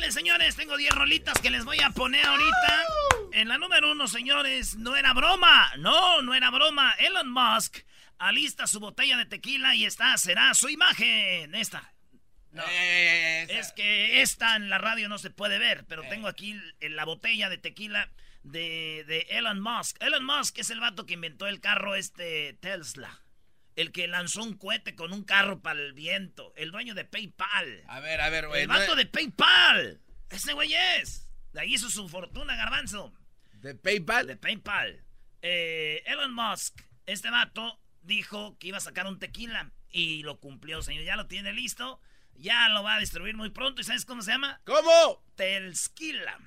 Órale, señores, tengo 10 rolitas que les voy a poner ahorita. En la número uno, señores, no era broma. No, no era broma. Elon Musk alista su botella de tequila y esta será su imagen. Esta. No. es que esta en la radio no se puede ver, pero tengo aquí la botella de tequila de, de Elon Musk. Elon Musk es el vato que inventó el carro este Tesla. El que lanzó un cohete con un carro para el viento. El dueño de PayPal. A ver, a ver, güey. El vato de PayPal. Ese güey es. De ahí hizo su fortuna, garbanzo. ¿De PayPal? De PayPal. Eh, Elon Musk, este vato, dijo que iba a sacar un tequila. Y lo cumplió, señor. Ya lo tiene listo. Ya lo va a distribuir muy pronto. ¿Y sabes cómo se llama? ¿Cómo? Telskila.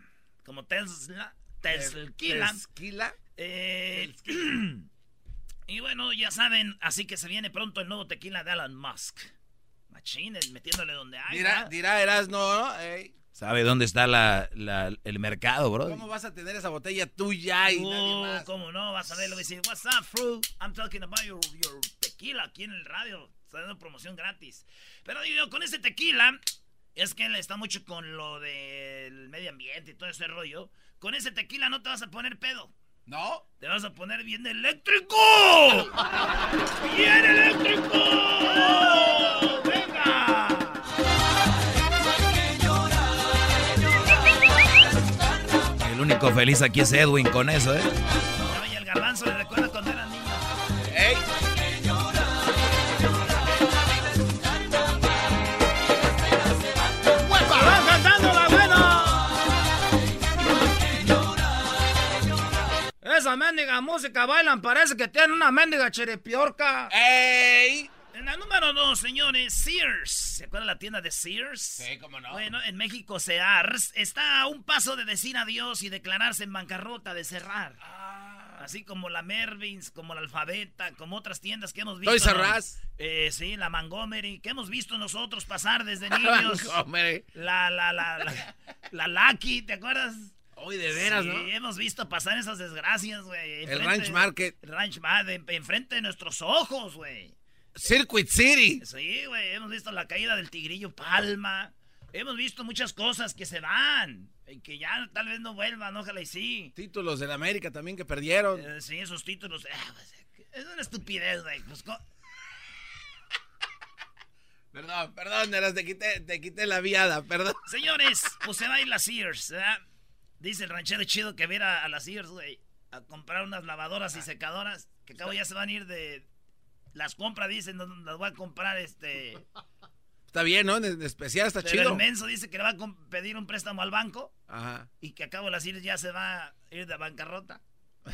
Como Tesla. Telskila. ¿Telskila? Eh, y bueno, ya saben, así que se viene pronto el nuevo tequila de Elon Musk. Machines, metiéndole donde hay. Dirá, dirá Eras, no, ¿no? Ey, ¿Sabe dónde está la, la- el mercado, bro? ¿Cómo vas a tener esa botella tuya y nadie Uh, más? ¿Cómo no? Vas a verlo y decir, What's up, fruit? I'm talking about your, your tequila aquí en el radio. Está dando promoción gratis. Pero digo, con ese tequila, es que él está mucho con lo del medio ambiente y todo ese rollo. Con ese tequila no te vas a poner pedo. ¿No? Te vas a poner bien eléctrico. ¡Bien eléctrico! ¡Venga! El único feliz aquí es Edwin con eso, ¿eh? Oye, el garbanzo le recuerda cuando Mendiga música bailan, parece que tienen una mendiga chiripiorca. ¡Ey! En la número dos, señores, Sears. ¿Se acuerdan la tienda de Sears? Sí, cómo no. Bueno, en México Sears está a un paso de decir adiós y declararse en bancarrota, de cerrar. Así como la Mervins, como la Alfabeta, como otras tiendas que hemos visto. Toys R. Eh, sí, la Montgomery, que hemos visto nosotros pasar desde niños. La, la, la, la, la Lucky, ¿te acuerdas? Hoy de veras, sí, ¿no? hemos visto pasar esas desgracias, güey. El Ranch Market. El Ranch Market, enfrente de nuestros ojos, güey. Circuit City. Sí, güey, hemos visto la caída del tigrillo Palma. Hemos visto muchas cosas que se van. Y que ya tal vez no vuelvan, ojalá y sí. Títulos del América también que perdieron. Eh, sí, esos títulos. ah, pues, es una estupidez, güey. Pues, Perdón, perdón, te quité, te quité la viada, perdón. Señores, pues se va a ir la Sears, ¿verdad? Dice el ranchero chido que va a ir a, a la Sears, güey, a comprar unas lavadoras y secadoras. Que acabo ya se van a ir de. Las compras, dicen, no, las voy a comprar, este. Está bien, ¿no? En especial está Pero chido. el menso dice que le va a pedir un préstamo al banco Ajá. y que acabo la Sears ya se va a ir de bancarrota.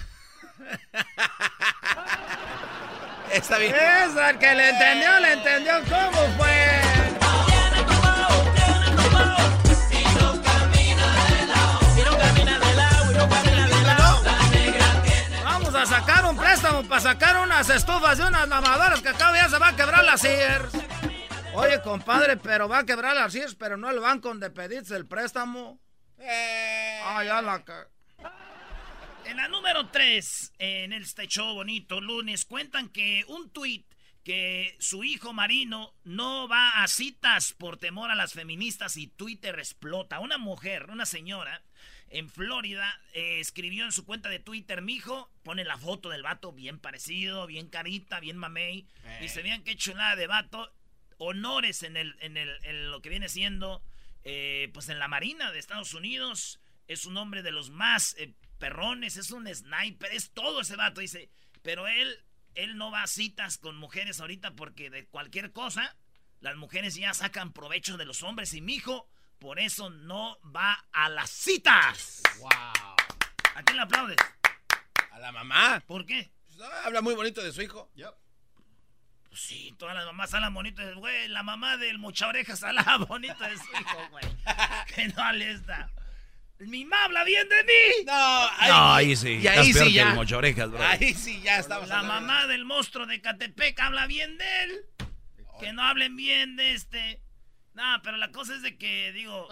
Está bien. Eso, el que le entendió, le entendió cómo fue. Un préstamo para sacar unas estufas y unas lavadoras que acá ya se va a quebrar la Sears. Oye, compadre, pero va a quebrar las CIRS, pero no el banco donde pediste el préstamo. Eh. Ah, ya la... En la número 3, en este show bonito lunes, cuentan que un tuit que su hijo Marino no va a citas por temor a las feministas y Twitter explota. Una mujer, una señora en Florida eh, escribió en su cuenta de Twitter, mi hijo, pone la foto del vato bien parecido, bien carita, bien mamey. Y se vean qué chulada de vato. Honores en, el, en, el, en lo que viene siendo, eh, pues en la Marina de Estados Unidos. Es un hombre de los más eh, perrones, es un sniper, es todo ese vato, dice. Pero él, él no va a citas con mujeres ahorita porque de cualquier cosa, las mujeres ya sacan provecho de los hombres. Y mi hijo, por eso no va a las citas. ¡Wow! ¿A quién le aplaudes? A la mamá. ¿Por qué? Pues, ah, habla muy bonito de su hijo. Pues sí, todas las mamás hablan bonito de güey. La mamá del mucha orejas habla bonito de su hijo, güey. que no le está. Mi mamá habla bien de mí. No, ahí, no, ahí sí. Y ahí sí que ya. orejas, bro. Ahí sí ya estamos. La hablando. mamá del monstruo de Catepec habla bien de él. Que no hablen bien de este. No, pero la cosa es de que, digo,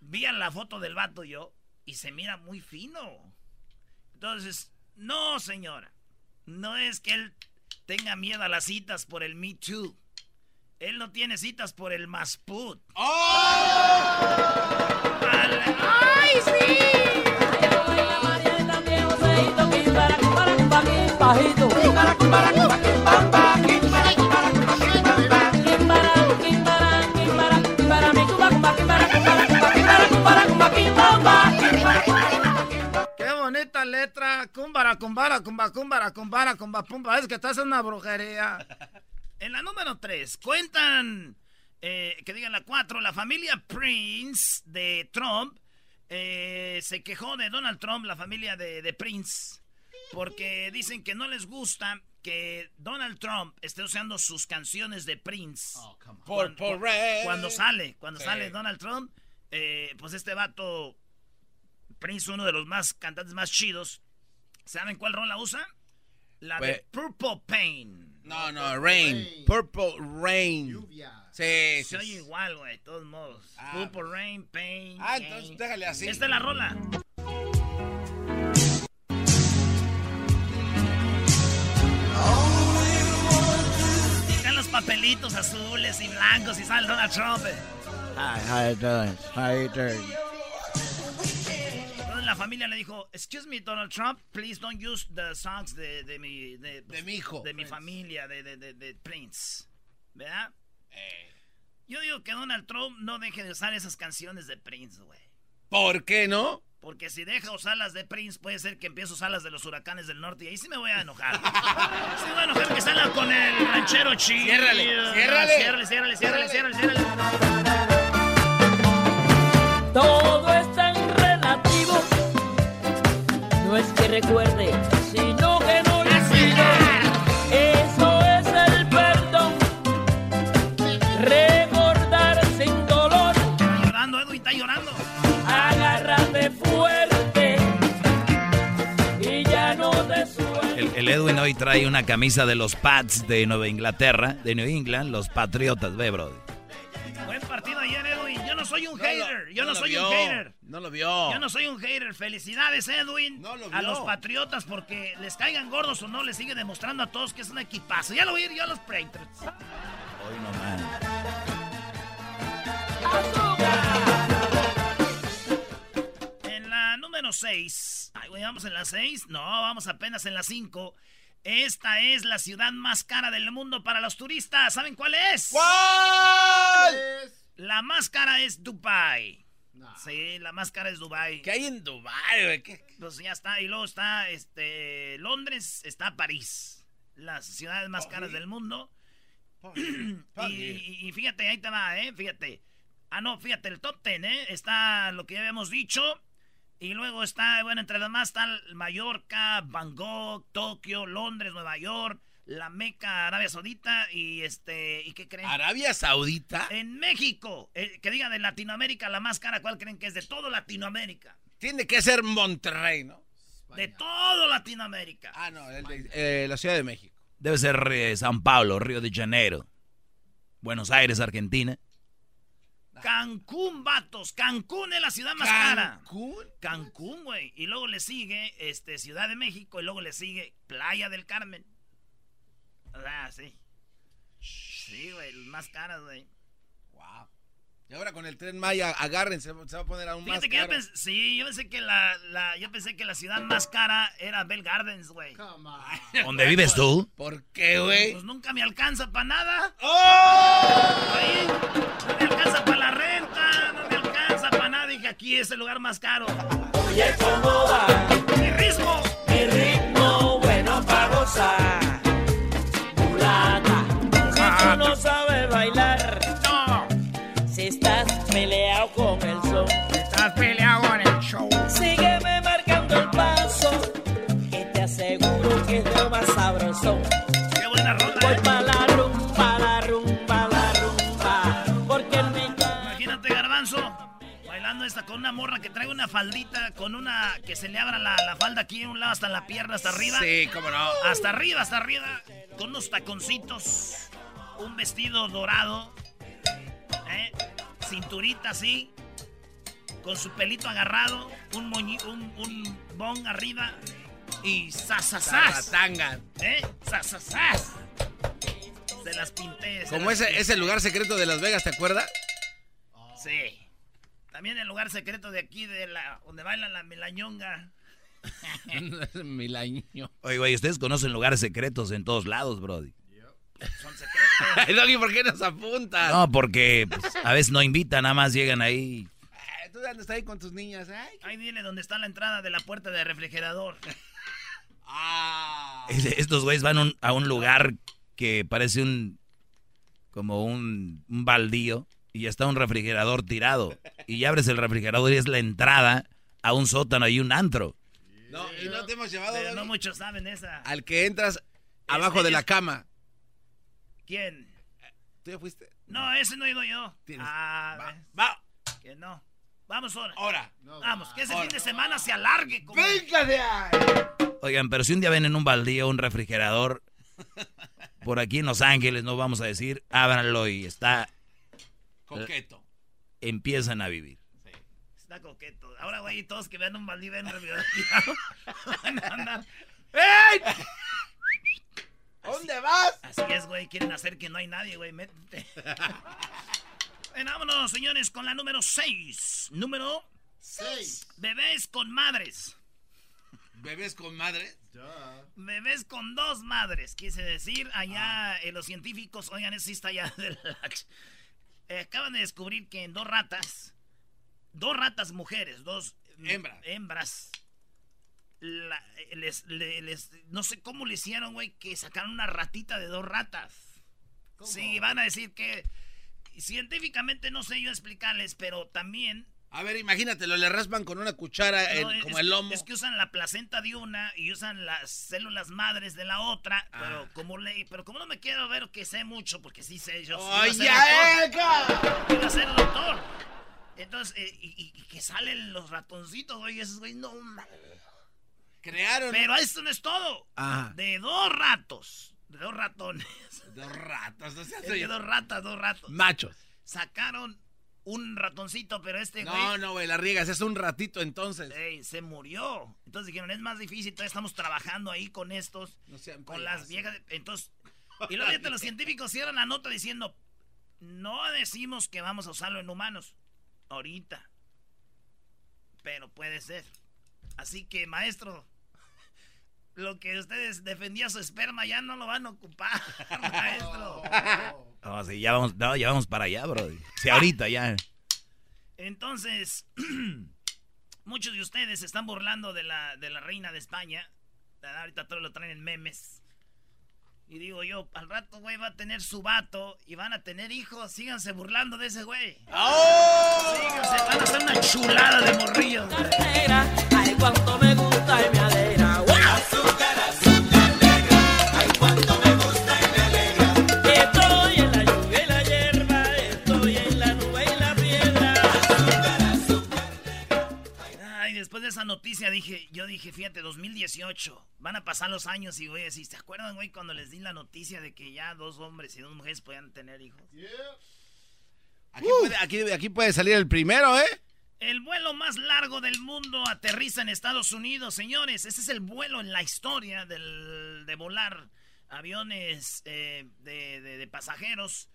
vi a la foto del vato yo y se mira muy fino. Entonces, no, señora. No es que él tenga miedo a las citas por el Me Too. Él no tiene citas por el Masput. ¡Ay, sí! Qué bonita letra. Cumbara, cumbara, cumba, cumbara, cumbara, cumba, pumba. Es que estás en una brujería. En la número 3, cuentan, eh, que digan la 4, la familia Prince de Trump eh, se quejó de Donald Trump, la familia de, de Prince, porque dicen que no les gusta que Donald Trump esté usando sus canciones de Prince. Por, por Ray. Cuando sale, cuando Sí. sale Donald Trump, eh, pues este vato, Prince, uno de los más cantantes más chidos, ¿saben cuál rola usa? La de Pues- Purple Pain. No, no, Rain. Purple Rain. Sí, Se sí. oye igual, güey, de todos modos. Ah, Purple Rain, Pain. Ah, Pain. entonces déjale así. Esta es la rola. Están los papelitos azules y blancos y sale Donald Trump. Hi, how you doing? How you doing? Entonces la familia le dijo, excuse me, Donald Trump, please don't use the songs de, de mi... De, De mi hijo, De mi Prince. familia, de, de, de, de Prince. ¿Verdad? Eh, Yo digo que Donald Trump no deje de usar esas canciones de Prince, güey. ¿Por qué no? Porque si deja usar las de Prince, puede ser que empiece a usar las de los huracanes del norte. Y ahí sí me voy a enojar. sí me voy a enojar que salga con el ranchero chido. Ciérrale, ciérrale. Ciérrale, ciérrale, ciérrale, ciérrale, ciérrale. Todo es tan relativo. No es que recuerde, Edwin hoy trae una camisa de los Pats de Nueva Inglaterra, de New England, los Patriotas, ve, bro. Buen partido ayer, Edwin. Yo no soy un No lo- hater. Yo no, soy vio. un hater. No lo vio. Yo no soy un hater. Felicidades, Edwin. No lo a vio. los patriotas porque les caigan gordos o no, les sigue demostrando a todos que es un equipazo. Ya lo voy a ir yo a los Patriots. Hoy nomás. En la número 6. Ay, güey, ¿vamos en la 6? No, vamos apenas en la 5. Esta es la ciudad más cara del mundo para los turistas. ¿Saben cuál es? ¿Cuál? La más cara es Dubai. Sí, la más cara es Dubai. ¿Qué hay en Dubái, güey? ¿Qué- Pues ya está. Y luego está este Londres, está París. Las ciudades más caras del mundo. Y, y- y fíjate, ahí te va, ¿eh? Fíjate. Ah, no, fíjate, el top 10, ¿eh? Está lo que ya habíamos dicho. Y luego está, bueno, entre las más están Mallorca, Bangkok, Tokio, Londres, Nueva York, la Meca, Arabia Saudita y este, ¿y qué creen? ¿Arabia Saudita? En México, eh, que diga de Latinoamérica la más cara, ¿cuál creen que es? De todo Latinoamérica. Tiene que ser Monterrey, ¿no? De todo Latinoamérica. Ah, no, el de- eh, la Ciudad de México. Debe ser eh, San Pablo, Río de Janeiro. Buenos Aires, Argentina. Cancún, vatos. Cancún es la ciudad más cara. ¿Cancún? Cancún, güey. Y luego le sigue este, Ciudad de México y luego le sigue Playa del Carmen. Ah, sí. Sí, güey, más caras, güey. Wow. Y ahora con el tren Maya, agárrense, se va a poner aún Fíjate más que yo pensé, sí, yo pensé que la, la, yo pensé que la ciudad más cara era Bell Gardens, güey. ¿Dónde vives tú? ¿Por qué, güey? Pues nunca me alcanza para nada. ¡Oh! Ahí, no me alcanza para la renta, no me alcanza para nada. Dije, aquí es el lugar más caro. Oye, ¿cómo va? Mi ritmo. Mi ritmo bueno para gozar. Mulata, si tú no sabes bailar, peleado con el son, Estás peleado en el show. sígueme marcando el paso, que te aseguro que es lo más sabroso. qué buena rola, Voy eh. pa' la rumba, la rumba, la rumba, porque casa... Imagínate, Garbanzo, bailando esta con una morra que trae una faldita, con una que se le abra la, la falda aquí en un lado hasta la pierna, hasta arriba. Sí, cómo no. Hasta arriba, hasta arriba, con unos taconcitos, un vestido dorado, ¿eh? Cinturita así, con su pelito agarrado, un, moñi- un, un bong arriba y sasasas, Tanga. ¿eh? Sasasas. Se las pinté. se Como las ese, pinté. ese lugar secreto de Las Vegas, ¿te acuerdas? Sí. También el lugar secreto de aquí, de la donde baila la milañonga. Milaño. Oye, güey, ustedes conocen lugares secretos en todos lados, Brody. Son secretos. Ay, Doggy, ¿por qué nos apuntas? No, porque pues, a veces no invitan, nada más llegan ahí. Ay, Tú andas ahí con tus niñas. Ay, qué- Ahí dile dónde está la entrada de la puerta de refrigerador. Ah. Es- Estos güeyes van un- a un lugar que parece un. como un, un baldío y está un refrigerador tirado. Y abres el refrigerador y es la entrada a un sótano y un antro. No, y no te hemos llevado Pero no muchos saben esa. al que entras abajo de la cama. ¿Quién? ¿Tú ya fuiste? No, ese no he ido yo. Tienes- Ah, Va, ves, va, que no. Vamos ahora. ahora. Vamos, que ese ahora. fin de semana se alargue. Como... ¡Venga de ahí! Oigan, pero si un día ven en un baldío un refrigerador, por aquí en Los Ángeles, no vamos a decir, ábranlo y está. Coqueto. empiezan a vivir. Está coqueto. Ahora, güey, todos que vean un baldío en refrigerador tirado, van a andar. ¡Ey! ¿Dónde vas? Así es, güey. Quieren hacer que no hay nadie, güey. Métete. Bueno, vámonos, señores, con la número 6. Número 6. Bebés con madres. ¿Bebés con madre? Bebés con dos madres, quise decir. Allá eh, los científicos, oigan, eso sí está allá del... Eh, acaban de descubrir que en dos ratas, dos ratas mujeres, dos mm, Hembras. La- eh, les, le- les- no sé cómo le hicieron, güey, que sacaron una ratita de dos ratas. Sí, van a decir que científicamente no sé yo explicarles, pero también A ver, imagínatelo, le raspan con una cuchara es- como el lomo. Es que usan la placenta de una y usan las células madres de la otra, Ah. pero como le, pero como no me quiero ver que sé mucho, porque sí sé yo. ¡Ay, quiero ya, quiero ser doctor. Entonces, eh, y, que salen los ratoncitos, güey, esos güey, no ma- Crearon. Pero esto no es todo. Ajá. De dos ratos, de dos ratones. Dos Es de dos ratas, dos ratos. Machos. Sacaron un ratoncito, pero este güey. No, no, güey, la riegas. Es un ratito entonces. Ey, se murió. Entonces dijeron, es más difícil, todavía estamos trabajando ahí con estos, No sean con las viejas. Entonces, y luego los científicos cierran la nota diciendo, no decimos que vamos a usarlo en humanos, ahorita. Pero puede ser. Así que, maestro, lo que ustedes defendían su esperma ya no lo van a ocupar, maestro. No, sí, ya vamos, no, ya vamos para allá, Brody. Sí, ahorita ya. Entonces, muchos de ustedes se están burlando de la, de la reina de España. Ahorita todo lo traen en memes. Y digo yo, al rato, güey, va a tener su vato y van a tener hijos. Síganse burlando de ese güey. Síganse, van a hacer una chulada de morrillos. ay cuánto me gusta y me alegra. ¡Wow! Después de esa noticia dije, yo dije, fíjate, 2018, van a pasar los años y voy a decir, ¿se acuerdan, güey, cuando les di la noticia de que ya dos hombres y dos mujeres podían tener hijos? Aquí, puede, aquí, aquí puede salir el primero, ¿eh? El vuelo más largo del mundo aterriza en Estados Unidos, señores. Ese es el vuelo en la historia del, de volar aviones eh, de, de- de pasajeros.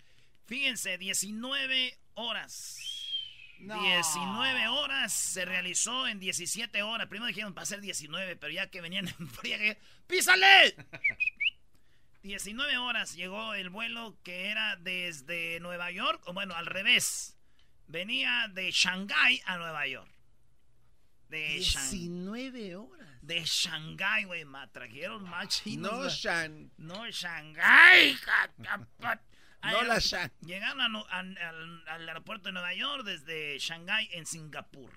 Fíjense, 19 horas. 19 horas se realizó en 17 horas. Primero dijeron para ser 19, pero ya que venían en friegue, ¡písale! 19 horas llegó el vuelo que era desde Nueva York, o bueno, al revés. Venía de Shanghái a Nueva York. De Shan- 19 horas. de Shanghái, güey, ma, trajeron más chinos. No. Shan. No, Shanghái. No la Shan. Llegaron a Nu- a- al, al aeropuerto de Nueva York desde Shanghái en Singapur.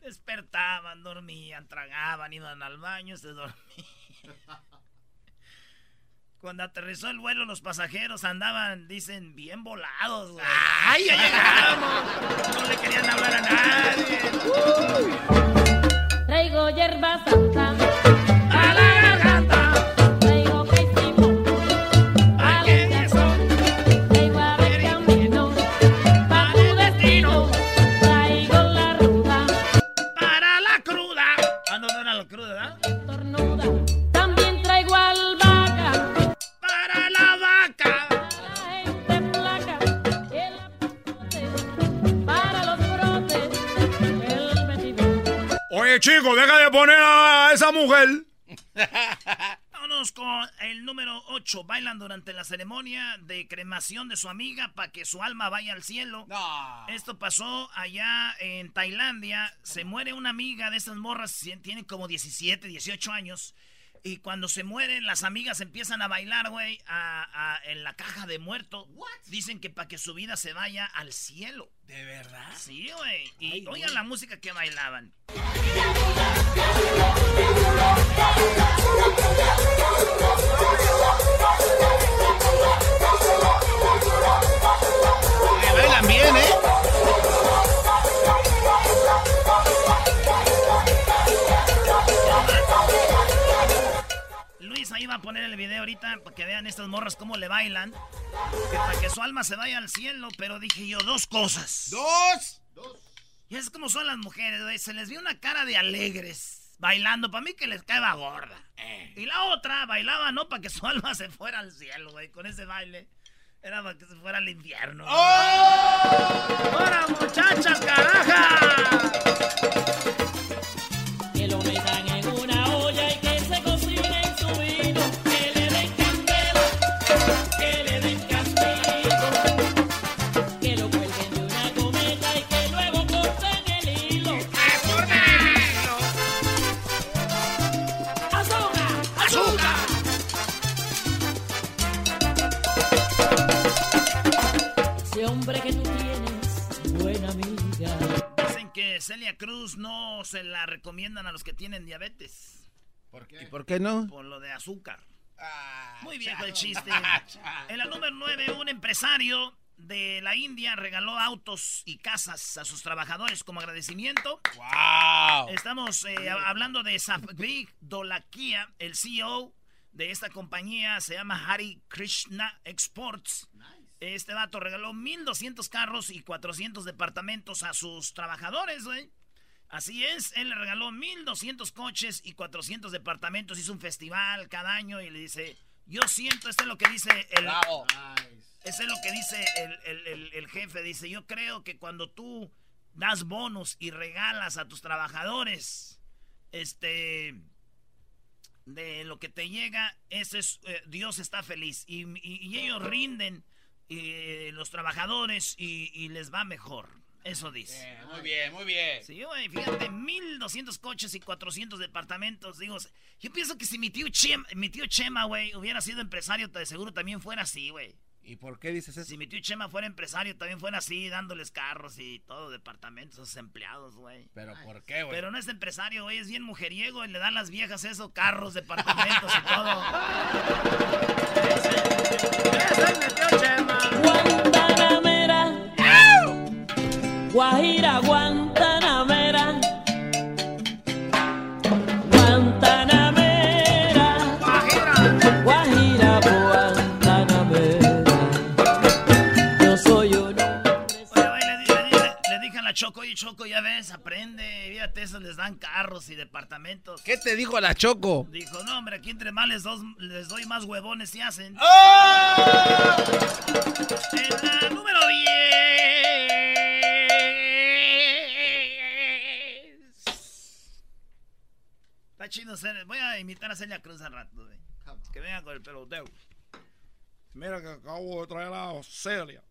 Despertaban, dormían, tragaban, iban al baño, se dormían. Cuando aterrizó el vuelo, los pasajeros andaban, dicen, bien volados, güey. ¡Ay, ya llegamos! No le querían hablar a nadie. Traigo hierba santa chico, deja de poner a esa mujer. Vámonos con el número 8. Bailan durante la ceremonia de cremación de su amiga para que su alma vaya al cielo. No. Esto pasó allá en Tailandia. Se muere una amiga de estas morras, tiene como 17, 18 años. Y cuando se mueren, las amigas empiezan a bailar, güey, a- a- en la caja de muerto. Dicen que para que su vida se vaya al cielo. ¿De verdad? Sí, güey. Y oigan la música que bailaban. Oye, bailan bien, ¿eh? Ahí va a poner el video ahorita para que vean estas morras cómo le bailan. Que para que su alma se vaya al cielo. Pero dije yo, dos cosas. ¡Dos! Y es como son las mujeres, güey. Se les vio una cara de alegres. Bailando, para mí que les caeba gorda. Y la otra bailaba no para que su alma se fuera al cielo, güey. Con ese baile. Era para que se fuera al infierno. ¡Ahora, muchachas, caraja! Celia Cruz no se la recomiendan a los que tienen diabetes. ¿Por qué? ¿Y por qué no? Por lo de azúcar. Ah, Muy viejo el chiste. En la número 9, un empresario de la India regaló autos y casas a sus trabajadores como agradecimiento. ¡Wow! Estamos eh, hablando de Savik Dolakia, el CEO de esta compañía, se llama Hari Krishna Exports. Este vato regaló 1.200 carros y 400 departamentos a sus trabajadores, güey. Así es, él le regaló 1.200 coches y 400 departamentos. Hizo un festival cada año y le dice, yo siento, esto es lo que dice el... ¡Bravo! Eso es lo que dice el, el- el- el jefe. Dice, yo creo que cuando tú das bonus y regalas a tus trabajadores, este, de lo que te llega, ese es, eh, Dios está feliz. Y, y- y ellos rinden, eh, los trabajadores, y, y les va mejor. Eso dice. Muy bien, muy bien. Sí, güey, fíjate, 1200 coches y 400 departamentos. Digo, yo pienso que si mi tío Chema, mi tío Chema, güey, hubiera sido empresario, de seguro también fuera así, güey. ¿Y por qué dices eso? Si mi tío Chema fuera empresario, también fuera así, dándoles carros y todo, departamentos a sus empleados, güey. ¿Pero por qué, güey? Pero no es empresario, güey, es bien mujeriego y le dan las viejas eso, carros, departamentos y todo. Ese es mi tío Chema. Guantanamera. Choco, ya ves, aprende. Fíjate, eso les dan carros y departamentos. ¿Qué te dijo la Choco? Dijo, no, hombre, aquí entre más les, dos- les doy más huevones si hacen. ¡Oh! En la número 10. Está chido ser. Voy a imitar a Celia Cruz al rato, güey. Que venga con el peloteo. Mira que acabo de traer a Celia.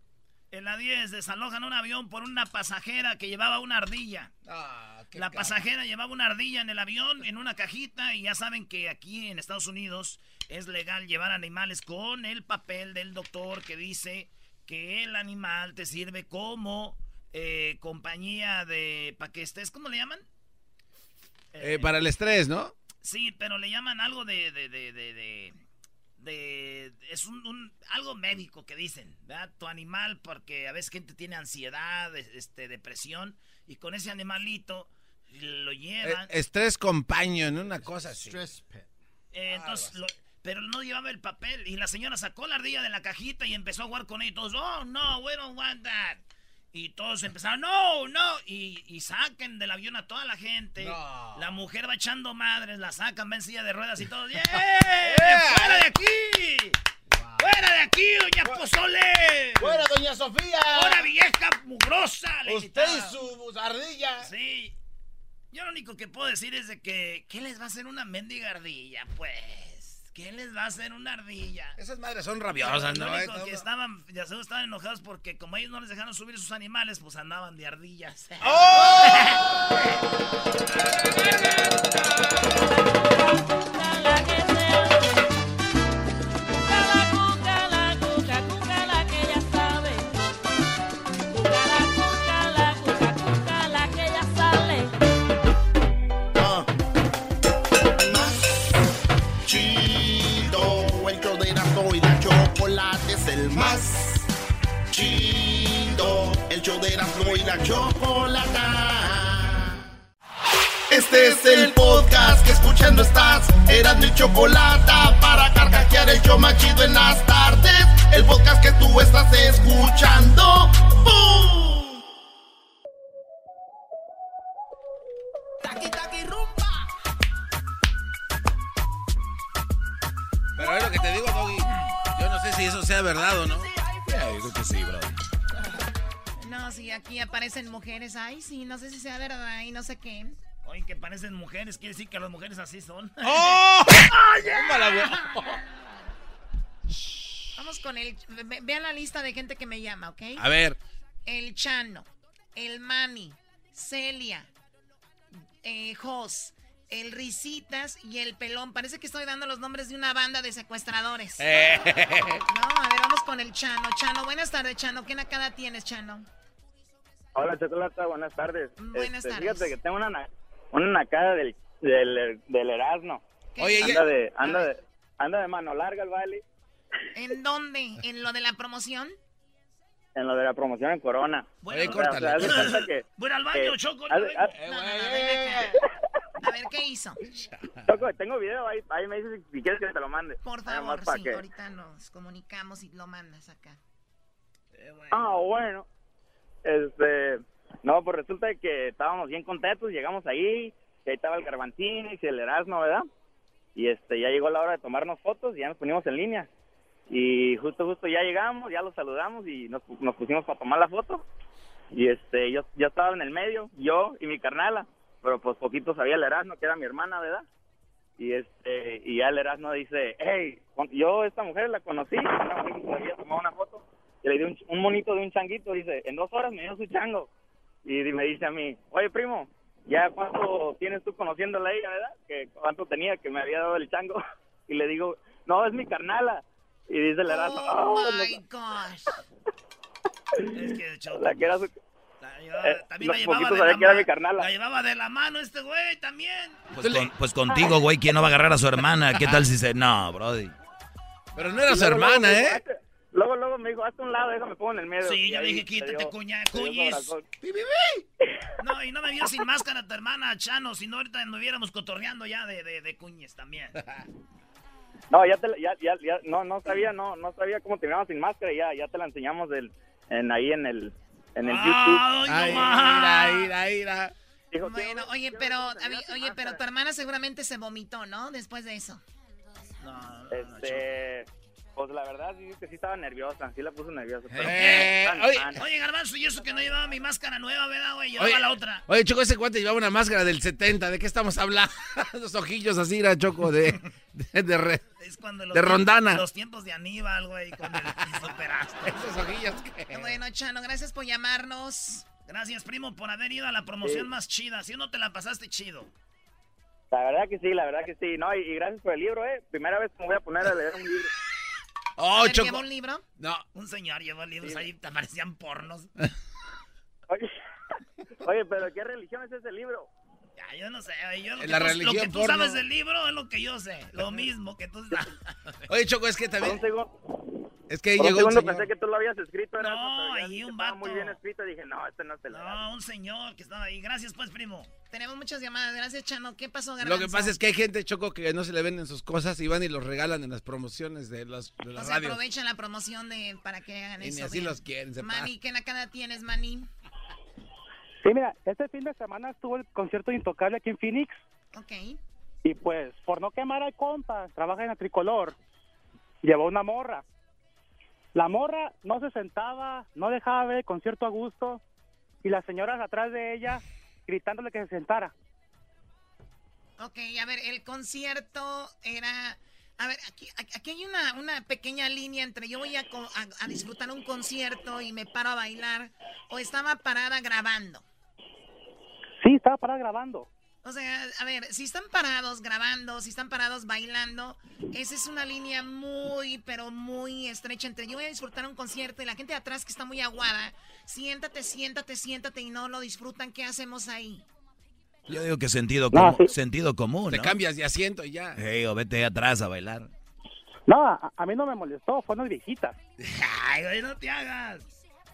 En la 10 desalojan un avión por una pasajera que llevaba una ardilla. Ah, qué La pasajera llevaba una ardilla en el avión, en una cajita, y ya saben que aquí en Estados Unidos es legal llevar animales con el papel del doctor que dice que el animal te sirve como eh, compañía de... ¿Para que estés? ¿Cómo le llaman? Eh, para el estrés, ¿no? Sí, pero le llaman algo de... de, de, de, de- es un, un- algo médico que dicen, ¿verdad? Tu animal, porque a veces gente tiene ansiedad, este, depresión, y con ese animalito lo Eh, llevan. estrés compañero, en una cosa así. Eh, entonces, lo- pero no llevaba el papel. Y la señora sacó la ardilla de la cajita y empezó a jugar con ella. Y todos, oh, no, we don't want that. Y todos empezaron, no, no. Y, y saquen del avión a toda la gente. No. La mujer va echando madres, la sacan, va en silla de ruedas y todo. ¡Yeah! ¡Fuera de aquí! ¡Fuera de aquí, doña Pozole! ¡Fuera, doña Sofía! ¡Ahora vieja mugrosa! le Usted y su ardilla. Sí. Yo lo único que puedo decir es de que, ¿qué les va a hacer una mendiga ardilla, pues? ¿Qué les va a hacer una ardilla? Esas madres son rabiosas, Lo ¿no? único Eh, que estaban, ya se estaban enojados porque como ellos no les dejaron subir sus animales, pues andaban de ardillas. la la chocolata. Este es el podcast que escuchando estás. Erasmo y chocolata para carcajear el show más chido en las tardes. El podcast que tú estás escuchando. ¡Bum! Pero es lo que te digo, Doggy. Yo no sé si eso sea verdad o no. yo creo que sí, bro. Sí, aquí aparecen mujeres. Ay, sí, no sé si sea verdad y no sé qué. Oye, que parecen mujeres, quiere decir que las mujeres así son. ¡Oh! Güey. Vamos con el... ve- Vean la lista de gente que me llama, ¿ok? A ver. El Chano, el Manny, Celia, eh, Jos, el Risitas y el Pelón. Parece que estoy dando los nombres de una banda de secuestradores. Eh. No, a ver, vamos con el Chano. Chano, buenas tardes, Chano. ¿Qué nacada tienes, Chano? Hola, Chocolata, buenas tardes. Buenas Este, tardes. Fíjate que tengo una, na- una nacada del, del, del Erasmo. Oye, Anda ya- de, anda, de, anda de mano larga el baile ¿En dónde? ¿En lo de la promoción? en lo de la promoción en Corona. Bueno, Oye, o sea, córtale. que... Voy al baño, eh, Choco. No, no, no, acá. A ver, ¿qué hizo? Choco, tengo video ahí, ahí me dices si, quieres que te lo mande. Por favor, sí, que- ahorita nos comunicamos y lo mandas acá. Eh, bueno. Ah, bueno. Este, no, pues resulta que estábamos bien contentos, llegamos ahí, que ahí estaba el Garbantín y el Erasmo, ¿verdad? Y este, ya llegó la hora de tomarnos fotos y ya nos ponimos en línea. Y justo, justo ya llegamos, ya los saludamos y nos, nos pusimos para tomar la foto. Y este, yo, yo estaba en el medio, yo y mi carnala, pero pues poquito sabía el Erasmo, que era mi hermana, ¿verdad? Y este, y ya el Erasmo dice, hey, yo esta mujer la conocí, una mujer que se una foto, y le di un, un monito de un changuito, dice, en dos horas me dio su chango. Y me dice a mí, oye primo, ¿ya cuánto tienes tú conociéndola a ella, verdad? Que cuánto tenía que me había dado el chango. Y le digo, no, es mi carnala. Y dice el Erasmo, Oh "Oh, my no". gosh. Es que, Choco, la que era su... la llevaba- eh, también la los llevaba poquitos de la que era mi carnala. La llevaba de la mano este güey también. Pues, con- pues contigo, güey, ¿quién no va a agarrar a su hermana? ¿Qué tal si se.? No, Brody. Pero no era su hermana, ¿eh? Luego, luego me dijo, hazte un lado, déjame pongo en el medio. Sí, yo dije, quítate, dio- cuña, corazón. No, y no me vio sin máscara tu hermana, Chano, si no ahorita anduviéramos cotorreando ya de, de, de cuñes también. No, ya te, la- ya, ya, ya, no, no sabía, no, no sabía cómo terminaba sin máscara, y ya, ya te la enseñamos del, en ahí en el, en el YouTube. no Ay, más. ira, ira, ira. Dijo, Bueno, oye, pero, a mí- oye, pero tu hermana seguramente se vomitó, ¿no? Después de eso. No, no, no, Este, pues la verdad, sí, que sí estaba nerviosa, sí la puso nerviosa. pero- Eh, Tan, oye, tan. Oye, Garbanzo, y eso que no llevaba mi máscara nueva, ¿verdad, güey? Llevaba Oye, la otra. Oye, Choco, ese cuate llevaba una máscara del 70. ¿De qué estamos hablando? Los ojillos así, era Choco, de, de, de re- Es cuando los de tiempos- Rondana. Los tiempos de Aníbal, güey, con el superaste. Esos ojillos que... Bueno, Chano, gracias por llamarnos. Gracias, primo, por haber ido a la promoción Sí. más chida. Si no te la pasaste chido. La verdad que sí, la verdad que sí. No, y, y gracias por el libro, ¿eh? Primera vez que me voy a poner a leer un libro. Oh, A ver, Choco. ¿Llevó un libro? No, Un señor llevó libros ahí, te parecían pornos. Oye, oye, pero ¿qué religión es ese libro? Ya, yo no sé, yo lo En que, la tú, lo religión que tú porno. sabes del libro es lo que yo sé. Lo mismo que tú sabes. Oye, Choco, es que también... Es que ahí llegó un segundo señor... pensé que tú lo habías escrito. No, ya ahí vi que un vato. muy bien escrito. Dije, no, este no se le da. No, un señor que estaba ahí. Gracias, pues, primo. Tenemos muchas llamadas. Gracias, Chano. ¿Qué pasó, Lo Garbanzo? que pasa es que hay gente, Choco, que no se le venden sus cosas y van y los regalan en las promociones de, los, de O las sea, radios. aprovechan la promoción de para que hagan Y eso. ni así bien. los quieren, se Manny, ¿qué nakada tienes, Manny? Sí, mira, este fin de semana estuvo el concierto de Intocable aquí en Phoenix Ok. y pues por no quemar al compa, trabaja en la tricolor, llevó una morra. La morra no se sentaba, no dejaba ver el concierto a gusto y las señoras atrás de ella gritándole que se sentara. Ok, a ver, el concierto era... A ver, aquí, aquí hay una, una pequeña línea entre yo voy a, a- a disfrutar un concierto y me paro a bailar o estaba parada grabando. Sí, estaba parada grabando. O sea, a ver, si están parados grabando, si están parados bailando, esa es una línea muy, pero muy estrecha entre yo voy a disfrutar un concierto y la gente de atrás que está muy aguada, siéntate, siéntate, siéntate y no lo disfrutan, ¿qué hacemos ahí? Yo digo que sentido, No, común, sí. sentido común, Te ¿no? cambias de asiento y ya. Ey, o vete atrás a bailar. No, a, a mí no me molestó, fue una viejita. Ay, güey, no te hagas.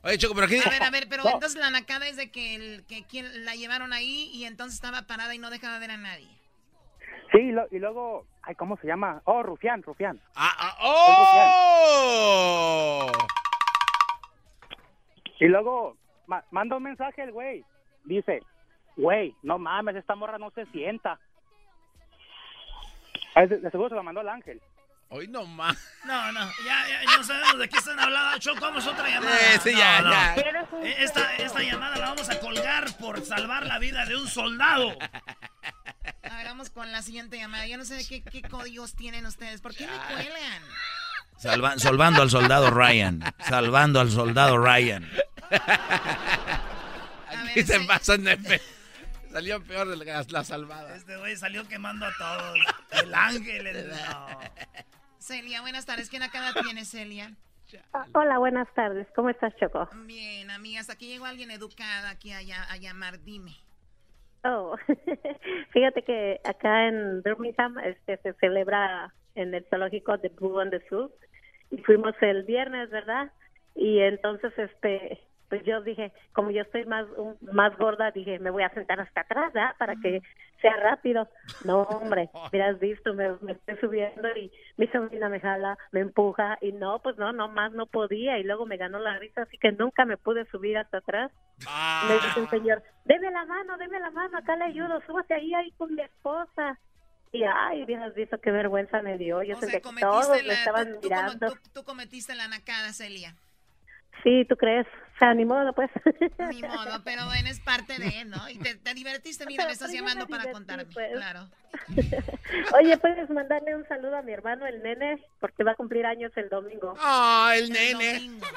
Oye, Choco, pero aquí... A ver, a ver, pero No. entonces la nacada es de que, el, que quien la llevaron ahí y entonces estaba parada y no dejaba ver a nadie. Sí, y, lo- y luego, ay, ¿cómo se llama? Oh, Rufián, Rufián. Ah, ah, ¡Oh! Y luego ma- manda un mensaje el güey. Dice, güey, no mames, esta morra no se sienta. De, de seguro se lo mandó al ángel. Hoy no más. No, no, ya, ya no sabemos de qué están hablando. Choco, vamos a otra llamada. Eh, sí, ya, No, no. ya. Eh, Esta, esta llamada la vamos a colgar por salvar la vida de un soldado. A ver, vamos con la siguiente llamada. Yo no sé qué, qué códigos tienen ustedes. ¿Por qué me cuelgan? Salva- salvando al soldado Ryan. Salvando al soldado Ryan. A ver, Y se sí. pasan de fe. Salió peor de la, la salvada. Este güey salió quemando a todos. El ángel. el- no. Celia, buenas tardes. ¿Qué nacada tienes, Celia? Ah, Hola, buenas tardes. ¿Cómo estás, Choco? Bien, amigas. Aquí llegó alguien educada aquí a, a llamar. Dime. Oh, fíjate que acá en Birmingham este, se celebra en el zoológico de Blue on the Zoo y fuimos el viernes, ¿verdad? Y entonces, este, pues yo dije, como yo estoy más un- más gorda, dije, me voy a sentar hasta atrás, ¿verdad? Para que sea rápido. No, hombre, hubieras visto, me, me estoy subiendo y mi sobrina me jala, me empuja y no, pues no, no más no podía y luego me ganó la risa, así que nunca me pude subir hasta atrás. Me dice el señor, deme la mano, deme la mano, acá le ayudo, súbase ahí, ahí con mi esposa. Y ay, hubieras visto qué vergüenza me dio. Yo O sentía sea, que todos cometiste me la, estaban tú, mirando. tú- tú cometiste la nacada, Celia. Sí, ¿tú crees? O sea, ni modo, pues. Ni modo, pero bueno, es parte de, ¿no? Y te, te divertiste, mira, me estás yo llamando para divertí, contarme. pues. Claro. Oye, puedes mandarle un saludo a mi hermano, el nene, porque va a cumplir años el domingo. Ah, el nene. Domingo.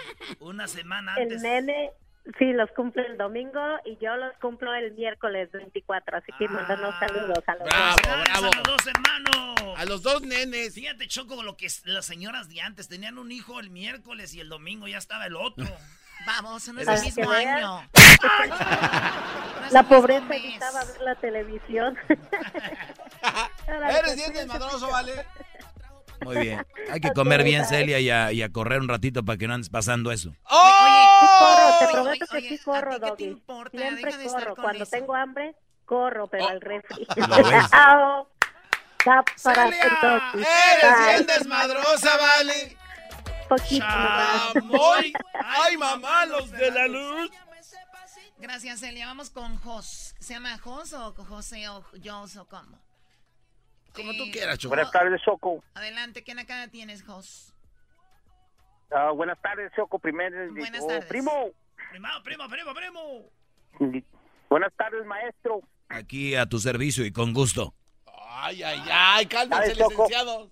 Una semana El antes. nene, sí, los cumple el domingo y yo los cumplo el miércoles 24, así que mandarnos saludos a los Bravo, dos. Bravo. A los dos hermanos. A los dos nenes. Fíjate, Choco, lo que es- las señoras de antes tenían un hijo el miércoles y el domingo ya estaba el otro. Vamos, no es el mismo año. No La pobreza evitaba ver la televisión. Eres bien desmadroso, ¿vale? Muy bien. Hay que comer bien, Celia, y a, y a correr un ratito para que no andes pasando eso. Corro, te Oye, prometo que oye, sí ¿a ti corro, qué te Doggy. importa? Siempre Deja de estar corro. con Cuando eso. tengo hambre, corro, pero Oh. al refri. Chao. Para Celia, Doggy. eres bien desmadrosa, ¿vale? Poquito. Chamoy. Ay, mamá, los de la luz. Gracias, Celia. Vamos con Jos. ¿Se llama Jos o José o Jos o cómo? Como Eh, tú quieras, Choco. Buenas tardes, Choco. Adelante, ¿qué nakada tienes, Jos? Ah, buenas tardes, Choco. Primero, Buenas oh, tardes. primo. Primo, primo, primo, primo. Buenas tardes, maestro. Aquí a tu servicio y con gusto. Ay, ay, ay, cálmense, licenciados.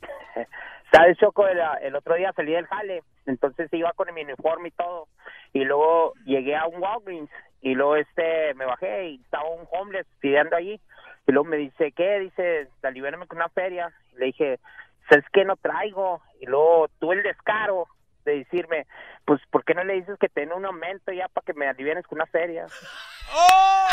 ¿Sabes, Choco? El, el otro día salí del jale, entonces iba con mi uniforme y todo. Y luego llegué a un Walgreens y luego este me bajé y estaba un homeless pidiendo allí. Y luego me dice, ¿qué? Dice, aliviárame con una feria. Y le dije, ¿sabes qué? No traigo. Y luego tuve el descaro de decirme, pues, ¿por qué no le dices que te den un aumento ya para que me alivienes con una feria?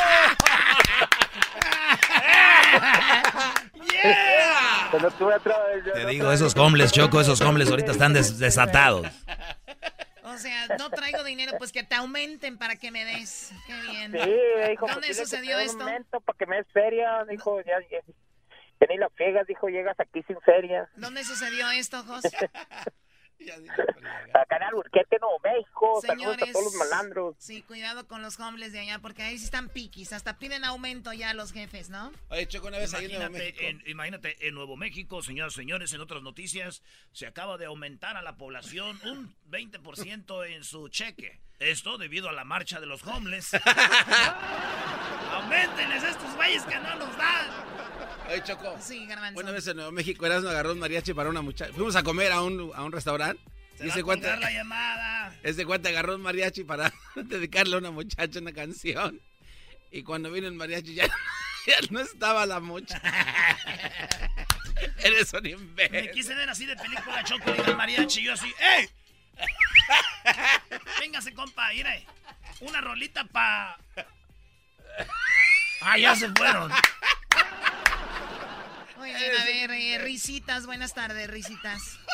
Cuando tuve otro- Te digo, esos hombres, Choco, esos hombres ahorita están des- desatados. O sea, no traigo dinero, pues que te aumenten para que me des. Qué bien. Sí, me dijo, ¿Dónde pues, dile que sucedió te esto? Un momento para que me des feria, dijo, ya, ya, ya ni la friegas, dijo, llegas aquí sin feria. ¿Dónde sucedió esto, Jos? Acá en Alburquerque, Nuevo México, saludos a Señores, todos los malandros. Sí, cuidado con los hombres de allá, porque ahí sí están piquis. Hasta piden aumento ya los jefes, ¿no? Oye, Choco, una vez ahí en Nuevo Imagínate, México. en, imagínate, en Nuevo México, señoras y señores, en otras noticias, se acaba de aumentar a la población un 20% en su cheque. Esto debido a la marcha de los homeless. ¡Aumentenles estos güeyes que no nos dan! Oye, Choco. Sí, garbanzo. Una vez en Nuevo México, Erasmo agarró un mariachi para una muchacha. Fuimos a comer a un, a un restaurante. Se y va ese a la llamada. ese cuate agarró un mariachi para dedicarle a una muchacha una canción. Y cuando vino el mariachi ya, ya no estaba la muchacha. Eres un Me imbécil. quise ver así de película Choco y el mariachi. Yo así, ¡ey! Véngase, compa, mire. Una rolita pa. Ah, ya se fueron. Muy bien, a ver, eh, risitas, buenas tardes, risitas.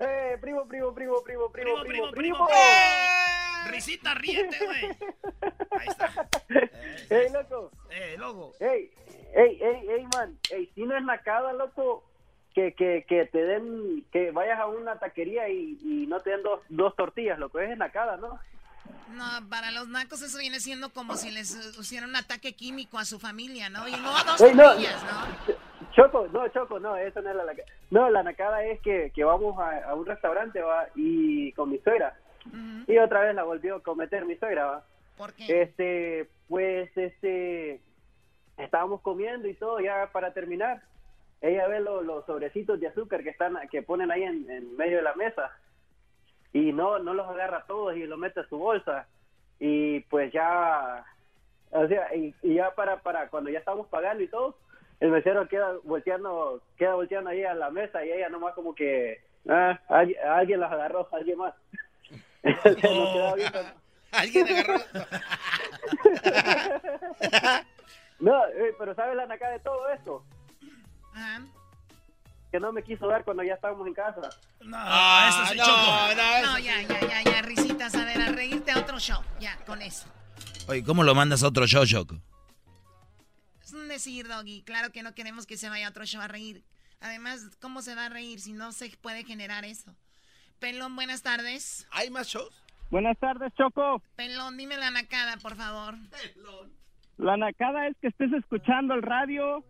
Eh, primo, primo, primo, primo, Primo, primo, primo. Risita, ríete, güey. Ahí está. ¡Ey, loco! Eh, loco. ¡Ey, ey, ey, ey, man! ¡Ey, si no es nacada, loco! Que, que, que te den, que vayas a una taquería y, y no te den dos, dos tortillas, loco, es nacada, ¿no? No, para los nacos eso viene siendo como si les hicieran un ataque químico a su familia, ¿no? Y no dos Ey, no, tortillas, ¿no? Choco, no, Choco, no, eso no es la nacada. No, la nacada es que, que vamos a, a un restaurante, va, y con mi suegra. Y otra vez la volvió a cometer mi suegra, va. ¿Por qué? Este, pues, este, estábamos comiendo y todo, ya para terminar. Ella ve lo- los sobrecitos de azúcar que están, que ponen ahí en, en medio de la mesa. Y no, no los agarra todos y los mete a su bolsa. Y pues ya, o sea, y, y ya para, para cuando ya estamos pagando y todo, el mesero queda volteando, queda volteando ahí a la mesa y ella nomás como que, ah, alguien, alguien las agarró, alguien más. Nos quedaba viendo. Alguien agarró. No, eh, pero ¿sabes la nacada de todo esto? Ajá. Que no me quiso dar cuando ya estábamos en casa. No, Ah, eso sí, no, Choco. no, No, eso ya, ya, ya, ya, risitas, a ver, a reírte a otro show, ya, con eso. Oye, ¿cómo lo mandas a otro show, Choco? Decir, Doggy, claro que no queremos que se vaya otro show a reír. Además, ¿cómo se va a reír si no se puede generar eso? Pelón, buenas tardes. ¿Hay más shows? Buenas tardes, Choco. Pelón, dime la nacada, por favor. La nacada es que estés escuchando el radio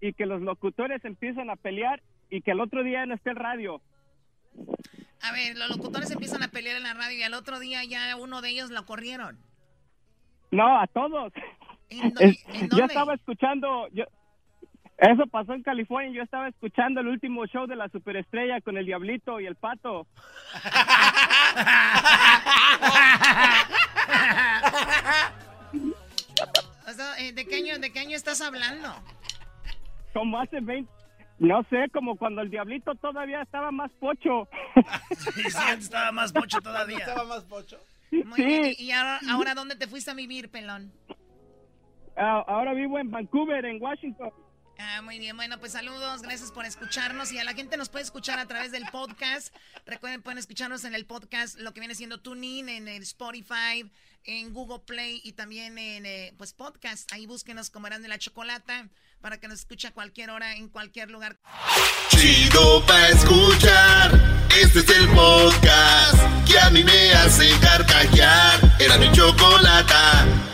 y que los locutores empiezan a pelear y que el otro día no esté el radio. A ver, los locutores empiezan a pelear en la radio y al otro día ya uno de ellos lo corrieron. No, a todos. ¿En, do- Es- en yo estaba escuchando, yo, eso pasó en California, yo estaba escuchando el último show de la superestrella con el Diablito y el Pato. O sea, eh, ¿de, qué año, ¿De qué año estás hablando? Como hace 20, no sé, como cuando el Diablito todavía estaba más pocho. Sí, sí, antes estaba más pocho todavía. ¿Estaba más pocho? Muy bien, ¿y ahora, ahora dónde te fuiste a vivir, Pelón? Ah, ahora vivo en Vancouver, en Washington. Ah, muy bien, bueno, pues saludos, gracias por escucharnos y a la gente nos puede escuchar a través del podcast. Recuerden, pueden escucharnos en el podcast, lo que viene siendo TuneIn, en el Spotify, en Google Play y también en eh, pues podcast. Ahí búsquenos como Eran de la Chocolata para que nos escuche a cualquier hora, en cualquier lugar. Chido pa' escuchar. Este es el podcast que a mí me hace carcajear. Era mi chocolate.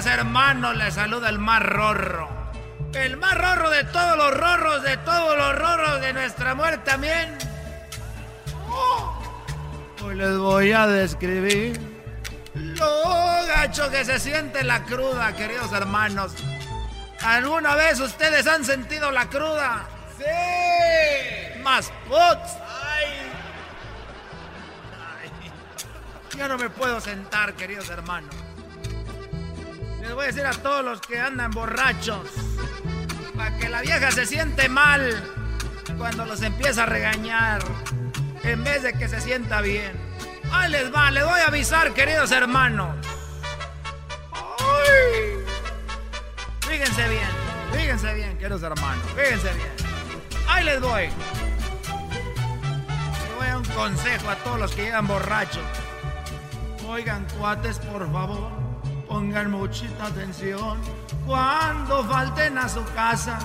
queridos hermanos! Les saluda el más rorro. El más rorro de todos los rorros, de todos los rorros de nuestra muerte también. Oh, Hoy les voy a describir lo gacho que se siente la cruda, queridos hermanos. ¿Alguna vez ustedes han sentido la cruda? ¡Sí! ¡Más puts! ¡Ay! Ay. Ya no me puedo sentar, queridos hermanos. Les voy a decir a todos los que andan borrachos, para que la vieja se siente mal cuando los empieza a regañar, en vez de que se sienta bien. Ahí les va, les voy a avisar, queridos hermanos. ¡Ay! Fíjense bien, fíjense bien, queridos hermanos, fíjense bien. Ahí les voy. Les voy a dar un consejo a todos los que llegan borrachos. Oigan, cuates, por favor, pongan muchita atención. Cuando falten a su casa,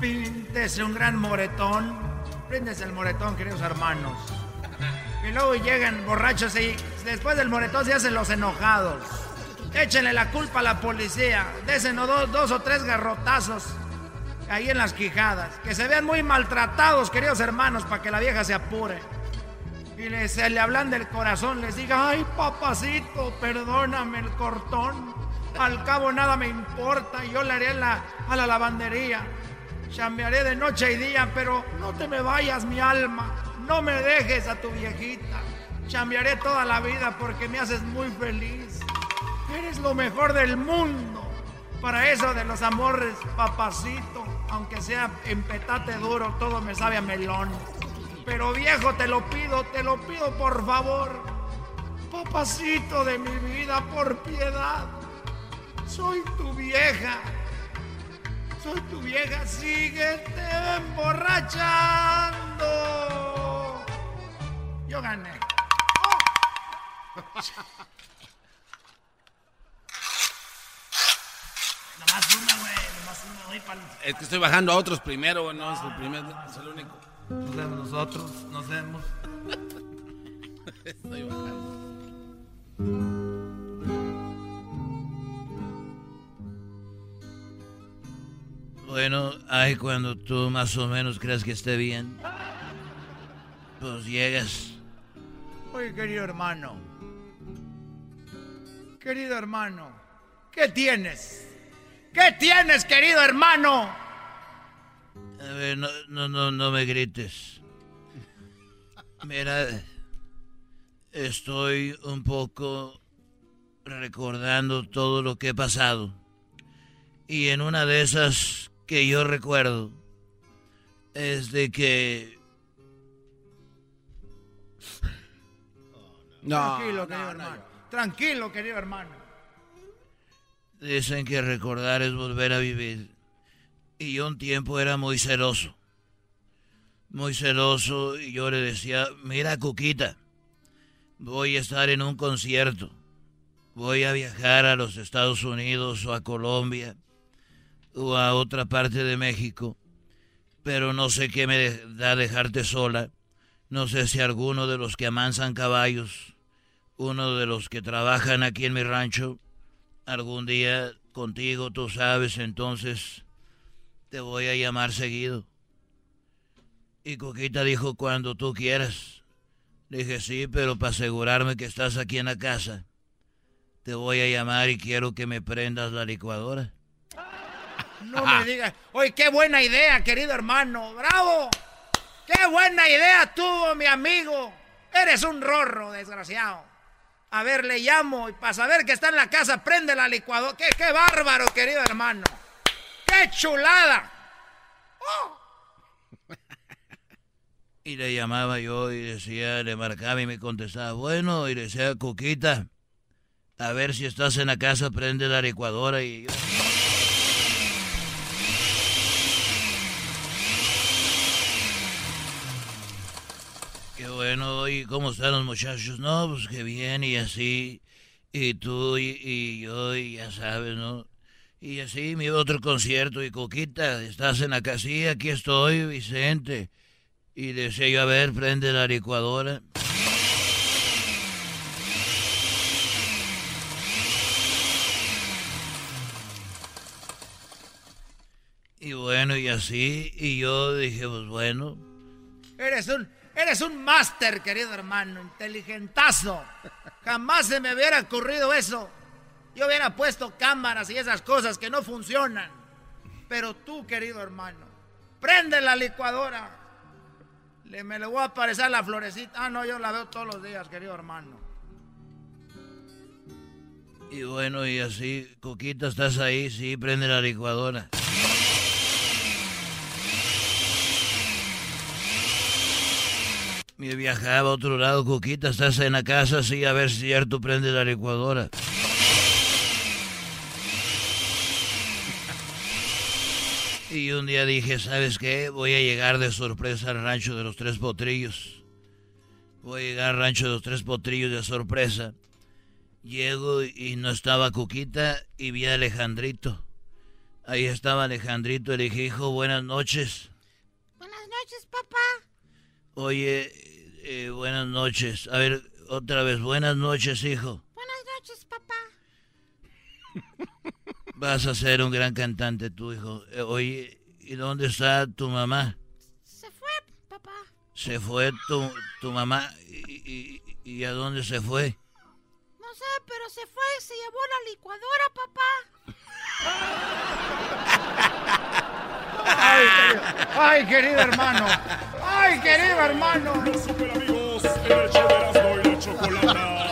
píntese un gran moretón. Píntese el moretón, queridos hermanos. Y luego llegan borrachos y después del moretón se hacen los enojados. Échenle la culpa a la policía. Désenos dos, dos o tres garrotazos ahí en las quijadas. Que se vean muy maltratados, queridos hermanos, para que la vieja se apure. Y les, se le hablan del corazón, les diga, ay papacito, perdóname el cortón. Al cabo nada me importa, yo le haré la, a la lavandería. Chambearé de noche y día, pero no te me vayas, mi alma. No me dejes a tu viejita. Chambearé toda la vida porque me haces muy feliz. Eres lo mejor del mundo. Para eso de los amores, papacito, aunque sea en petate duro, todo me sabe a melón. Pero viejo, te lo pido, te lo pido por favor. Papacito de mi vida, por piedad. Soy tu vieja. Soy tu vieja, síguete emborrachando. Yo gané. Nomás una, güey. Nomás una. Pa'l- Es que estoy bajando a otros primero, güey. No, es el primer, es el único. Nos vemos nosotros, nos vemos. Estoy bajando. Bueno, ay, cuando tú más o menos creas que esté bien, pues llegas. Oye, querido hermano. Querido hermano. ¿Qué tienes? ¿Qué tienes, querido hermano? A ver, no, no, no, no me grites. Mira, estoy un poco recordando todo lo que he pasado. Y en una de esas que yo recuerdo es de que Tranquilo, querido hermano. Tranquilo, querido hermano. dicen que recordar es volver a vivir. Y yo un tiempo era muy celoso. Muy celoso y yo le decía, mira Cuquita, voy a estar en un concierto. Voy a viajar a los Estados Unidos o a Colombia o a otra parte de México. Pero no sé qué me da dejarte sola. No sé si alguno de los que amansan caballos, uno de los que trabajan aquí en mi rancho, algún día contigo, tú sabes, entonces te voy a llamar seguido. Y Coquita dijo cuando tú quieras. Le dije sí, pero para asegurarme que estás aquí en la casa, te voy a llamar y quiero que me prendas la licuadora. No me digas. Oye, qué buena idea, querido hermano. ¡Bravo! ¡Qué buena idea tuvo mi amigo! Eres un rorro, desgraciado. A ver, le llamo y para saber que está en la casa, prende la licuadora. ¡Qué, qué bárbaro, querido hermano! ¡Qué chulada! Y le llamaba yo y decía, le marcaba y me contestaba, bueno, y decía, Cuquita, a ver si estás en la casa, prende la licuadora y yo... Qué bueno, ¿y cómo están los muchachos? No, pues qué bien, y así, y tú, y, y yo, y ya sabes, ¿no? Y así mi otro concierto. Y Coquita, estás en la casilla, aquí estoy, Vicente. Y decía yo, a ver, prende la licuadora. Y bueno, y así, y yo dije, pues bueno, Eres un, eres un máster, querido hermano, inteligentazo. Jamás se me hubiera ocurrido eso. Yo hubiera puesto cámaras y esas cosas que no funcionan. Pero tú, querido hermano, prende la licuadora. Le, me le voy a aparecer la florecita. Ah, no, yo la veo todos los días, querido hermano. y bueno, y así, Coquita, estás ahí, sí, prende la licuadora. Me viajaba a otro lado, Coquita, estás en la casa, sí, a ver si cierto prende la licuadora. Y un día dije, ¿sabes qué? Voy a llegar de sorpresa al rancho de los tres potrillos. Voy a llegar al rancho de los tres potrillos de sorpresa. Llego y no estaba Cuquita y vi a Alejandrito. Ahí estaba Alejandrito y le dije, hijo, buenas noches. Buenas noches, papá. Oye, eh, buenas noches. A ver, otra vez, buenas noches, hijo. Buenas noches, papá. Vas a ser un gran cantante, tu hijo. Eh, oye, ¿y dónde está tu mamá? Se fue, papá. Se fue tu, tu mamá. ¿Y, y- y a dónde se fue? No sé, pero se fue y se llevó la licuadora, papá. Ay, querido, ay, querido hermano. Ay, querido hermano. Los super amigos el de Erasmo y la Chocolata.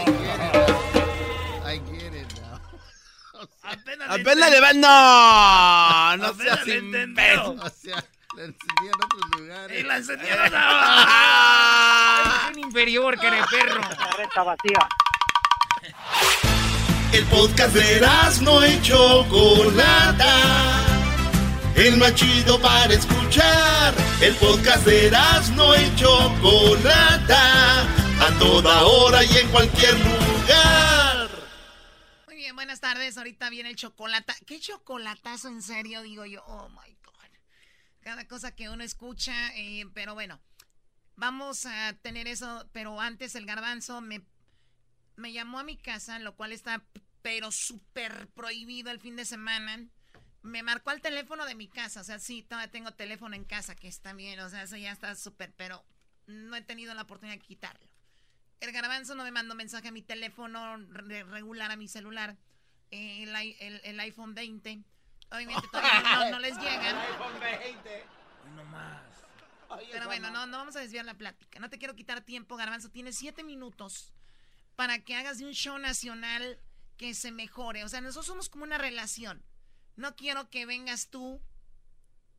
Apenas, Apenas le. No, no seas imbécil. entendió. O sea, la encendí en otros lugares. Y la encendieron Un inferior, que eres perro. Está vacía. El podcast de Erasmo y Chocolata. El más chido para escuchar. El podcast de Erasmo y Chocolata. A toda hora y en cualquier lugar. Buenas tardes. Ahorita viene el chocolate. ¿Qué chocolatazo en serio? Digo yo, oh my God. Cada cosa que uno escucha, eh, pero bueno, vamos a tener eso. Pero antes el garbanzo me, me llamó a mi casa, lo cual está pero súper prohibido el fin de semana. Me marcó al teléfono de mi casa, o sea, sí, todavía tengo teléfono en casa, que está bien, o sea, eso ya está súper, pero no he tenido la oportunidad de quitarlo. El garbanzo no me mandó mensaje a mi teléfono re- regular, a mi celular, eh, el, el- el iPhone 20. Obviamente todavía no, no les llegan. Pero bueno, no, no vamos a desviar la plática. No te quiero quitar tiempo, Garbanzo. Tienes siete minutos para que hagas de un show nacional que se mejore. O sea, nosotros somos como una relación. No quiero que vengas tú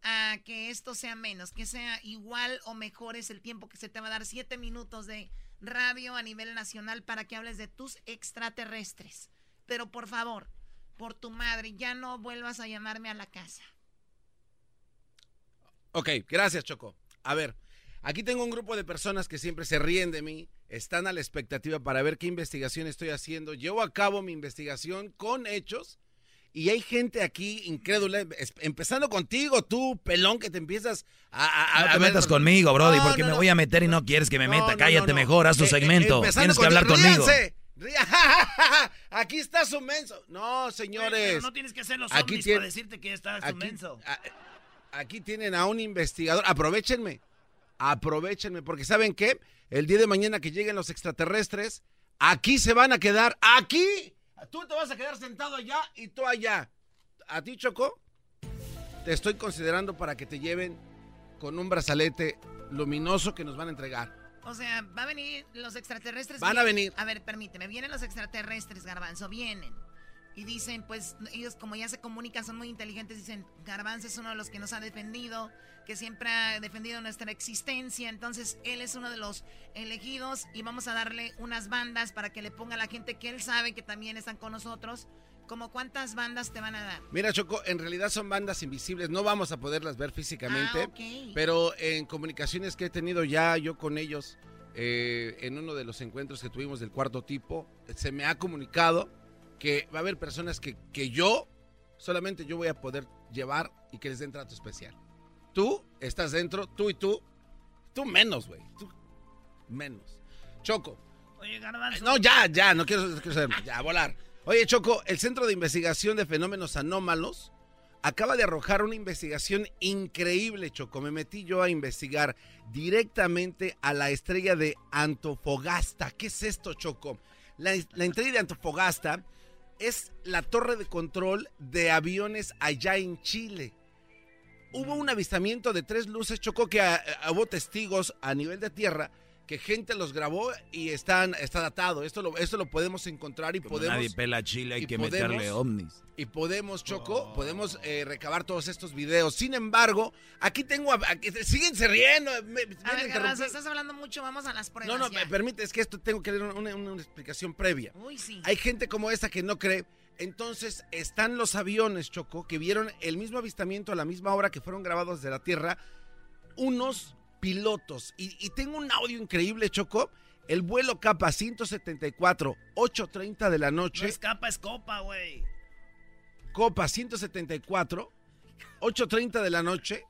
a que esto sea menos, que sea igual o mejor es el tiempo que se te va a dar. Siete minutos de radio a nivel nacional para que hables de tus extraterrestres. Pero por favor, por tu madre, ya no vuelvas a llamarme a la casa. Ok, gracias, Choco. A ver, aquí tengo un grupo de personas que siempre se ríen de mí, están a la expectativa para ver qué investigación estoy haciendo. Llevo a cabo mi investigación con hechos y hay gente aquí incrédula, empezando contigo, tú, pelón, que te empiezas a... a- a- No a te ver- metas conmigo, Brody, No, porque no, me no. voy a meter y no quieres que me meta. no, Cállate no, no. mejor, haz tu Eh, eh, segmento. empezando Tienes que hablar con- conmigo. ríanse, Aquí está su menso. No, señores. Pero no tienes que ser los Aquí tiene- para decirte que está su aquí- menso. a- Aquí tienen a un investigador. Aprovechenme. Aprovechenme. Porque ¿saben qué? El día de mañana que lleguen los extraterrestres, aquí se van a quedar. ¡Aquí! Tú te vas a quedar sentado allá y tú allá. ¿A ti, Choco? Te estoy considerando para que te lleven con un brazalete luminoso que nos van a entregar. O sea, va a venir los extraterrestres. Van a venir. A ver, permíteme. Vienen los extraterrestres, Garbanzo, vienen. Y dicen, pues, ellos como ya se comunican, son muy inteligentes, dicen, Garbanzo es uno de los que nos ha defendido, que siempre ha defendido nuestra existencia. Entonces, él es uno de los elegidos y vamos a darle unas bandas para que le ponga a la gente que él sabe que también están con nosotros. Como cuántas bandas te van a dar. Mira, Choco, en realidad son bandas invisibles, no vamos a poderlas ver físicamente, Ah, ok. pero en comunicaciones que he tenido ya yo con ellos, eh, en uno de los encuentros que tuvimos del cuarto tipo, se me ha comunicado que va a haber personas que, que yo, solamente yo voy a poder llevar y que les den trato especial. Tú estás dentro, tú y tú, tú menos, güey. Tú menos. Choco. Oye, Garbanzo. No, ya, ya, no quiero, no quiero más, ya, a volar. Oye, Choco, el Centro de Investigación de Fenómenos Anómalos acaba de arrojar una investigación increíble, Choco. Me metí yo a investigar directamente a la estrella de Antofagasta. ¿Qué es esto, Choco? La, la estrella de Antofagasta es la torre de control de aviones allá en Chile. Hubo un avistamiento de tres luces, Choco, que hubo testigos a nivel de tierra que gente los grabó y están, está datado. Esto lo, esto lo podemos encontrar y Como podemos... nadie pela Chile, hay y que podemos- meterle ovnis. y podemos, Choco, podemos eh, recabar todos estos videos. Sin embargo, aquí tengo... a- aquí- síguense riendo. me- me A van ver, interrumpir. Garbanzo, estás hablando mucho, vamos a las pruebas. No, no, ya. me permite, es que esto tengo que leer una, una- una explicación previa. Uy, sí. Hay gente como esta que no cree. Entonces, están los aviones, Choco, que vieron el mismo avistamiento a la misma hora que fueron grabados de la Tierra, unos pilotos. Y, y tengo un audio increíble, Choco. El vuelo capa 174, 8.30 de la No noche. es capa, es copa, güey. Copa 174, 8.30 de la noche,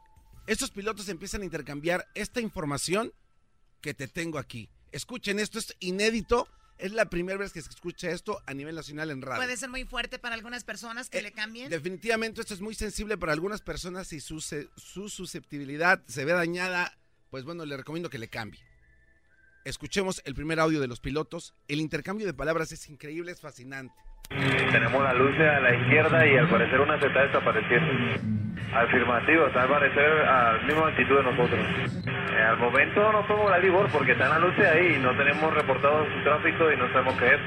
estos pilotos empiezan a intercambiar esta información que te tengo aquí. Escuchen esto, es inédito. Es la primera vez que se escucha esto a nivel nacional en radio. Puede ser muy fuerte para algunas personas que Eh, le cambien. Definitivamente esto es muy sensible para algunas personas y su susceptibilidad se ve dañada, pues bueno, le recomiendo que le cambie. Escuchemos el primer audio de los pilotos. El intercambio de palabras es increíble, es fascinante. Tenemos la luz a la izquierda y al parecer una se está desapareciendo. Afirmativo, está al parecer a la misma altitud de nosotros. Eh, al momento no somos la Libor porque están las luces ahí y no tenemos reportado su tráfico y no sabemos qué es.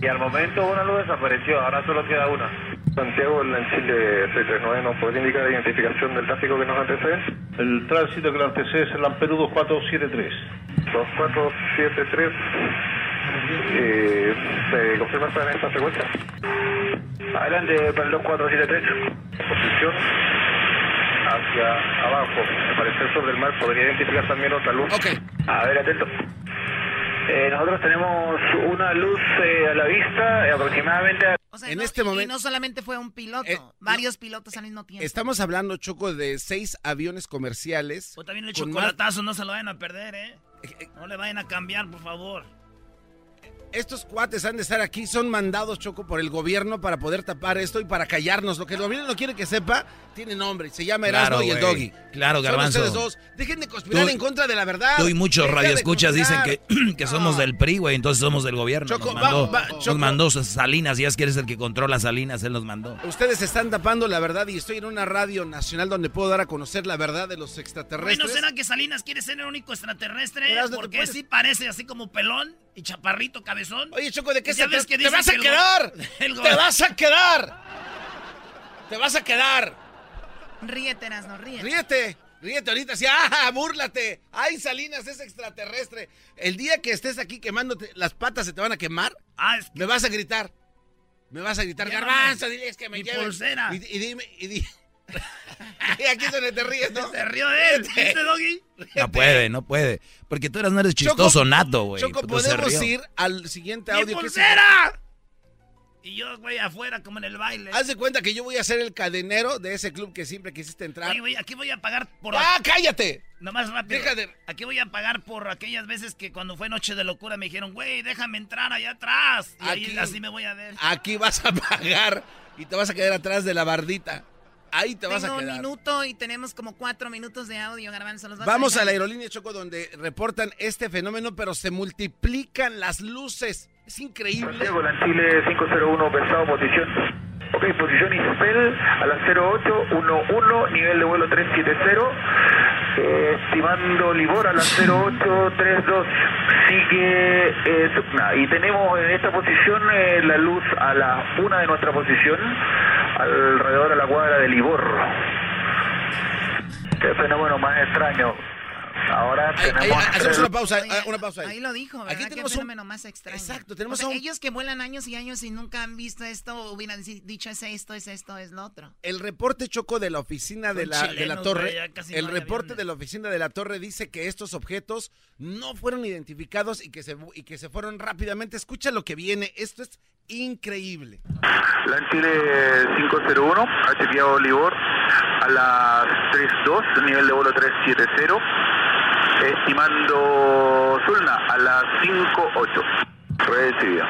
Y al momento una luz desapareció, ahora solo queda una. Santiago, en Chile 639, ¿nos podría indicar la identificación del tráfico que nos antecede? El tránsito que lo antecede es el Amperú 2473. 2473. Eh, ¿Se confirma esta, esta frecuencia? Adelante para el 2473. Posición hacia abajo. Al parecer sobre el mar podría identificar también otra luz. A ver, atento. Eh, nosotros tenemos una luz eh, a la vista, eh, aproximadamente a O sea, en no- este y- y momento- no solamente fue un piloto, Eh, varios pilotos al mismo tiempo. Estamos hablando, Choco, de seis aviones comerciales. O también el con más- chocolatazo, no se lo vayan a perder, ¿eh? No le vayan a cambiar, por favor. Estos cuates han de estar aquí, son mandados, Choco, por el gobierno para poder tapar esto y para callarnos. Lo que el gobierno no quiere que sepa, tiene nombre, se llama Erasmo Claro, y el. Doggy. Claro, Son Garbanzo. ustedes dos. Dejen de conspirar Tú- en contra de la verdad. Tú y muchos radioescuchas dicen que, que somos del PRI, güey, entonces somos del gobierno. Choco, nos mandó, va- va, nos Choco. mandó Salinas, ya es que eres el que controla Salinas, él nos mandó. Ustedes están tapando la verdad y estoy en una radio nacional donde puedo dar a conocer la verdad de los Bueno, extraterrestres. ¿será que Salinas quiere ser el único extraterrestre? Erasmo, ¿te Porque sí parece así como pelón y chaparrito cabezón. Oye, Choco, ¿de qué se ves que ¡Te vas a que el quedar! ¡Te vas a quedar! ¡Te vas a quedar! Ríete, Erasmo, ríete. Ríete, ríete ahorita, sí, ¡ah, búrlate! ¡Ay, Salinas es extraterrestre! El día que estés aquí quemándote, las patas se te van a quemar, me vas a gritar. Me vas a gritar, garbanzo, diles que me mi lleven. pulsera. Y, y dime, y di... y aquí es donde te ríes, ¿no? Se rió de él. ¿viste, Doggy? No puede, no puede. Porque tú eras, no eres chistoso Choco, nato, güey. Choco, se podemos ir al siguiente ¡Mi audio. que es- pulsera! Y yo, güey, afuera, como en el baile. Haz de cuenta que yo voy a ser el cadenero de ese club que siempre quisiste entrar. Oye, güey, aquí voy a pagar por... ¡Ah, cállate! Nomás rápido. Deja de- Aquí voy a pagar por aquellas veces que cuando fue Noche de Locura me dijeron, güey, déjame entrar allá atrás. Y ahí Aquí. así me voy a ver. Aquí vas a pagar y te vas a quedar atrás de la bardita. Ahí te vas a Tengo un quedar. minuto y tenemos como cuatro minutos de audio, Garbanzo. ¿los vas Vamos dejar? a la aerolínea Choco donde reportan este fenómeno, pero se multiplican las luces. Es increíble. Santiago, la Chile 501, pesado, posición. Ok, posición Ispel a las 0811, nivel de vuelo 370. Eh, estimando Libor a las 0832. Sigue eh, Sucna. Y tenemos en esta posición eh, la luz a la una de nuestra posición, alrededor de la cuadra de Libor. Qué fenómeno más extraño. Ahora Ahí- ahí- tenemos... hacemos una pausa, ah, una pausa ahí. Ahí lo dijo, ¿verdad? Aquí Qué tenemos un- fenómeno más extraño. Exacto, tenemos O sea, a un- ellos que vuelan años y años y nunca han visto esto, hubieran di- dicho es esto, es esto, es lo otro. El reporte choco de la oficina de la, de la chilenos, torre. el no reporte de la oficina de la torre dice que estos objetos no fueron identificados y que se y que se fueron rápidamente. Escucha lo que viene. Esto es increíble. LAN Chile 501, ha chequeado Libor a las 3.2, nivel de vuelo 370. Estimando Zulna a las 5.8. Recibido.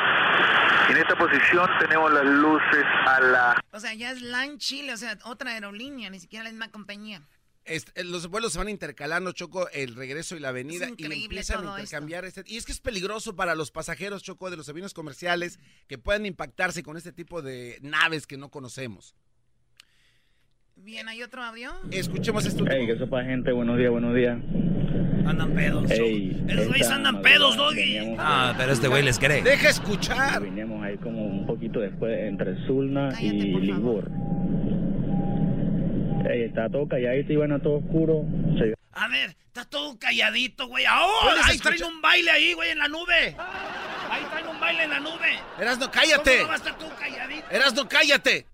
En esta posición tenemos las luces a la... O sea, ya es LAN Chile, o sea, otra aerolínea, ni siquiera la misma compañía. Este, los vuelos se van intercalando, Choco, el regreso y la avenida. Es y empiezan a intercambiar. Este, y es que es peligroso para los pasajeros, Choco, de los aviones comerciales que puedan impactarse con este tipo de naves que no conocemos. Bien, ¿hay otro audio? Escuchemos esto. Hey, ¿qué sopa, gente? Buenos días, buenos días. Andan pedos. Ey, Esos güeyes andan pedos, Doggy. Ah, pero este güey les cree. Deja escuchar. Veníamos ahí como un poquito después entre Zulna y Libur. Ey, está todo calladito, iban a todo oscuro. Se- A ver, está todo calladito, güey. ¿Puedes Ahí traen un baile ahí, güey, en la nube. Ahí traen un baile en la nube. Erasno, cállate. ¿Cómo no va a estar todo calladito? Erasno, cállate.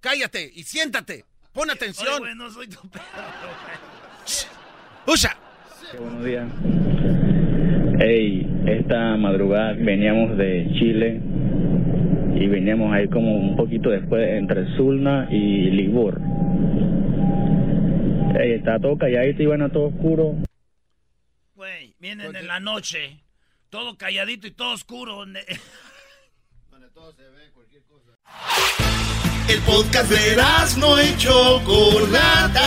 Cállate y siéntate. Pon atención. Oye, güey, no soy tu pedo. Usha. Qué buenos días. Ey, esta madrugada veníamos de Chile y veníamos ahí como un poquito después entre Zulna y Libur. Ey, está todo calladito, iban a todo oscuro. Güey, vienen en la noche. Todo calladito y todo oscuro. donde- El podcast de no y Chocolata.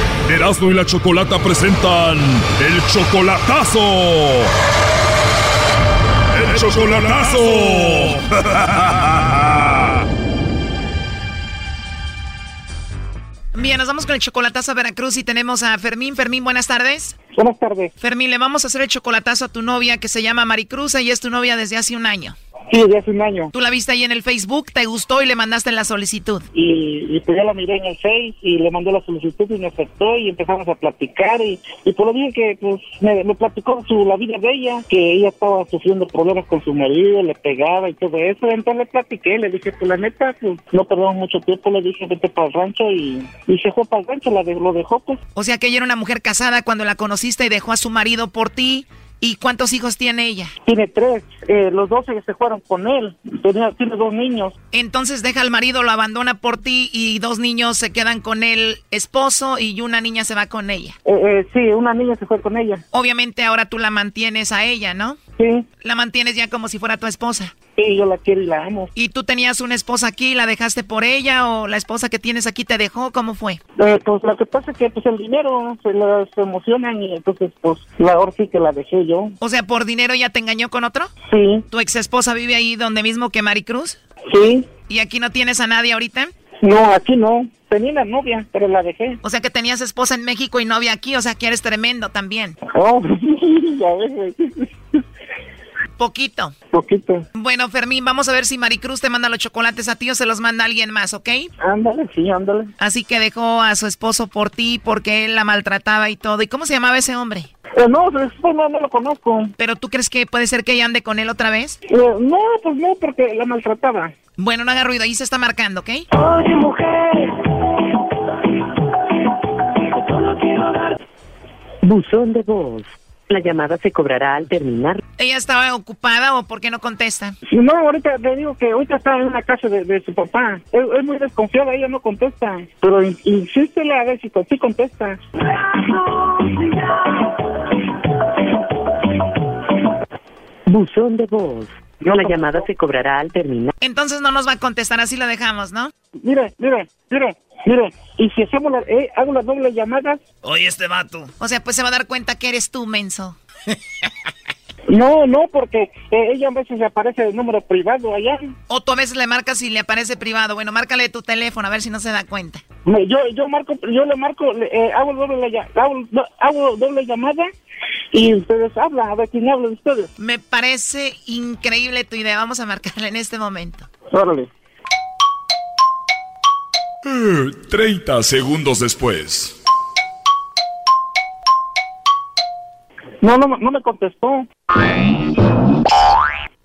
Erasmo y la Chocolata presentan el chocolatazo. El chocolatazo. Bien, nos vamos con el chocolatazo a Veracruz y tenemos a Fermín. Fermín, buenas tardes. Buenas tardes. Fermín, le vamos a hacer el chocolatazo a tu novia que se llama Maricruz y es tu novia desde hace un año. Sí, desde hace un año. Tú la viste ahí en el Facebook, te gustó y le mandaste la solicitud. Y, y pues yo la miré en el Face y le mandé la solicitud y me aceptó y empezamos a platicar y, y pues le dije que pues me, me platicó su, la vida de ella, que ella estaba sufriendo problemas con su marido, le pegaba y todo eso. Entonces le platiqué, le dije, pues la neta, pues no perdamos mucho tiempo, le dije, vete para el rancho y, y se fue para el rancho, la de- lo dejó pues. O sea que ella era una mujer casada cuando la conociste y dejó a su marido por ti. ¿Y cuántos hijos tiene ella? Tiene tres, eh, los dos se se fueron con él, Tenía, tiene dos niños. Entonces deja al marido, lo abandona por ti y dos niños se quedan con el esposo y una niña se va con ella. Eh, eh, sí, una niña se fue con ella. Obviamente ahora tú la mantienes a ella, ¿no? Sí. La mantienes ya como si fuera tu esposa. Sí, yo la quiero y la amo. ¿Y tú tenías una esposa aquí, la dejaste por ella o la esposa que tienes aquí te dejó? ¿Cómo fue? Eh, pues lo que pasa es que pues el dinero se las emocionan y entonces pues la ahora sí que la dejé yo. O sea, ¿por dinero ya te engañó con otro? Sí. ¿Tu ex esposa vive ahí donde mismo que Maricruz? Sí. ¿Y aquí no tienes a nadie ahorita? No, aquí no. Tenía una novia, pero la dejé. O sea que tenías esposa en México y novia aquí, o sea que eres tremendo también. Oh, ya ves. Poquito. Poquito. Bueno, Fermín, vamos a ver si Maricruz te manda los chocolates a ti o se los manda alguien más, ¿ok? Ándale, sí, ándale. Así que dejó a su esposo por ti porque él la maltrataba y todo. ¿Y cómo se llamaba ese hombre? Eh, no, después no, no lo conozco. ¿Pero tú crees que puede ser que ella ande con él otra vez? Eh, no, pues no, porque la maltrataba. Bueno, no haga ruido, ahí se está marcando, ¿ok? Oye, mujer. Buzón de voz. La llamada se cobrará al terminar. ¿Ella estaba ocupada o por qué no contesta? No, ahorita te digo que ahorita está en la casa de, de su papá. Es, es muy desconfiada, ella no contesta. Pero in- insístele a ver si sí contesta. Buzón de voz. La llamada se cobrará al terminar. Entonces no nos va a contestar, así lo dejamos, ¿no? Mire, mire, mire, mire. Y si hacemos la, eh, hago las doble llamadas, Oye, este vato. O sea, pues se va a dar cuenta que eres tú, menso. No, no, porque eh, ella a veces aparece el número privado allá. O tú a veces le marcas y le aparece privado. Bueno, márcale tu teléfono a ver si no se da cuenta. Me- Yo, yo marco, yo le marco, le- eh, hago, doble, hago, hago doble llamada y ustedes hablan, a ver quién habla de ustedes. Me parece increíble tu idea. Vamos a marcarle en este momento. Órale. Eh, 30 segundos después. No, no, no me contestó.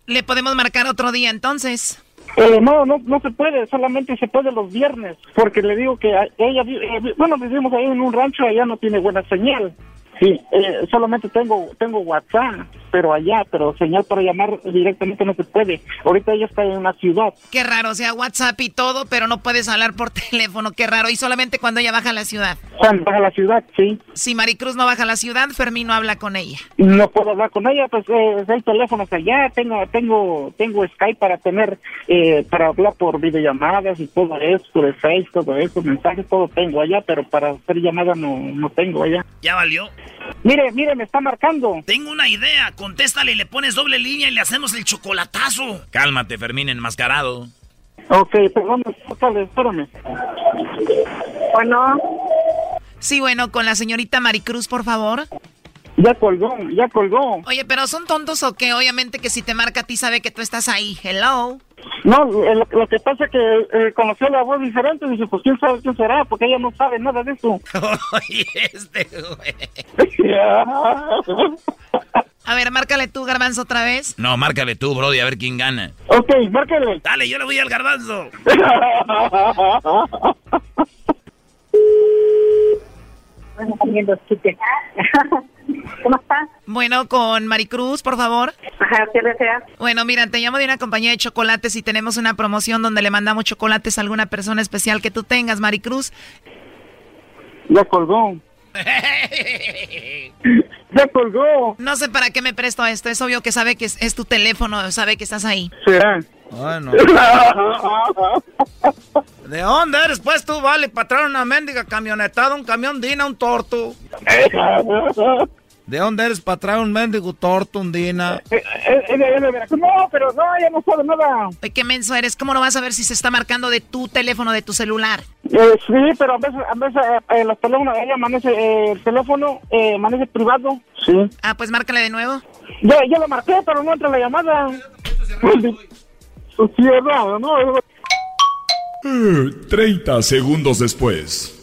Le podemos marcar otro día entonces. Eh, no, no, no se puede, solamente se puede los viernes, porque le digo que ella, eh, bueno, vivimos ahí en un rancho, allá no tiene buena señal. Sí, eh, solamente tengo tengo WhatsApp, pero allá, pero señal para llamar directamente no se puede. Ahorita ella está en una ciudad. Qué raro, o sea, WhatsApp y todo, pero no puedes hablar por teléfono. Qué raro. Y solamente cuando ella baja a la ciudad. Cuando baja a la ciudad, sí. Si Maricruz no baja a la ciudad, Fermín no habla con ella. No puedo hablar con ella, pues eh, hay teléfonos allá, tengo tengo tengo Skype para tener, eh, para hablar por videollamadas y todo eso, por el Face, todo eso, mensajes, todo tengo allá, pero para hacer llamada no, no tengo allá. Ya valió. Mire, mire, me está marcando. Tengo una idea. Contéstale, le pones doble línea y le hacemos el chocolatazo. Cálmate, Fermín enmascarado. Ok, perdón, espérame. Bueno. Sí, bueno, con la señorita Maricruz, por favor. Ya colgó, ya colgó. Oye, pero son tontos o qué? Obviamente que si te marca a ti sabe que tú estás ahí. Hello. No, lo, lo que pasa es que eh, conoció la voz diferente, dice, pues quién sabe quién será, porque ella no sabe nada de eso. Oye, este güey. A ver, márcale tú, Garbanzo, otra vez. No, márcale tú, Brody, a ver quién gana. ok, márcale. Dale, yo le voy al garbanzo. ¿Cómo estás? Bueno, con Maricruz, por favor. Ajá, ¿qué desea? Bueno, mira, te llamo de una compañía de chocolates y tenemos una promoción donde le mandamos chocolates a alguna persona especial que tú tengas, Maricruz. Ya colgó. ya colgó. No sé para qué me presto a esto. Es obvio que sabe que es, es tu teléfono, sabe que estás ahí. ¿Será? Bueno. ¿De dónde eres, pues, tú? Vale, para traer una mendiga camionetada, un camión Dina, un torto. ¿De dónde eres para traer un mendigo torto, un Dina? Eh, eh, eh, de- Veracruz. No, pero no, ella no sabe nada. Ay, qué menso eres. ¿Cómo no vas a ver si se está marcando de tu teléfono, de tu celular? Eh, sí, pero a veces, a veces eh, eh, los teléfonos, ella amanece, eh, el teléfono eh, amanece privado. Sí. Ah, pues márcale de nuevo. Ya, ya lo marqué, pero no entra la llamada. Cierra, no. Eh, 30 segundos después.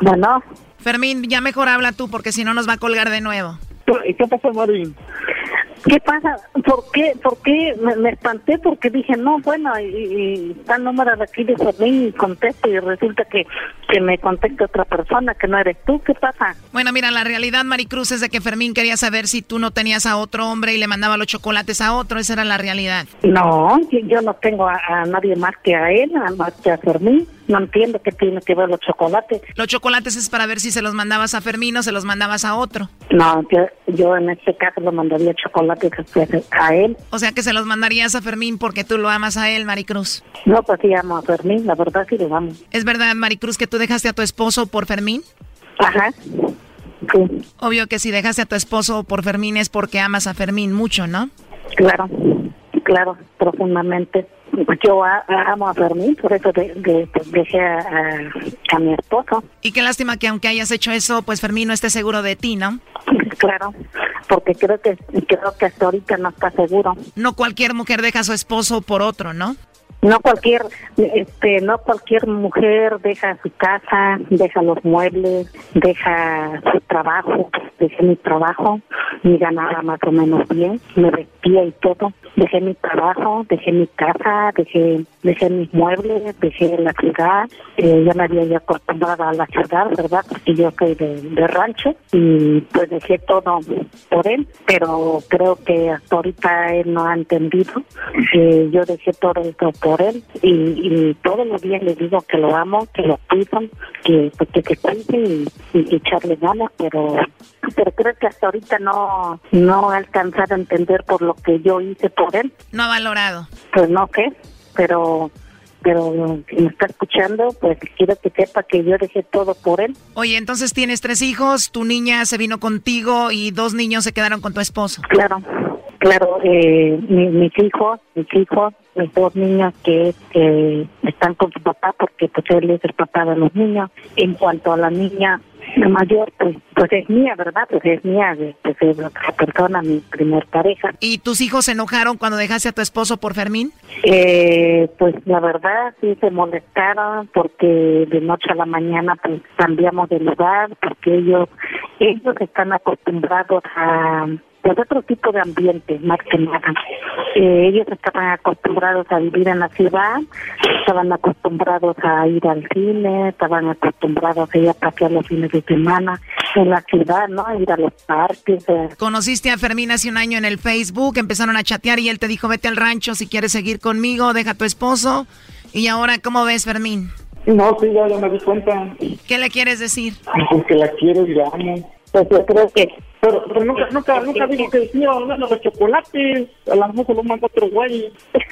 Bueno. Fermín, ya mejor habla tú porque si no nos va a colgar de nuevo. ¿Y qué pasó, Marín? ¿Qué pasa? ¿Por qué? ¿Por qué? Me, me espanté porque dije, no, bueno, y, y está el número de aquí de Fermín y contesto y resulta que, que me contesta otra persona que no eres tú. ¿Qué pasa? Bueno, mira, la realidad, Maricruz, es de que Fermín quería saber si tú no tenías a otro hombre y le mandaba los chocolates a otro. Esa era la realidad. No, yo, no tengo a, a nadie más que a él, a más que a Fermín. No entiendo qué tiene que ver los chocolates. Los chocolates es para ver si se los mandabas a Fermín o se los mandabas a otro. No, yo, yo en este caso lo mandaría chocolate a él. O sea que se los mandarías a Fermín porque tú lo amas a él, Maricruz. No, pues sí amo a Fermín, la verdad sí lo amo. ¿Es verdad, Maricruz, que tú dejaste a tu esposo por Fermín? Ajá. Obvio que si dejaste a tu esposo por Fermín es porque amas a Fermín mucho, ¿no? Claro, claro, profundamente. Yo a- amo a Fermín, por eso de- de- dejé a, a- a mi esposo. Y qué lástima que aunque hayas hecho eso, pues Fermín no esté seguro de ti, ¿no? Claro, porque creo que creo que hasta ahorita no está seguro. No cualquier mujer deja a su esposo por otro, ¿no? No cualquier, este, no cualquier mujer deja su casa, deja los muebles, deja su trabajo. Dejé mi trabajo, y ganaba más o menos bien, me vestía y todo. Dejé mi trabajo, dejé mi casa, dejé, dejé mis muebles, dejé la ciudad. Eh, ya me había acostumbrado a la ciudad, ¿verdad? Porque yo soy de, de rancho y pues dejé todo por él, pero creo que hasta ahorita él no ha entendido. Eh, yo dejé todo esto por él y, y todos los días le digo que lo amo, que lo cuido, que pues, que, que cuide y, y echarle ganas, pero pero creo que hasta ahorita no no ha alcanzado a entender por lo que yo hice por él. No ha valorado. Pues no sé, pero pero si me está escuchando, pues quiero que sepa que yo dejé todo por él. Oye, entonces tienes tres hijos, tu niña se vino contigo y dos niños se quedaron con tu esposo. Claro, claro, eh, mi- mis hijos, mis hijos, mis dos niños que eh, están con su papá porque pues él es el papá de los niños. En cuanto a la niña la mayor, pues, pues es mía, ¿verdad? Pues es mía, pues es otra persona, mi primer pareja. ¿Y tus hijos se enojaron cuando dejaste a tu esposo por Fermín? Eh, pues la verdad sí se molestaron porque de noche a la mañana pues cambiamos de lugar porque ellos ellos están acostumbrados a pues, otro tipo de ambiente más que nada. Eh, ellos estaban acostumbrados a vivir en la ciudad, estaban acostumbrados a ir al cine, estaban acostumbrados a ir a pasear los fines de semana en la ciudad, ¿no? A ir a los parques. eh, Conociste a Fermín hace un año en el Facebook, empezaron a chatear y él te dijo, vete al rancho si quieres seguir conmigo, deja a tu esposo. Y ahora, ¿cómo ves, Fermín? No, sí, ya, ya me di cuenta. ¿Qué le quieres decir? Porque la quiero y la amo. Pues yo creo que... Pero, pero nunca, nunca, nunca digo que sí, hablando de chocolates. A lo mejor lo manda otro güey.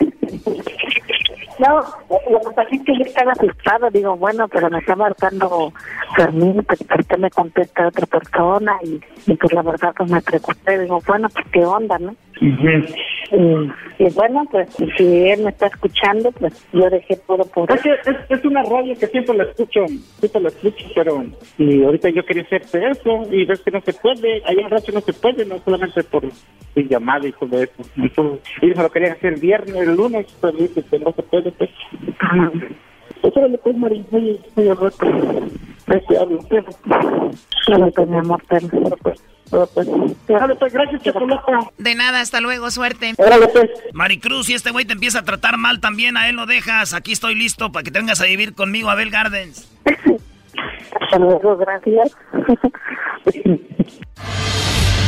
No, lo que pasa es que yo estaba asustada, digo, bueno, pero me está marcando Fermín, pues ¿por me contesta otra persona? Y, y pues la verdad pues me preocupé, digo, bueno, pues qué onda, ¿no? Y, y bueno, pues si él me está escuchando, pues yo dejé todo por Es, que es, es una radio que siempre la escucho, siempre la escucho, pero y ahorita yo quería hacerte eso y ves que no se puede, allá en radio no se puede, no solamente por por llamada y todo eso. Entonces, ellos me lo querían hacer el viernes, el lunes, pero dice que no se puede, pues. Pues órale, pues, Marín, oye, oye, rato. Ahí te hablo. Pues, mi amor, pero... pues, pues. Pues, gracias. De nada, hasta luego, suerte. Órale, pues. Maricruz, si este güey te empieza a tratar mal también, a él lo dejas. Aquí estoy listo para que te vengas a vivir conmigo a Bell Gardens. Hasta luego, gracias.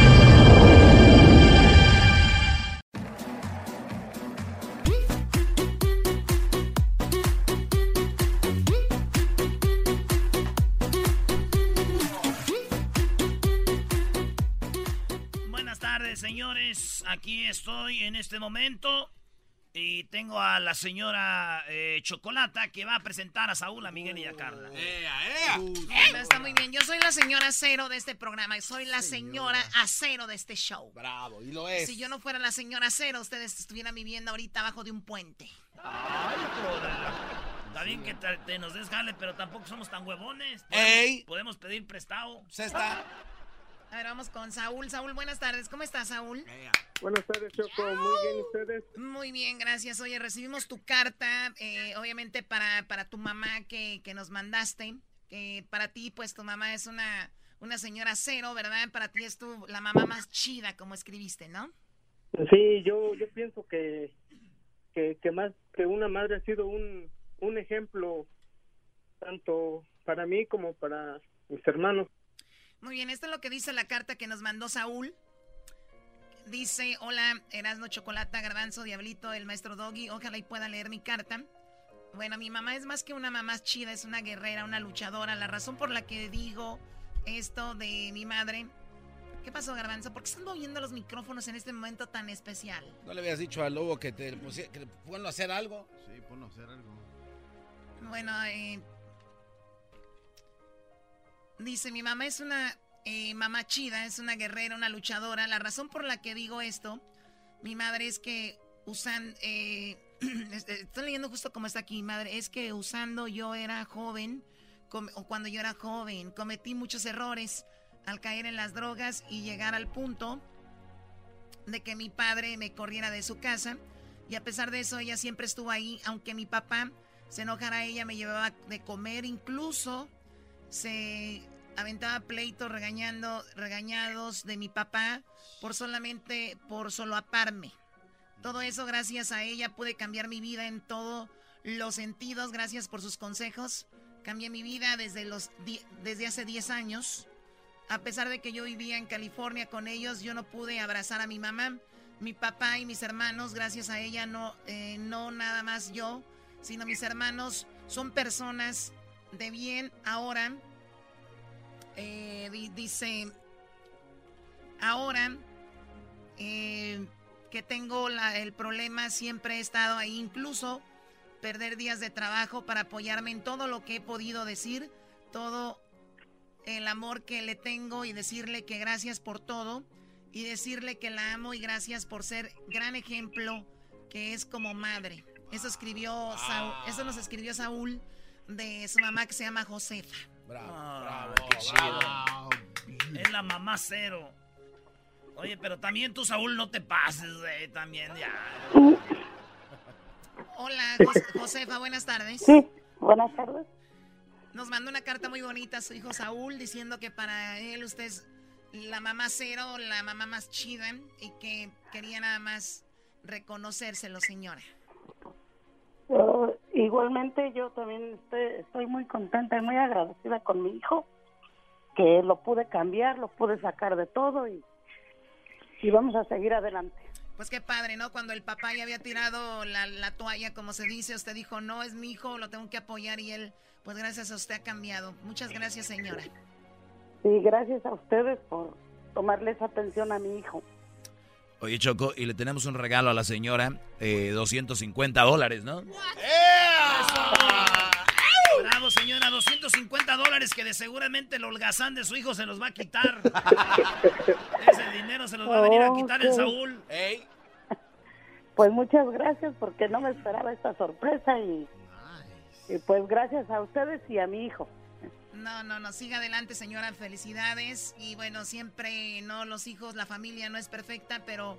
señores. Aquí estoy en este momento. Y tengo a la señora eh, Chocolata que va a presentar a Saúl, a Miguel y a Carla. Bueno, está muy bien. Yo soy la señora cero de este programa. y Soy la señora acero de este show. Bravo, y lo es. Si yo no fuera la señora cero, ustedes estuvieran viviendo ahorita abajo de un puente. Está bien que te, te nos des jale, pero tampoco somos tan huevones. Ey. Podemos pedir prestado. Se está. A ver, vamos con Saúl. Saúl, buenas tardes. ¿Cómo estás, Saúl? Buenas tardes, Choco. Muy bien, ¿y ustedes? Muy bien, gracias. Oye, recibimos tu carta, eh, obviamente para, para tu mamá que, que nos mandaste. Que para ti, pues tu mamá es una, una señora cero, ¿verdad? Para ti es tu, la mamá más chida, como escribiste, ¿no? Sí, yo, yo pienso que, que, que más que una madre ha sido un, un ejemplo tanto para mí como para mis hermanos. Muy bien, esto es lo que dice la carta que nos mandó Saúl. Dice, hola, Erasno Chocolata, Garbanzo, Diablito, el maestro Doggy, ojalá y pueda leer mi carta. Bueno, mi mamá es más que una mamá chida, es una guerrera, una luchadora. La razón por la que digo esto de mi madre... ¿Qué pasó, Garbanzo? ¿Por qué están moviendo los micrófonos en este momento tan especial? ¿No le habías dicho al lobo que te pusiera, que ponlo a hacer algo? Sí, ponlo a hacer algo. Bueno, eh, dice, mi mamá es una eh, mamá chida, es una guerrera, una luchadora. La razón por la que digo esto, mi madre es que usan, eh, estoy leyendo justo como está aquí, madre, es que usando yo era joven, o cuando yo era joven, cometí muchos errores al caer en las drogas y llegar al punto de que mi padre me corriera de su casa. Y a pesar de eso, ella siempre estuvo ahí, aunque mi papá se enojara, ella me llevaba de comer, incluso se aventaba pleitos regañando, regañados de mi papá por solamente, por solo aparme. Todo eso gracias a ella pude cambiar mi vida en todos los sentidos, gracias por sus consejos. Cambié mi vida desde, los desde hace 10 años a pesar de que yo vivía en California con ellos, yo no pude abrazar a mi mamá. Mi papá y mis hermanos, gracias a ella, no, eh, no nada más yo, sino mis hermanos son personas de bien ahora. Eh, dice, ahora eh, que tengo el problema, siempre he estado ahí, incluso perder días de trabajo para apoyarme en todo lo que he podido decir, todo el amor que le tengo y decirle que gracias por todo y decirle que la amo y gracias por ser gran ejemplo que es como madre. Eso escribió eso nos escribió Saúl de su mamá que se llama Josefa. Bravo, ah, qué chido. Es la mamá cero. Oye, pero también tú, Saúl, no te pases, güey, también ya. Hola, Josefa, buenas tardes. Sí, buenas tardes. Nos mandó una carta muy bonita a su hijo Saúl diciendo que para él usted es la mamá cero, la mamá más chida y que quería nada más reconocérselo, señora. Igualmente yo también estoy, muy contenta y muy agradecida con mi hijo, que lo pude cambiar, lo pude sacar de todo y, y vamos a seguir adelante. Pues qué padre, ¿no? Cuando el papá ya había tirado la, la toalla, como se dice, usted dijo, no, es mi hijo, lo tengo que apoyar y él pues gracias a usted ha cambiado. Muchas gracias, señora. Sí, gracias a ustedes por tomarles atención a mi hijo. Oye, Choco, y le tenemos un regalo a la señora, eh, 250 dólares, ¿no? Bravo, señora, 250 dólares que de seguramente el holgazán de su hijo se los va a quitar. Ese dinero se los va a venir a quitar el Saúl. Pues muchas gracias porque no me esperaba esta sorpresa y y pues gracias a ustedes y a mi hijo. No, no, no, siga adelante señora, felicidades. Y bueno, siempre, no, los hijos, la familia no es perfecta, pero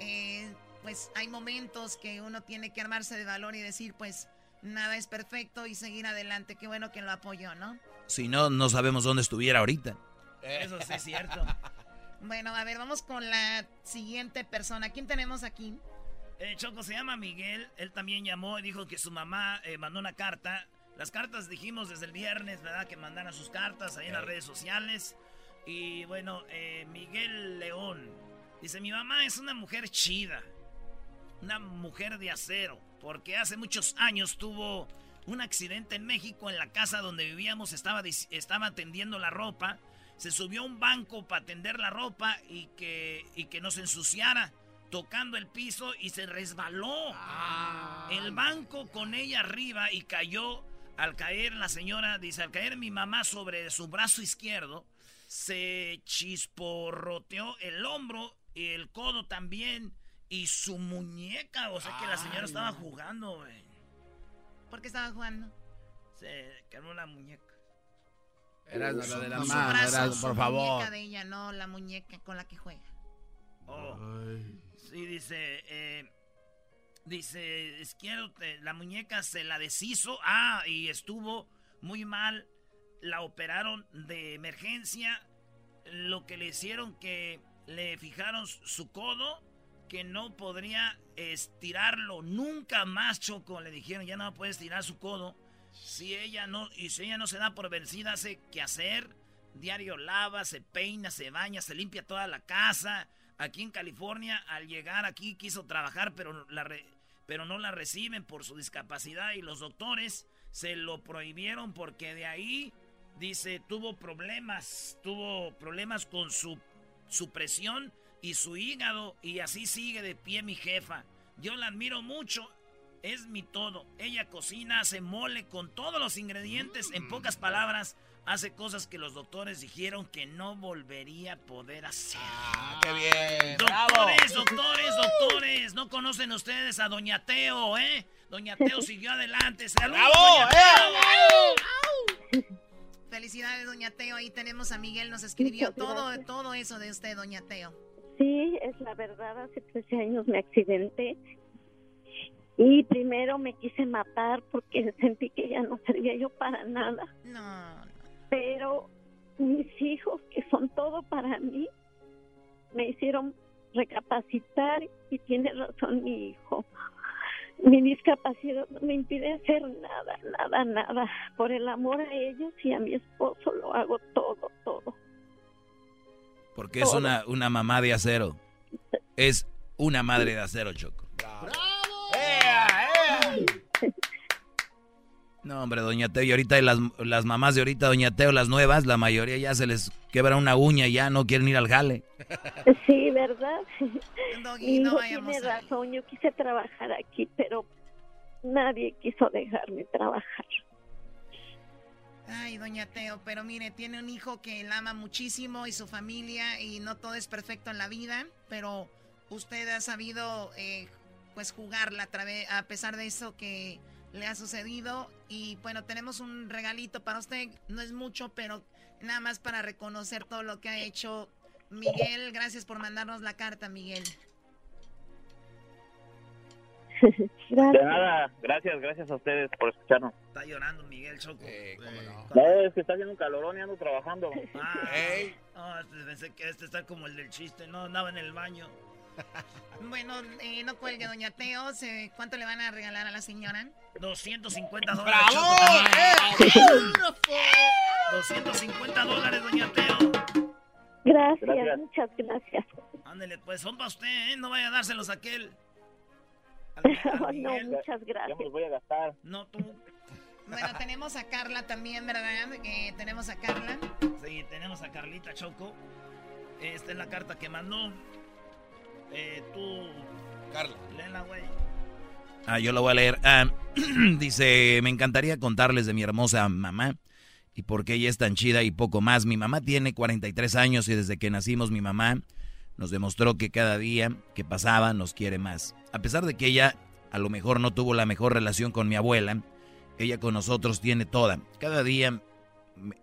eh, pues hay momentos que uno tiene que armarse de valor y decir, pues nada es perfecto y seguir adelante. Qué bueno que lo apoyó, ¿no? Si no, no sabemos dónde estuviera ahorita. Eso sí es cierto. bueno, a ver, vamos con la siguiente persona. ¿Quién tenemos aquí? Eh, Choco se llama Miguel, él también llamó y dijo que su mamá eh, mandó una carta. Las cartas dijimos desde el viernes, ¿verdad? Que mandaran sus cartas ahí en las redes sociales. Y bueno, eh, Miguel León dice, mi mamá es una mujer chida, una mujer de acero, porque hace muchos años tuvo un accidente en México en la casa donde vivíamos, estaba, estaba atendiendo la ropa, se subió a un banco para atender la ropa y que, y que no se ensuciara tocando el piso y se resbaló. Ah. El banco con ella arriba y cayó. Al caer la señora, dice, al caer mi mamá sobre su brazo izquierdo, se chisporroteó el hombro y el codo también y su muñeca. O sea que la señora estaba jugando, güey. ¿Por qué estaba jugando? Se quemó la muñeca. Era la de la mano, por favor. muñeca de ella, no la muñeca con la que juega. Oh. Y dice, eh, dice, izquierdo, la muñeca se la deshizo. Ah, y estuvo muy mal. La operaron de emergencia. Lo que le hicieron que le fijaron su codo, que no podría estirarlo nunca más, Choco. Le dijeron, ya no puede estirar su codo. Si ella no, y si ella no se da por vencida, hace que hacer. Diario lava, se peina, se baña, se limpia toda la casa aquí en California. Al llegar aquí quiso trabajar, pero, la pero no la reciben por su discapacidad y los doctores se lo prohibieron porque de ahí, dice, tuvo problemas, tuvo problemas con su, su presión y su hígado y así sigue de pie mi jefa. Yo la admiro mucho, es mi todo. Ella cocina, hace mole con todos los ingredientes, en pocas palabras hace cosas que los doctores dijeron que no volvería a poder hacer. Ah, qué bien. Doctores, doctores, doctores, no conocen ustedes a Doña Teo, ¿eh? Doña Teo siguió adelante. ¡Saludos, Doña Teo! Felicidades, Doña Teo. Ahí tenemos a Miguel, nos escribió todo, todo eso de usted, Doña Teo. Sí, es la verdad. Hace 13 años me accidenté y primero me quise matar porque sentí que ya no servía yo para nada. No, pero mis hijos, que son todo para mí, me hicieron recapacitar y tiene razón mi hijo. Mi discapacidad no me impide hacer nada, nada, nada. Por el amor a ellos y a mi esposo lo hago todo, todo. Porque es una, una mamá de acero. Es una madre de acero, Choco. No, hombre, Doña Teo, y ahorita las, las mamás de ahorita, Doña Teo, las nuevas, la mayoría ya se les quebra una uña y ya no quieren ir al jale. Sí, ¿verdad? Doggy, no tiene razón, yo quise trabajar aquí, pero nadie quiso dejarme trabajar. Ay, doña Teo, pero mire, tiene un hijo que la ama muchísimo y su familia y no todo es perfecto en la vida, pero usted ha sabido eh, pues jugarla a, través, a pesar de eso que le ha sucedido y bueno, tenemos un regalito para usted, no es mucho, pero nada más para reconocer todo lo que ha hecho Miguel. Gracias por mandarnos la carta, Miguel. De nada, gracias, gracias a ustedes por escucharnos. Está llorando Miguel Choco. No, es que está haciendo un calorón y ando trabajando. Ah, no, este, pensé que este está como el del chiste, no, andaba en el baño. Bueno, eh, no cuelgue, doña Teo. se- ¿Cuánto le van a regalar a la señora? 250 dólares. ¡Bravo! Choco, también. 250 dólares, doña Teo. Gracias, Gracias. muchas gracias. Ándele, pues son para usted, ¿eh? No vaya a dárselos a aquel. no, muchas gracias. Ya me los voy a gastar. No, tú. Bueno, tenemos a Carla también, ¿verdad? Eh, tenemos a Carla. Sí, tenemos a Carlita Choco. Esta es la carta que mandó. Eh, tú. Carla. Léela, güey. Ah, yo lo voy a leer. Ah, dice, me encantaría contarles de mi hermosa mamá y por qué ella es tan chida y poco más. Mi mamá tiene 43 años y desde que nacimos mi mamá nos demostró que cada día que pasaba nos quiere más. A pesar de que ella a lo mejor no tuvo la mejor relación con mi abuela, ella con nosotros tiene toda. Cada día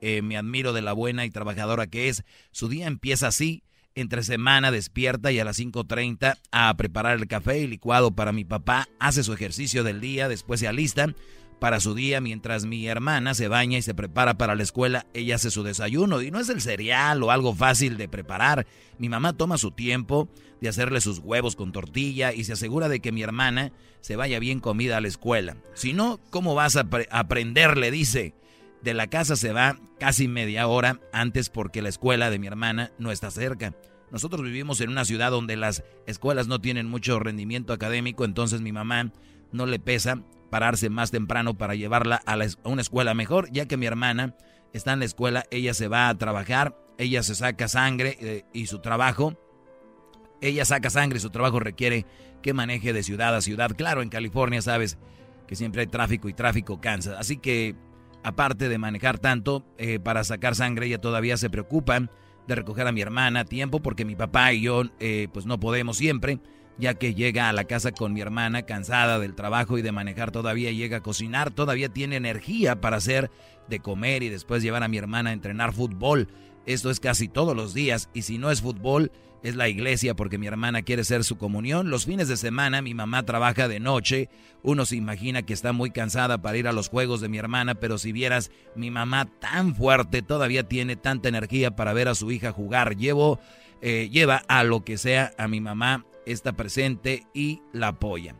eh, me admiro de la buena y trabajadora que es. Su día empieza así. Entre semana despierta y a las 5.30 a preparar el café y licuado para mi papá. Hace su ejercicio del día, después se alista para su día mientras mi hermana se baña y se prepara para la escuela. Ella hace su desayuno y no es el cereal o algo fácil de preparar. Mi mamá toma su tiempo de hacerle sus huevos con tortilla y se asegura de que mi hermana se vaya bien comida a la escuela. Si no, ¿cómo vas a apre- aprender? Le dice. De la casa se va casi media hora antes porque la escuela de mi hermana no está cerca. Nosotros vivimos en una ciudad donde las escuelas no tienen mucho rendimiento académico, entonces mi mamá no le pesa pararse más temprano para llevarla a, la una escuela mejor, ya que mi hermana está en la escuela, ella se va a trabajar, ella se saca sangre eh, y su trabajo, ella saca sangre y su trabajo requiere que maneje de ciudad a ciudad. Claro, en California sabes que siempre hay tráfico y tráfico cansa, así que aparte de manejar tanto eh, para sacar sangre, ella todavía se preocupa de recoger a mi hermana a tiempo porque mi papá y yo eh, pues no podemos siempre, ya que llega a la casa con mi hermana cansada del trabajo y de manejar todavía, llega a cocinar, todavía tiene energía para hacer de comer y después llevar a mi hermana a entrenar fútbol. Esto es casi todos los días y si no es fútbol, es la iglesia porque mi hermana quiere ser su comunión. Los fines de semana mi mamá trabaja de noche. Uno se imagina que está muy cansada para ir a los juegos de mi hermana, pero si vieras mi mamá tan fuerte, todavía tiene tanta energía para ver a su hija jugar. Eh, lleva a lo que sea a mi mamá, está presente y la apoya.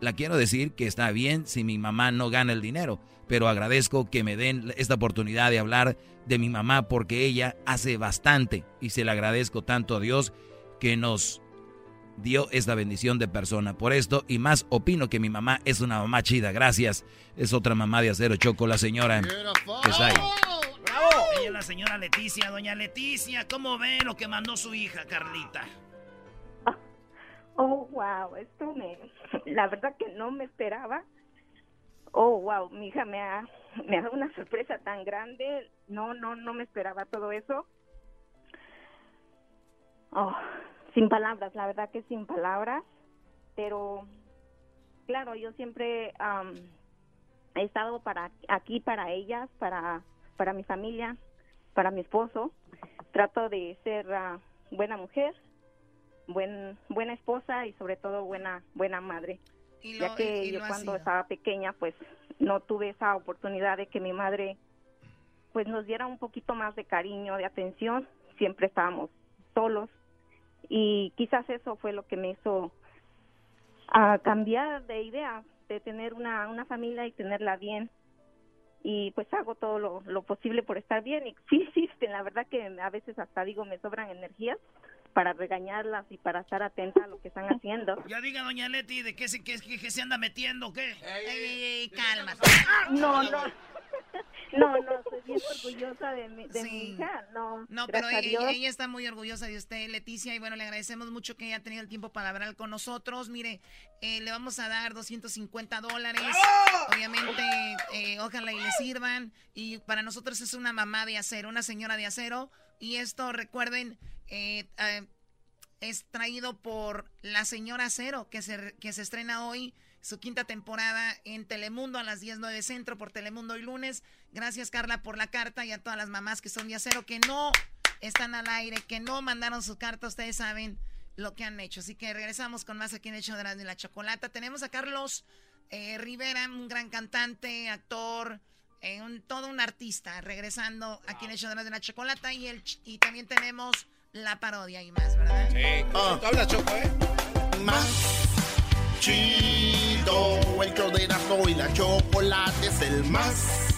La quiero decir que está bien si mi mamá no gana el dinero, pero agradezco que me den esta oportunidad de hablar de mi mamá porque ella hace bastante y se le agradezco tanto a Dios que nos dio esta bendición de persona. Por esto y más opino que mi mamá es una mamá chida. Gracias. Es otra mamá de acero choco la señora que está ahí. Ella es la señora Leticia. Doña Leticia, ¿cómo ve lo que mandó su hija, Carlita? Oh, wow, esto me, la verdad que no me esperaba. Oh, wow, mi hija me ha, me ha dado una sorpresa tan grande. No, no, no me esperaba todo eso. Oh, sin palabras, la verdad que sin palabras. Pero, claro, yo siempre am, he estado para aquí para ellas, para, para mi familia, para mi esposo. Trato de ser ah, buena mujer, buen, buena esposa y sobre todo buena, buena madre. Y ya lo- que y- y yo cuando estaba pequeña, pues no tuve esa oportunidad de que mi madre pues nos diera un poquito más de cariño, de atención. Siempre estábamos solos y quizás eso fue lo que me hizo a cambiar de idea, de tener una, una familia y tenerla bien. y pues hago todo lo, lo posible por estar bien y sí existen, la verdad que a veces hasta digo me sobran energías para regañarlas y para estar atenta a lo que están haciendo. Ya diga, doña Leti, ¿de qué se, qué, qué- qué se anda metiendo? ¿Qué? Ey, calma. No, no. No, no, estoy bien orgullosa de mi, de mi Sí. hija, no. No, pero ella está muy orgullosa de usted, Leticia, y bueno, le agradecemos mucho que haya tenido el tiempo para hablar con nosotros. Mire, eh, le vamos a dar 250 dólares. Obviamente, eh, ojalá y le sirvan. Y para nosotros es una mamá de acero, una señora de acero. Y esto, recuerden, eh, eh, es traído por La Señora Acero, que se, que se estrena hoy su quinta temporada en Telemundo a las 10.09 Centro por Telemundo y lunes. Gracias, Carla, por la carta y a todas las mamás que son de acero, que no están al aire, que no mandaron su carta. Ustedes saben lo que han hecho. Así que regresamos con más aquí en Hecho de la, de la Chocolata. Tenemos a Carlos eh, Rivera, un gran cantante, actor, eh, un, todo un artista, regresando aquí en Hecho de la, de la Chocolata. Y, el, y también tenemos la parodia y más, ¿verdad? Sí. habla Choco, ¿eh? Más chido, el show de Erasmo y la chocolate es el más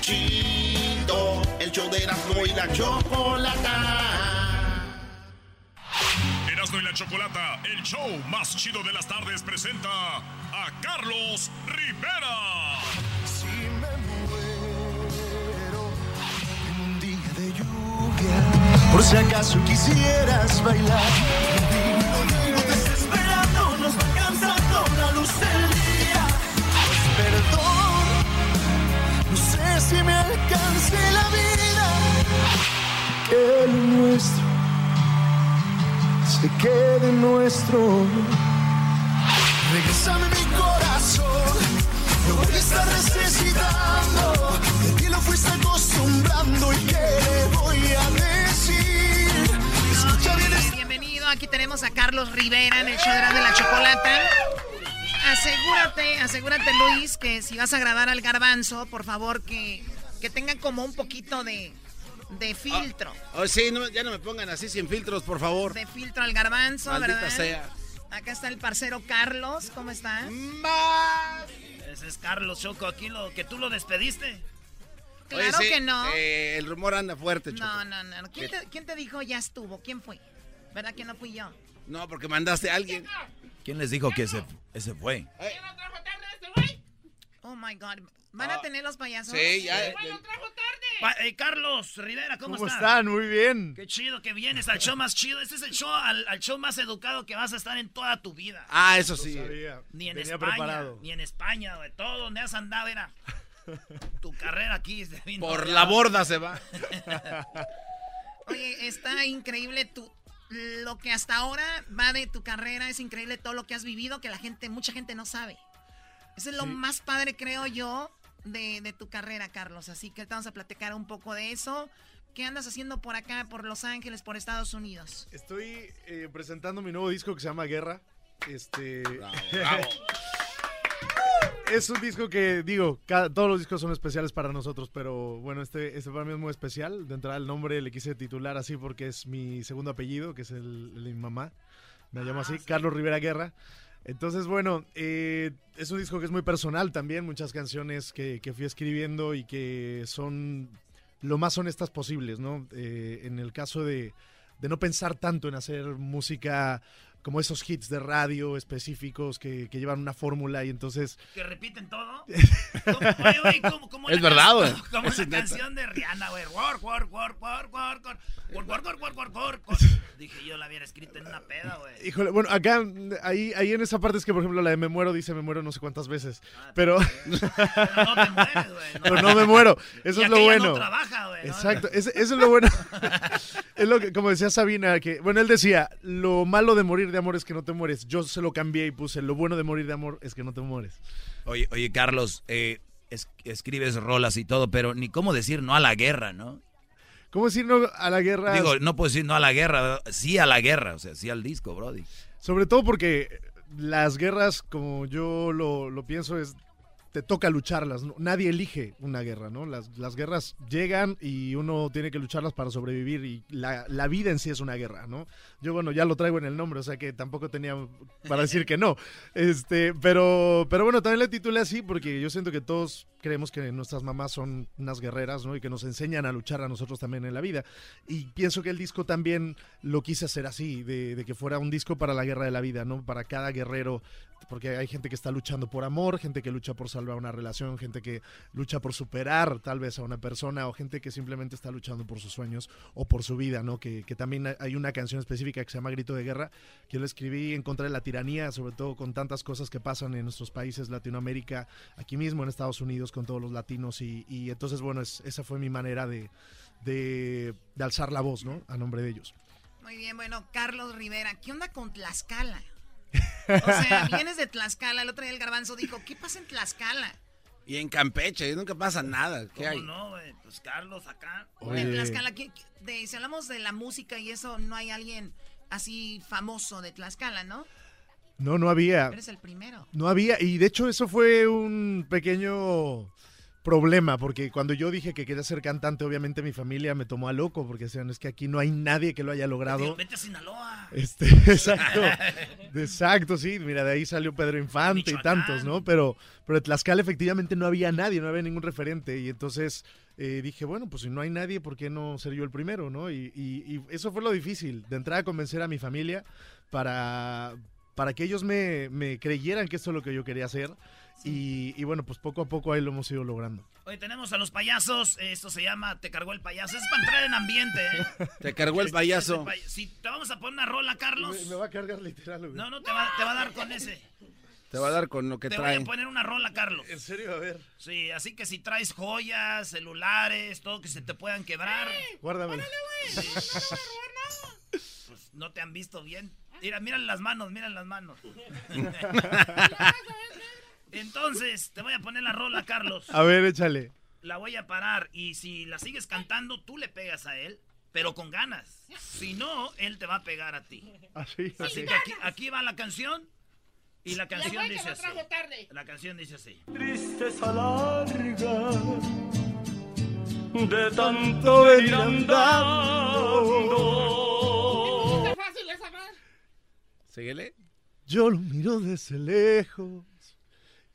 chido, el show de Erasmo y la chocolata. Erasmo y la Chocolata, el show más chido de las tardes, presenta a Carlos Rivera. Por si acaso quisieras bailar. Desesperado nos va cansando la luz del día. Pues perdón, no sé si me alcance la vida. Que lo nuestro se quede nuestro. Regresame mi corazón, no voy a estar necesitando. De ti lo fuiste acostumbrando y qué le voy a Bienvenido, aquí tenemos a Carlos Rivera en el show de la, de la chocolata. Asegúrate, asegúrate Luis, que si vas a grabar al garbanzo, por favor que, que tengan como un poquito de, de filtro. Oh, sí, no, ya no me pongan así sin filtros, por favor. De filtro al garbanzo, Maldita ¿verdad? sea. Acá está el parcero Carlos, ¿cómo está? Ese es Carlos Choco, aquí lo que tú lo despediste. Claro Oye, sí, que no. eh, el rumor anda fuerte, Choco. No, no, no. ¿Quién te, quién te dijo ya estuvo? ¿Quién fue? ¿Verdad que no fui yo? No, porque mandaste a alguien. ¿Quién les dijo que ese, ese fue? Oh my God. ¿Van a tener los payasos? Sí, ya. Pa- eh, Carlos Rivera, ¿cómo, ¿Cómo está? están? Muy bien. Qué chido que vienes al show más chido. Este es el show, al, al show más educado que vas a estar en toda tu vida. Ah, eso sí. Ni en Venía España, preparado. ni en España, güey. Todo donde has andado era. Tu carrera aquí se vino Por la borda se va. Oye, está increíble tu lo que hasta ahora va de tu carrera, es increíble todo lo que has vivido que la gente, mucha gente no sabe. Eso es lo Sí. más padre, creo yo, de, de tu carrera, Carlos. Así que ahorita vamos a platicar un poco de eso. ¿Qué andas haciendo por acá, por Los Ángeles, por Estados Unidos? Estoy eh, presentando mi nuevo disco que se llama Guerra. Este. bravo. es un disco que, digo, cada- todos los discos son especiales para nosotros, pero bueno, este, este para mí es muy especial. De entrada, el nombre le quise titular así porque es mi segundo apellido, que es el, el de mi mamá. Me llamo así, Carlos Rivera Guerra. Entonces, bueno, eh, es un disco que es muy personal también, muchas canciones que, que fui escribiendo y que son lo más honestas posibles, ¿no? Eh, en el caso de, de no pensar tanto en hacer música como esos hits de radio específicos que, que llevan una fórmula y entonces... Que repiten todo. ¿Cómo- Oye, güey, como, como Es verdad, güey. Como la neta. canción de Rihanna, güey. Work, work, work, work, work, work. Work, work, work, work, work, work, work. Dije yo la hubiera escrito en una peda, güey. Híjole, bueno, acá, ahí, ahí en esa parte es que, por ejemplo, la de me muero dice me muero no sé cuántas veces, pero... no te mueres, güey. pero no me muero, eso Y es lo aquella no bueno. trabaja, güey, ¿no? Exacto, eso es lo bueno. es lo que, como decía Sabina, que, bueno, él decía, lo malo de morir de amor es que no te mueres. Yo se lo cambié y puse, lo bueno de morir de amor es que no te mueres. Oye, oye Carlos, eh, es- escribes rolas y todo, pero ni cómo decir no a la guerra, ¿no? ¿Cómo decir no a la guerra? Digo, no puedo decir no a la guerra, sí a la guerra, o sea, sí al disco, Brody. Sobre todo porque las guerras, como yo lo, lo pienso, es te toca lucharlas. ¿no? Nadie elige una guerra, ¿no? Las, las guerras llegan y uno tiene que lucharlas para sobrevivir y la, la vida en sí es una guerra, ¿no? Yo, bueno, ya lo traigo en el nombre, o sea que tampoco tenía para decir que no. Este, pero, pero bueno, también le titulé así porque yo siento que todos creemos que nuestras mamás son unas guerreras, ¿no? Y que nos enseñan a luchar a nosotros también en la vida. Y pienso que el disco también lo quise hacer así, de, de que fuera un disco para la guerra de la vida, ¿no? Para cada guerrero, porque hay gente que está luchando por amor, gente que lucha por salvar una relación, gente que lucha por superar tal vez a una persona, o gente que simplemente está luchando por sus sueños o por su vida, ¿no? Que, también hay una canción específica que se llama Grito de Guerra, que yo lo escribí en contra de la tiranía, sobre todo con tantas cosas que pasan en nuestros países, Latinoamérica, aquí mismo en Estados Unidos, con todos los latinos, y, entonces, bueno, es- esa fue mi manera de, de, de alzar la voz, ¿no? A nombre de ellos. Muy bien, bueno, Carlos Rivera, ¿qué onda con Tlaxcala? O sea, vienes de Tlaxcala, el otro día el garbanzo dijo, ¿qué pasa en Tlaxcala? Y en Campeche, nunca pasa nada. ¿Qué ¿Cómo hay? no, güey? Pues Carlos acá. Tlaxcala, ¿qué- qué- de- si hablamos de la música y eso, no hay alguien así famoso de Tlaxcala, ¿no? No, no había. Eres el primero. No había, y de hecho eso fue un pequeño problema, porque cuando yo dije que quería ser cantante, obviamente mi familia me tomó a loco, porque decían, es que aquí no hay nadie que lo haya logrado. Vete a Sinaloa. Este, exacto, exacto, sí, mira, de ahí salió Pedro Infante y tantos, ¿no? Pero, pero en Tlaxcala efectivamente no había nadie, no había ningún referente, y entonces eh, dije, bueno, pues si no hay nadie, ¿por qué no ser yo el primero, no? Y, y- y eso fue lo difícil, de entrar a convencer a mi familia para, para que ellos me, me creyeran que esto es lo que yo quería hacer, y, y bueno, pues poco a poco ahí lo hemos ido logrando. Hoy tenemos a los payasos. Esto se llama Te cargó el payaso. Es para entrar en ambiente. ¿eh? Te cargó el Es- payaso. es el pay- Si te vamos a poner una rola, Carlos. Me, me va a cargar literal, güey. No, no, te va, te va a dar con ese. Te va a dar con lo que te voy trae. a poner una rola, Carlos. ¿En serio? A ver. Sí, así que si traes joyas, celulares, todo que se te puedan quebrar. Guárdamelo. Pues no te han visto bien. Mira, mira las manos, mira las manos. Entonces, te voy a poner la rola, Carlos. A ver, échale. La voy a parar y si la sigues cantando, tú le pegas a él, pero con ganas. Si no, él te va a pegar a ti. Así, Así que aquí, aquí va la canción y la canción dice así. La canción dice así. Tristeza larga de tanto venir andando. fácil esa más. Síguele. Yo lo miro desde lejos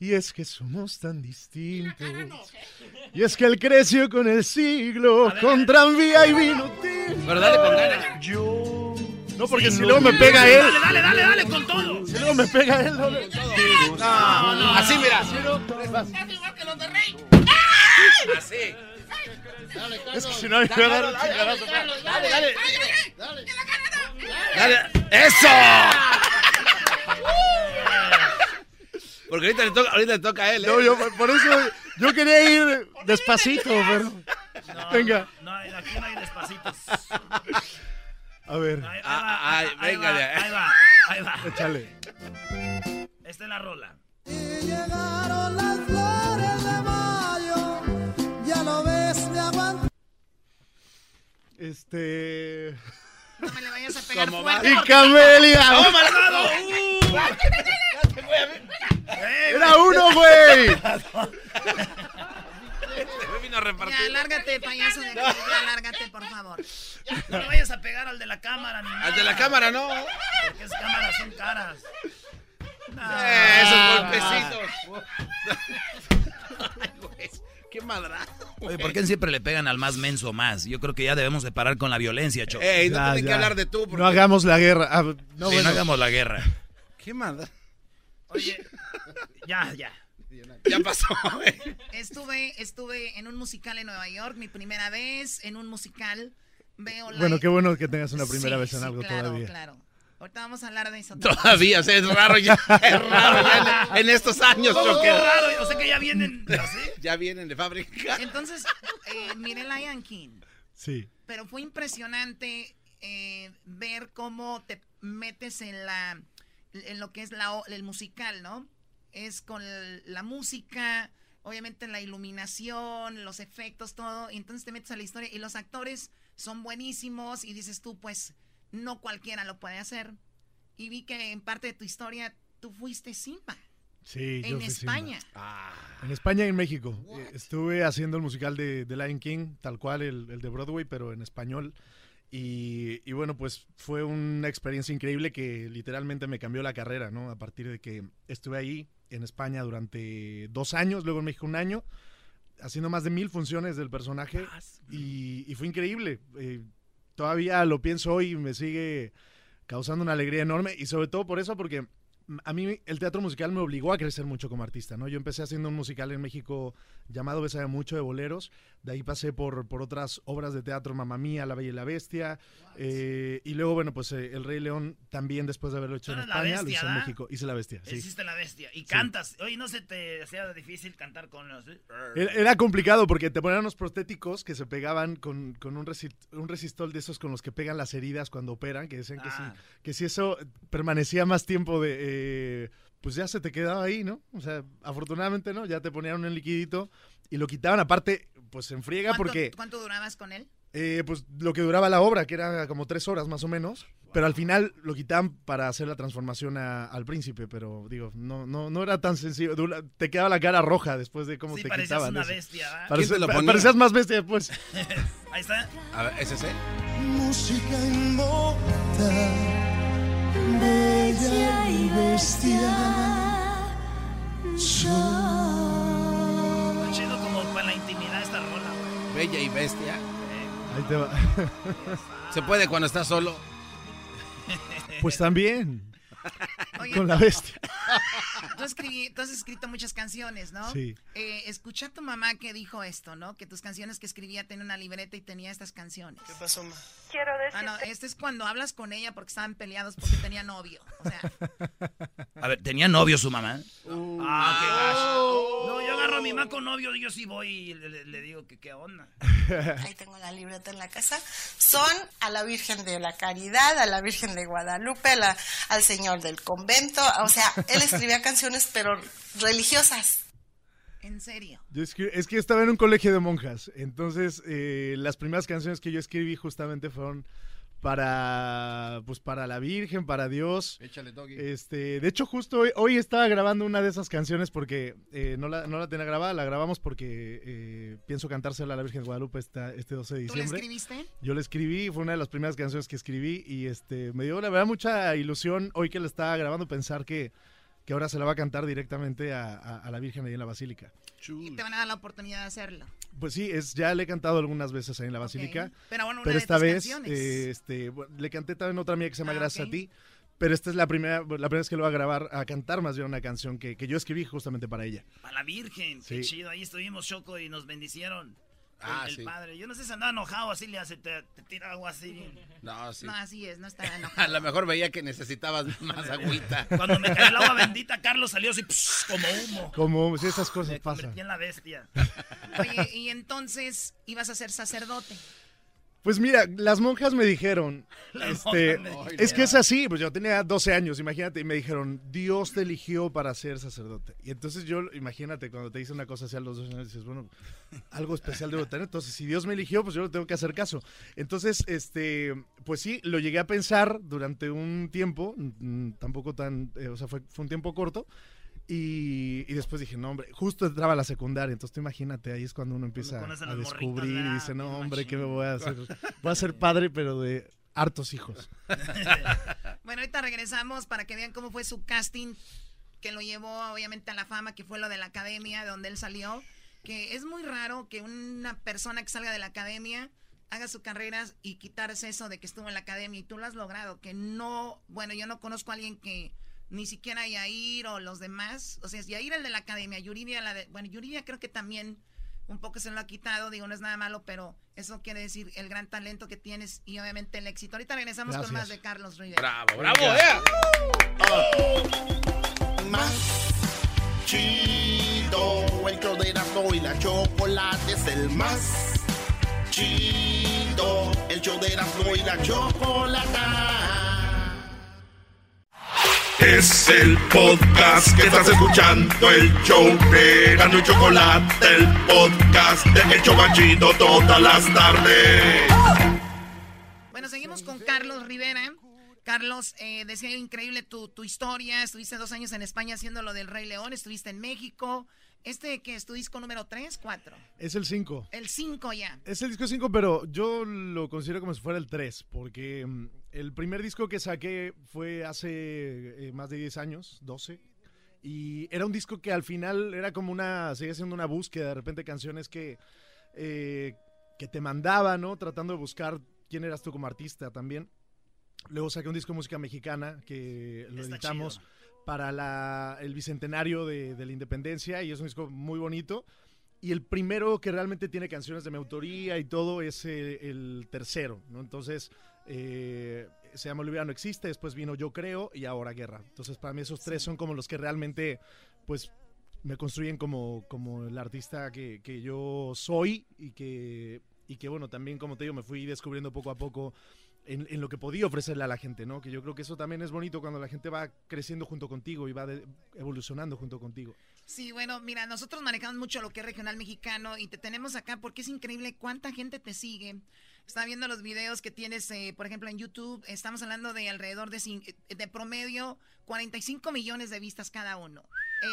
y es que somos tan distintos. Y es que él creció con el siglo, con tranvía y vino tinto. Pero dale con ganas. Yo. No, porque si luego me pega él. Dale, dale, dale, dale con todo. Si luego me pega él. No, No, no, así mira. Es igual que los de Rey. Así. Es que si no me va a dar un chingadazo. Dale, dale. Dale. Dale. ¡Eso! Porque ahorita le toca, ahorita le toca a él. ¿eh? No, yo por eso yo quería ir despacito, pero. Venga. No, aquí no hay despacitos. A ver. Ahí, ahí Ah, va, ay, ahí venga va, ahí va, ahí va. Échale. Esta es la rola. Llegaron las flores de mayo, ya lo ves, me aguanto. Este. No me le vayas a pegar ¿Cómo fuerte. ¡Y Camelia! ¡Oh, malvado! ¡Era uno, güey! Me vino a repartir. Ya, lárgate, payaso de aquí, ya, lárgate, por favor. No le vayas a pegar al de la cámara ni nada. Al de la cámara, no. Porque esas cámaras son caras. No. Eh, esos golpecitos. Ay, güey, Qué madrazo. Oye, ¿por qué siempre le pegan al más menso más? Yo creo que ya debemos de parar con la violencia, Choco. Ey, no Ya, tienen que hablar de tú. Porque... No hagamos la guerra. Ah, no, Sí, bueno. no hagamos la guerra. Qué madrazo. Oye, ya, ya. Ya pasó, güey. Estuve, estuve en un musical en Nueva York, mi primera vez en un musical. Veo la... Bueno, qué bueno que tengas una primera Sí, vez en sí, algo claro, todavía. claro. Ahorita vamos a hablar de eso. Todavía, o sea, es raro ya. Es raro ya en, en estos años, ¿Cómo Choco. que raro? O sea que ya vienen. Ya vienen de fábrica. Entonces, eh, miré Lion King. Sí. Pero fue impresionante eh, ver cómo te metes en la en lo que es la, el musical, ¿no? Es con la música, obviamente la iluminación, los efectos, todo. Y entonces te metes a la historia y los actores son buenísimos y dices tú, pues, no cualquiera lo puede hacer. Y vi que en parte de tu historia tú fuiste Simba. Sí, yo En fui España. Ah. En España y en México. Estuve haciendo el musical de, de Lion King, tal cual el, el de Broadway, pero en español. Y, y bueno, pues fue una experiencia increíble que literalmente me cambió la carrera, ¿no? A partir de que estuve ahí en España durante dos años, luego en México un año, haciendo más de mil funciones del personaje. Y, y fue increíble. Eh, todavía lo pienso hoy y me sigue causando una alegría enorme. Y sobre todo por eso, porque a mí el teatro musical me obligó a crecer mucho como artista, ¿no? Yo empecé haciendo un musical en México llamado Besaya Mucho de Boleros, de ahí pasé por, por otras obras de teatro, Mamá Mía, La Bella y la Bestia, eh, y luego, bueno, pues eh, El Rey León también después de haberlo hecho en España, lo hice en. México, hice La Bestia, sí. Hiciste la bestia. Y cantas. Oye, ¿no se te hacía difícil cantar con los... Era era complicado porque te ponían unos prostéticos que se pegaban con, con un, resi- un resistol de esos con los que pegan las heridas cuando operan, que decían que, Ah. si, que si eso permanecía más tiempo de... eh, pues ya se te quedaba ahí, ¿no? O sea, afortunadamente no, ya te ponían un liquidito y lo quitaban aparte, pues en friega ¿Cuánto, porque... ¿Cuánto durabas con él? Eh, pues lo que duraba la obra, que era como tres horas más o menos. Pero al final lo quitaban para hacer la transformación a- al príncipe, pero digo, no, no, no era tan sencillo. Dura- Te quedaba la cara roja después de cómo Sí, te parecías quitaban. una bestia, ¿verdad? Parece- ¿Quién te lo parecías más bestia después. Ahí está. A ver, ¿es ese? Música inmortal, bella y bestia. Chido como para la intimidad esta rola, güey. Bella y bestia. Ahí te va. Se puede cuando estás solo. Pues también. Oye, Con la bestia. Tú, escribí- tú has escrito muchas canciones, ¿no? Sí. Eh, escucha a tu mamá que dijo esto, ¿no? Que tus canciones que escribía tenía una libreta y tenía estas canciones. ¿Qué pasó, ma? Quiero decir. Ah, no, este es cuando hablas con ella porque estaban peleados porque tenía novio. O sea, A ver, ¿tenía novio su mamá? Ah, qué gacho. No, yo agarro a mi mamá con novio, yo sí voy y le, le- le digo que qué onda. Ahí tengo la libreta en la casa. Son a la Virgen de la Caridad, a la Virgen de Guadalupe, a la- al Señor del Convento. O sea, él escribía canciones, pero religiosas. En serio. Yo escri- es que estaba en un colegio de monjas, entonces eh, las primeras canciones que yo escribí justamente fueron para pues para la Virgen, para Dios. Échale, Doggy. Este, de hecho justo hoy, hoy estaba grabando una de esas canciones porque eh, no, la, no la tenía grabada, la grabamos porque eh, pienso cantársela a la Virgen de Guadalupe esta- este 12 de ¿Tú le diciembre. escribiste? Yo la escribí, fue una de las primeras canciones que escribí y este me dio la verdad mucha ilusión hoy que la estaba grabando pensar que, que ahora se la va a cantar directamente a, a- a la Virgen ahí en la Basílica. Y te van a dar la oportunidad de hacerlo. Pues sí, es, ya le he cantado algunas veces ahí en la Basílica. Pero bueno, una pero de esta tus vez canciones. eh, este, bueno, le canté también otra mía que se llama Ah, Gracias a ti. Pero esta es la primera, la primera vez que lo voy a grabar, a cantar más bien una canción que, que yo escribí justamente para ella. Para la Virgen, qué chido. Ahí estuvimos Choco y nos bendicieron. Ah, el, el sí. padre. Yo no sé si andaba enojado, así le hace, te, te tira agua así. No, sí. No, así es, no está A enojado. lo mejor veía que necesitabas más agüita. Cuando me cayó el agua bendita, Carlos salió así pss, como humo. Como si esas cosas Me pasan. en la bestia. Oye, y entonces ibas a ser sacerdote. Pues mira, las monjas me dijeron, este, monjas me es que es así, pues yo tenía 12 años, imagínate, y me dijeron, Dios te eligió para ser sacerdote. Y entonces yo, imagínate, cuando te dicen una cosa así a los 12 años, dices, bueno, algo especial debo tener. Entonces, si Dios me eligió, pues yo le tengo que hacer caso. Entonces, este, pues sí, lo llegué a pensar durante un tiempo, tampoco tan, eh, o sea, fue, fue un tiempo corto. Y, y después dije, no, hombre, justo entraba a la secundaria, entonces tú imagínate, ahí es cuando uno empieza a descubrir y dice, no, hombre, ¿qué me voy a hacer? Voy a ser padre, pero de hartos hijos. Bueno, ahorita regresamos para que vean cómo fue su casting, que lo llevó obviamente a la fama, que fue lo de la academia, de donde él salió. Que es muy raro que una persona que salga de la academia haga su carrera y quitarse eso de que estuvo en la academia y tú lo has logrado. Que no, bueno, yo no conozco a alguien que ni siquiera Yair o los demás, o sea, Yair el de la academia, Yuridia la de, bueno, Yuridia creo que también un poco se lo ha quitado, digo, no es nada malo, pero eso quiere decir el gran talento que tienes y obviamente el éxito. Ahorita regresamos con Gracias. más de Carlos Rivera. Bravo, bravo, eh. Más chido, el show de Erasmo y la chocolate es el más chido, el show de Erasmo y la chocolate. Es el podcast que estás escuchando, el show de Gano y Chocolate, el podcast de Hecho Machito todas las tardes. Bueno, seguimos con Carlos Rivera. Carlos, eh, decía increíble tu, tu historia. Estuviste dos años en España haciendo lo del Rey León, estuviste en México. ¿Este que es tu disco número 3, 4? Es el 5. El 5 ya. Es el disco 5, pero yo lo considero como si fuera el 3, porque mm, el primer disco que saqué fue hace eh, más de 10 años, 12. Y era un disco que al final era como una, seguía siendo una búsqueda, de repente canciones que, eh, que te mandaba, ¿no? Tratando de buscar quién eras tú como artista también. Luego saqué un disco de música mexicana que lo Está editamos chido. para la- el bicentenario de, de la independencia y es un disco muy bonito. Y el primero que realmente tiene canciones de mi autoría y todo es eh, el tercero, ¿no? Entonces, eh, se llama Olivia no existe, después vino Yo creo y ahora Guerra. Entonces, para mí esos tres son como los que realmente, pues, me construyen como, como el artista que, que yo soy y que, y que, bueno, también, como te digo, me fui descubriendo poco a poco en, en lo que podía ofrecerle a la gente, ¿no? Que yo creo que eso también es bonito cuando la gente va creciendo junto contigo y va de- evolucionando junto contigo. Sí, bueno, mira, nosotros manejamos mucho lo que es regional mexicano y te tenemos acá porque es increíble cuánta gente te sigue. Estaba viendo los videos que tienes, eh, por ejemplo, en YouTube. Estamos hablando de alrededor de, cin- de promedio 45 millones de vistas cada uno.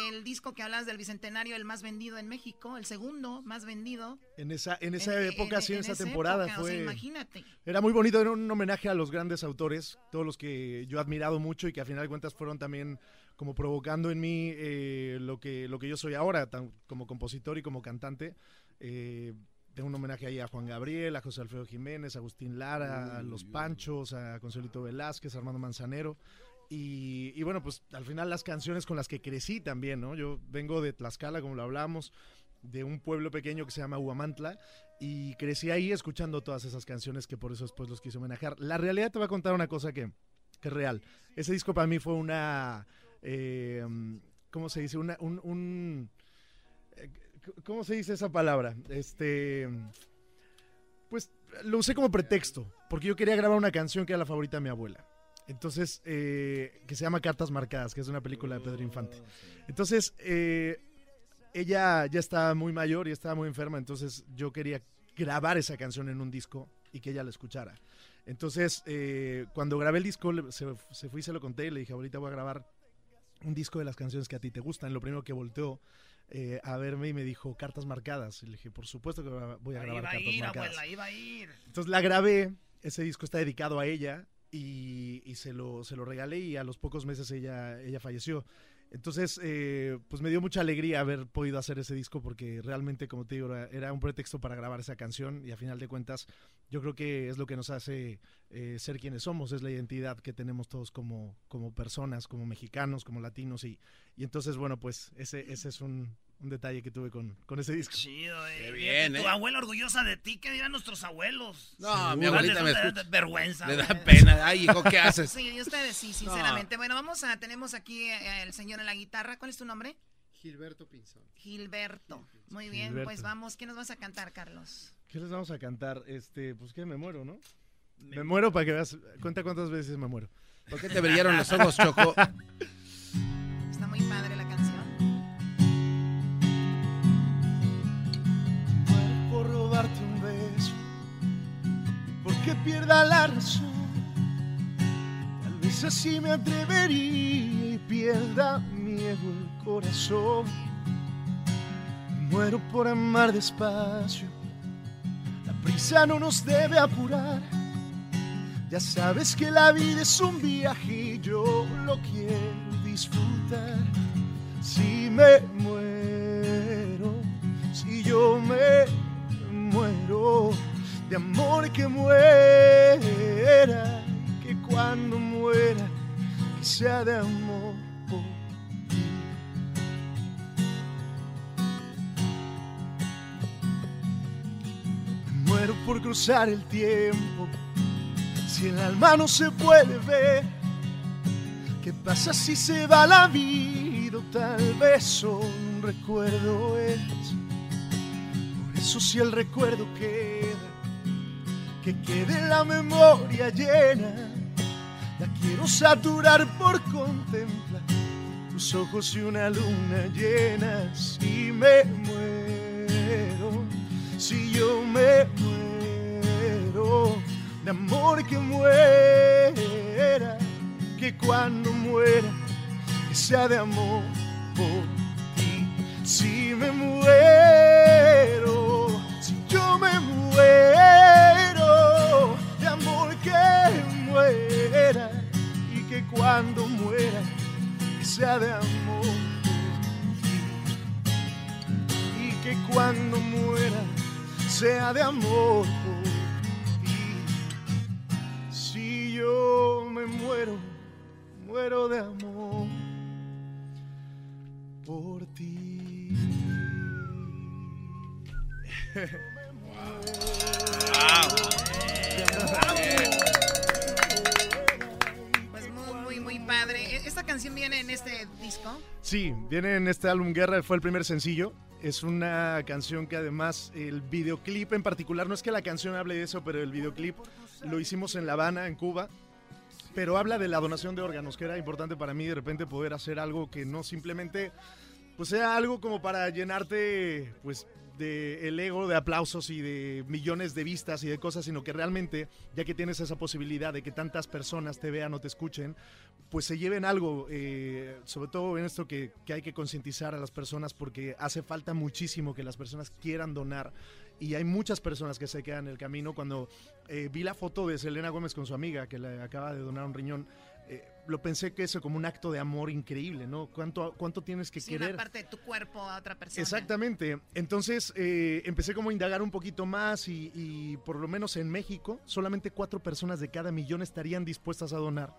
El disco que hablas del Bicentenario, el más vendido en México, el segundo más vendido. En esa, en esa En- época, en- sí, en, en esa esa temporada época, o sea, fue... imagínate. Era muy bonito, era un homenaje a los grandes autores, todos los que yo he admirado mucho y que a final de cuentas fueron también como provocando en mí eh, lo, que, lo que yo soy ahora, tan- como compositor y como cantante. Eh, tengo un homenaje ahí a Juan Gabriel, a José Alfredo Jiménez, a Agustín Lara, a Los Panchos, a Consuelito Velázquez, a Armando Manzanero. Y, y bueno, pues al final las canciones con las que crecí también, ¿no? Yo vengo de Tlaxcala, como lo hablamos, de un pueblo pequeño que se llama Huamantla y crecí ahí escuchando todas esas canciones que por eso después los quise homenajear. La realidad te va a contar una cosa que, que es real. Ese disco para mí fue una... eh, ¿Cómo se dice? Una, un, un- ¿Cómo se dice esa palabra? Este... Pues lo usé como pretexto, porque yo quería grabar una canción que era la favorita de mi abuela. Entonces, eh, que se llama Cartas Marcadas, que es una película de Pedro Infante. Entonces, eh, ella ya estaba muy mayor y estaba muy enferma, entonces yo quería grabar esa canción en un disco y que ella la escuchara. Entonces, eh, cuando grabé el disco, se, se y se lo conté y le dije, ahorita voy a grabar un disco de las canciones que a ti te gustan. Lo primero que volteó eh, a verme y me dijo, cartas marcadas. Y le dije, por supuesto que voy a grabar iba a cartas ir, marcadas. abuela, iba a ir. Entonces la grabé, ese disco está dedicado a ella y, y se, lo, se lo regalé y a los pocos meses ella, ella falleció. Entonces, eh, pues me dio mucha alegría haber podido hacer ese disco porque realmente, como te digo, era, era un pretexto para grabar esa canción y a final de cuentas yo creo que es lo que nos hace eh, ser quienes somos, es la identidad que tenemos todos como, como personas, como mexicanos, como latinos y, y entonces, bueno, pues ese, ese es un, un detalle que tuve con, con ese disco. Chido, eh. Qué bien, Tu ¿eh? abuela orgullosa de ti, ¿qué dirán nuestros abuelos? No, mi Seguro. abuelita me Te da. Vergüenza. Le da pena. Ay, hijo, ¿qué haces? Sí, y ustedes sí, sinceramente. Bueno, vamos a, tenemos aquí eh, el señor en la guitarra. ¿Cuál es tu nombre? Gilberto Pinzón. Gilberto. Muy bien, Gilberto. pues vamos. ¿Qué nos vas a cantar, Carlos? ¿Qué les vamos a cantar? Este, pues que me muero, ¿no? Me muero para que veas. Cuenta cuántas veces me muero. ¿Por qué te brillaron los ojos, Choco? Está muy padre la canción. por robarte un beso, porque pierda la razón. Tal vez así me atrevería y pierda miedo el corazón. Muero por amar despacio, prisa no nos debe apurar. Ya sabes que la vida es un viaje y yo lo quiero disfrutar. Si me muero, si yo me muero de amor que muera, que cuando muera, que sea de amor muero por cruzar el tiempo, si el alma no se puede ver. ¿Qué pasa si se va la vida? Tal vez un recuerdo es. Por eso si el recuerdo queda, que quede la memoria llena. La quiero saturar por contemplar tus ojos y una luna llena. Si me muero, si yo me muero de amor que muera que cuando muera que sea de amor por ti. Si me muero, si yo me muero, de amor que muera y que cuando muera que sea de amor por ti. Y que cuando muera sea de amor por ti. Si yo me muero, muero de amor por ti. Pues muy, muy, muy padre. ¿E- ¿Esta canción viene en este disco? Sí, viene en este álbum Guerra, fue el primer sencillo. Es una canción que además el videoclip en particular, no es que la canción hable de eso, pero el videoclip lo hicimos en La Habana, en Cuba. Pero habla de la donación de órganos, que era importante para mí de repente poder hacer algo que no simplemente pues sea algo como para llenarte pues de el ego de aplausos y de millones de vistas y de cosas, sino que realmente, ya que tienes esa posibilidad de que tantas personas te vean o te escuchen, pues se lleven algo, eh, sobre todo en esto que, que hay que concientizar a las personas porque hace falta muchísimo que las personas quieran donar y hay muchas personas que se quedan en el camino. Cuando eh, vi la foto de Selena Gómez con su amiga que le acaba de donar un riñón, eh, lo pensé que eso como un acto de amor increíble, ¿no? ¿Cuánto, cuánto tienes que Sí, querer? una parte de tu cuerpo a otra persona. Exactamente. Entonces eh, empecé como a indagar un poquito más y, y por lo menos en México solamente cuatro personas de cada millón estarían dispuestas a donar.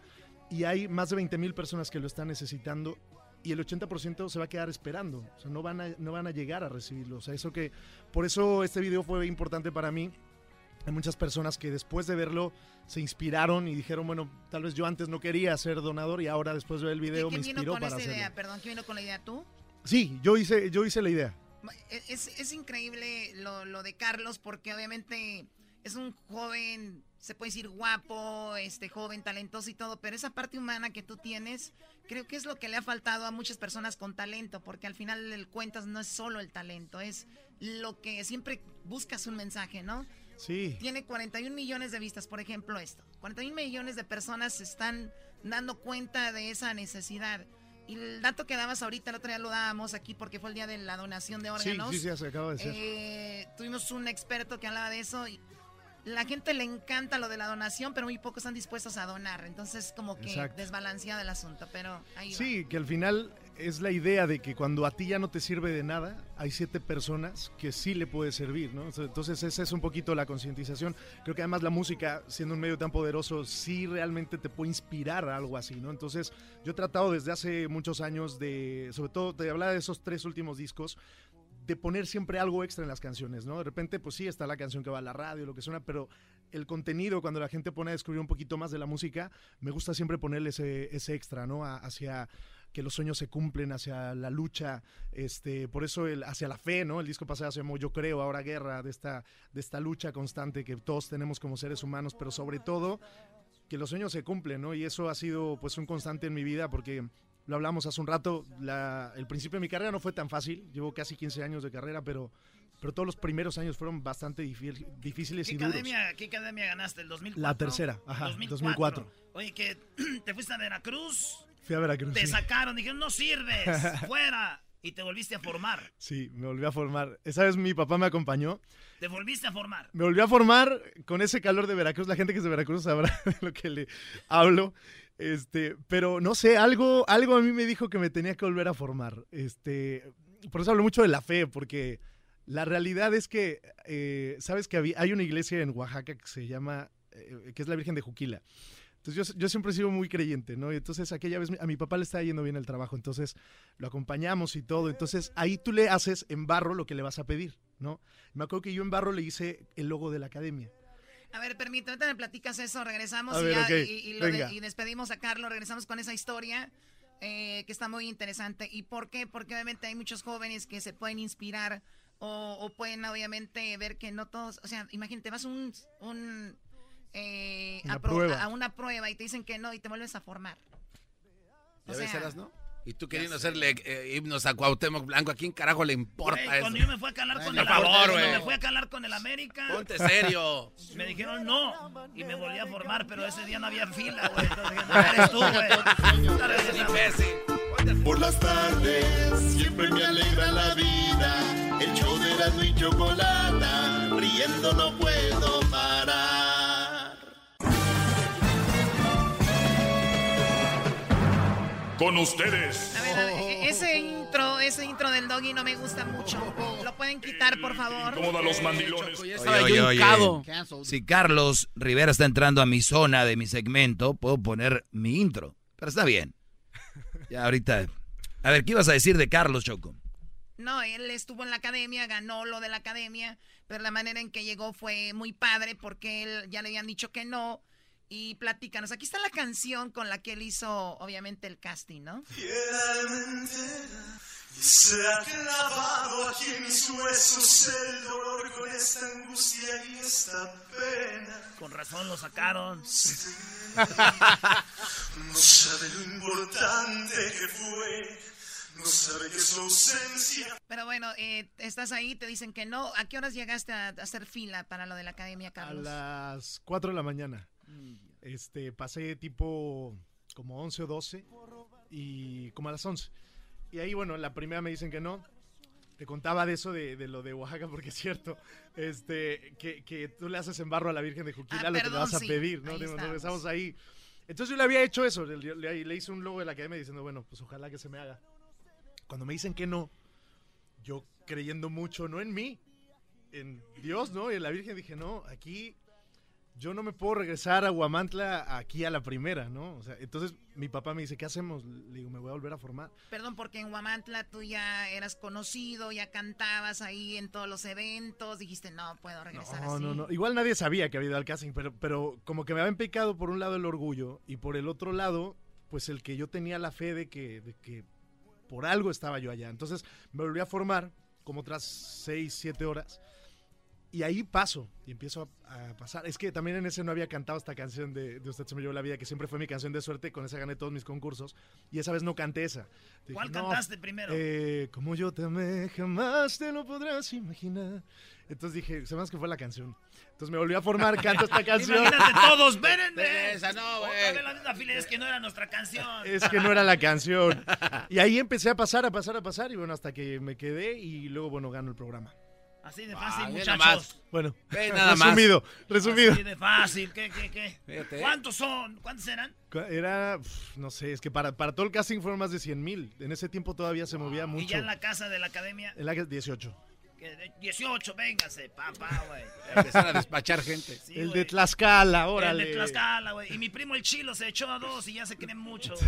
Y hay más de 20 mil personas que lo están necesitando y el 80% se va a quedar esperando. O sea, no van a, no van a llegar a recibirlo. O sea, eso que, por eso este video fue importante para mí. Hay muchas personas que después de verlo se inspiraron y dijeron, bueno, tal vez yo antes no quería ser donador y ahora después de ver el video me ¿Quién vino inspiró para hacerlo. idea? Perdón, ¿quién vino con la idea? ¿Tú? Sí, yo hice, yo hice la idea. E-, Es, es increíble lo, lo de Carlos porque obviamente es un joven, se puede decir guapo, este joven, talentoso y todo, pero esa parte humana que tú tienes, creo que es lo que le ha faltado a muchas personas con talento, porque al final el cuentas no es solo el talento, es lo que siempre buscas un mensaje, ¿no? Sí. Tiene 41 millones de vistas, por ejemplo, esto. 41 millones de personas se están dando cuenta de esa necesidad. Y el dato que dabas ahorita, el otro día lo dábamos aquí porque fue el día de la donación de Sí, órganos. sí, sí, se acaba de decir. Eh, tuvimos un experto que hablaba de eso. Y la gente le encanta lo de la donación, pero muy pocos están dispuestos a donar. Entonces, como que Exacto. desbalanceado el asunto, pero ahí va. Sí, que al final es la idea de que cuando a ti ya no te sirve de nada, hay siete personas que sí le puede servir, ¿no? Entonces esa es un poquito la concientización. Creo que además la música, siendo un medio tan poderoso, sí realmente te puede inspirar a algo así, ¿no? Entonces yo he tratado desde hace muchos años de, sobre todo te hablaba de esos tres últimos discos, de poner siempre algo extra en las canciones, ¿no? De repente, pues sí, está la canción que va a la radio, lo que suena, pero el contenido, cuando la gente pone a descubrir un poquito más de la música, me gusta siempre ponerle ese, ese extra, ¿no? Hacia que los sueños se cumplen, hacia la lucha, este, por eso el, hacia la fe, ¿no? El disco pasado se llamó Yo Creo, ahora Guerra, de esta, de esta lucha constante que todos tenemos como seres humanos, pero sobre todo que los sueños se cumplen, ¿no? Y eso ha sido pues un constante en mi vida porque lo hablamos hace un rato, la- el principio de mi carrera no fue tan fácil, llevo casi 15 años de carrera, pero, pero todos los primeros años fueron bastante difí- difíciles ¿Qué y duros. academia, ¿Qué academia ganaste? ¿El 2004? La tercera, ajá, 2004. Oye, que te fuiste a Veracruz, Fui a Veracruz. te sí. sacaron, dijeron, no sirves, fuera, y te volviste a formar. Sí, me volví a formar. Esa vez mi papá me acompañó. Te volviste a formar. Me volví a formar con ese calor de Veracruz. La gente que es de Veracruz sabrá de lo que le hablo. Este, pero no sé, algo, algo a mí me dijo que me tenía que volver a formar. Este, por eso hablo mucho de la fe, porque la realidad es que, eh, sabes que había- hay una iglesia en Oaxaca que se llama, eh, que es la Virgen de Juquila. Entonces yo, yo siempre he sido muy creyente, ¿no? Y entonces aquella vez a mi papá le estaba yendo bien el trabajo, entonces lo acompañamos y todo. Entonces ahí tú le haces en barro lo que le vas a pedir, ¿no? Me acuerdo que yo en barro le hice el logo de la academia. A ver, permíteme, ahorita me platicas eso, regresamos y, ver, ya- y- y lo de- venga. y despedimos a Carlos, regresamos con esa historia eh, que está muy interesante. ¿Y por qué? Porque obviamente hay muchos jóvenes que se pueden inspirar o, o pueden obviamente ver que no todos, o sea, imagínate, vas un, un, eh, Una a, pro- a una prueba y te dicen que no y te vuelves a formar. ¿Ya O sea, no? Y tú queriendo hacerle eh, himnos a Cuauhtémoc Blanco, ¿a quién carajo le importa Güey, eso? cuando yo me fui a calar con Por el favor, me fui a calar con el América. Ponte serio. Me dijeron no y me volví a formar, pero ese día no había fila, güey. Entonces dije, no eres tú, güey. Por las tardes siempre me alegra la vida. El show de Erasmo y Chocolata, riendo no puedo Con ustedes. A ver, a ver, e- ese intro, ese intro del doggy no me gusta mucho. ¿Lo pueden quitar, por favor? Como da los mandilones. Oye, oye, oye, Si Carlos Rivera está entrando a mi zona de mi segmento, puedo poner mi intro. Pero está bien. Ya ahorita. A ver, ¿qué ibas a decir de Carlos, Choco? No, él estuvo en la academia, ganó lo de la academia, pero la manera en que llegó fue muy padre porque él ya le habían dicho que no. Y platícanos, aquí está la canción con la que él hizo, obviamente, el casting, ¿no? Y se ha clavado aquí en mis huesos el dolor con esta angustia y esta pena. Con razón lo sacaron. No sabe lo importante que fue, no sabe que es su ausencia. Pero bueno, eh, estás ahí, te dicen que no. ¿A qué horas llegaste a, a hacer fila para lo de la academia, A Carlos? las 4 de la mañana. Este, pasé tipo como 11 o 12 y como a las 11. Y ahí, bueno, la primera me dicen que no. Te contaba de eso de, de lo de Oaxaca porque es cierto, este, que, que tú le haces en barro a la Virgen de Juquila Ah, lo que le perdón, vas a pedir, ¿no? Ahí nos estamos. regresamos ahí. Entonces yo le había hecho eso, le, le- le hice un logo de la academia diciendo, bueno, pues ojalá que se me haga. Cuando me dicen que no, yo creyendo mucho, no en mí, en Dios, ¿no? Y en la Virgen dije, no, aquí yo no me puedo regresar a Guamantla aquí a la primera, ¿no? O sea, entonces mi papá me dice, ¿qué hacemos? Le digo, me voy a volver a formar. Perdón, porque en Huamantla tú ya eras conocido, ya cantabas ahí en todos los eventos, dijiste, no puedo regresar No, así. no, no. Igual nadie sabía que había ido al casting, pero, pero como que me habían picado por un lado el orgullo y por el otro lado, pues el que yo tenía la fe de que, de que por algo estaba yo allá. Entonces me volví a formar como otras seis, siete horas. Y ahí paso y empiezo a, a pasar. Es que también en ese no había cantado esta canción de, de Usted se me llevó la vida, que siempre fue mi canción de suerte. Con esa gané todos mis concursos. Y esa vez no canté esa. ¿Cuál "No, cantaste primero? eh, como yo te amé, jamás te lo podrás imaginar. Entonces dije, se me hace que fue la canción. Entonces me volví a formar, canto esta canción. Imagínate todos, vérenme. Esa no, güey. Otra vez la misma fila, es que no era nuestra canción. Es que no era la canción. Y ahí empecé a pasar, a pasar, a pasar. Y bueno, hasta que me quedé y luego, bueno, gano el programa. Así de fácil, Ah, muchachos. más. Bueno, Ve nada más. resumido, resumido. Así de fácil, ¿qué, qué, qué? Fíjate. ¿Cuántos son? ¿Cuántos eran? Era, no sé, es que para, para todo el casting fueron más de 100 mil. En ese tiempo todavía se movía Y mucho. ya en la casa de la academia, En la que- 18. que de 18, véngase, papá, güey. Empezar a despachar gente. Sí, el güey. de Tlaxcala, El órale. de Tlaxcala, güey. Y mi primo el Chilo se echó a dos y ya se creen mucho.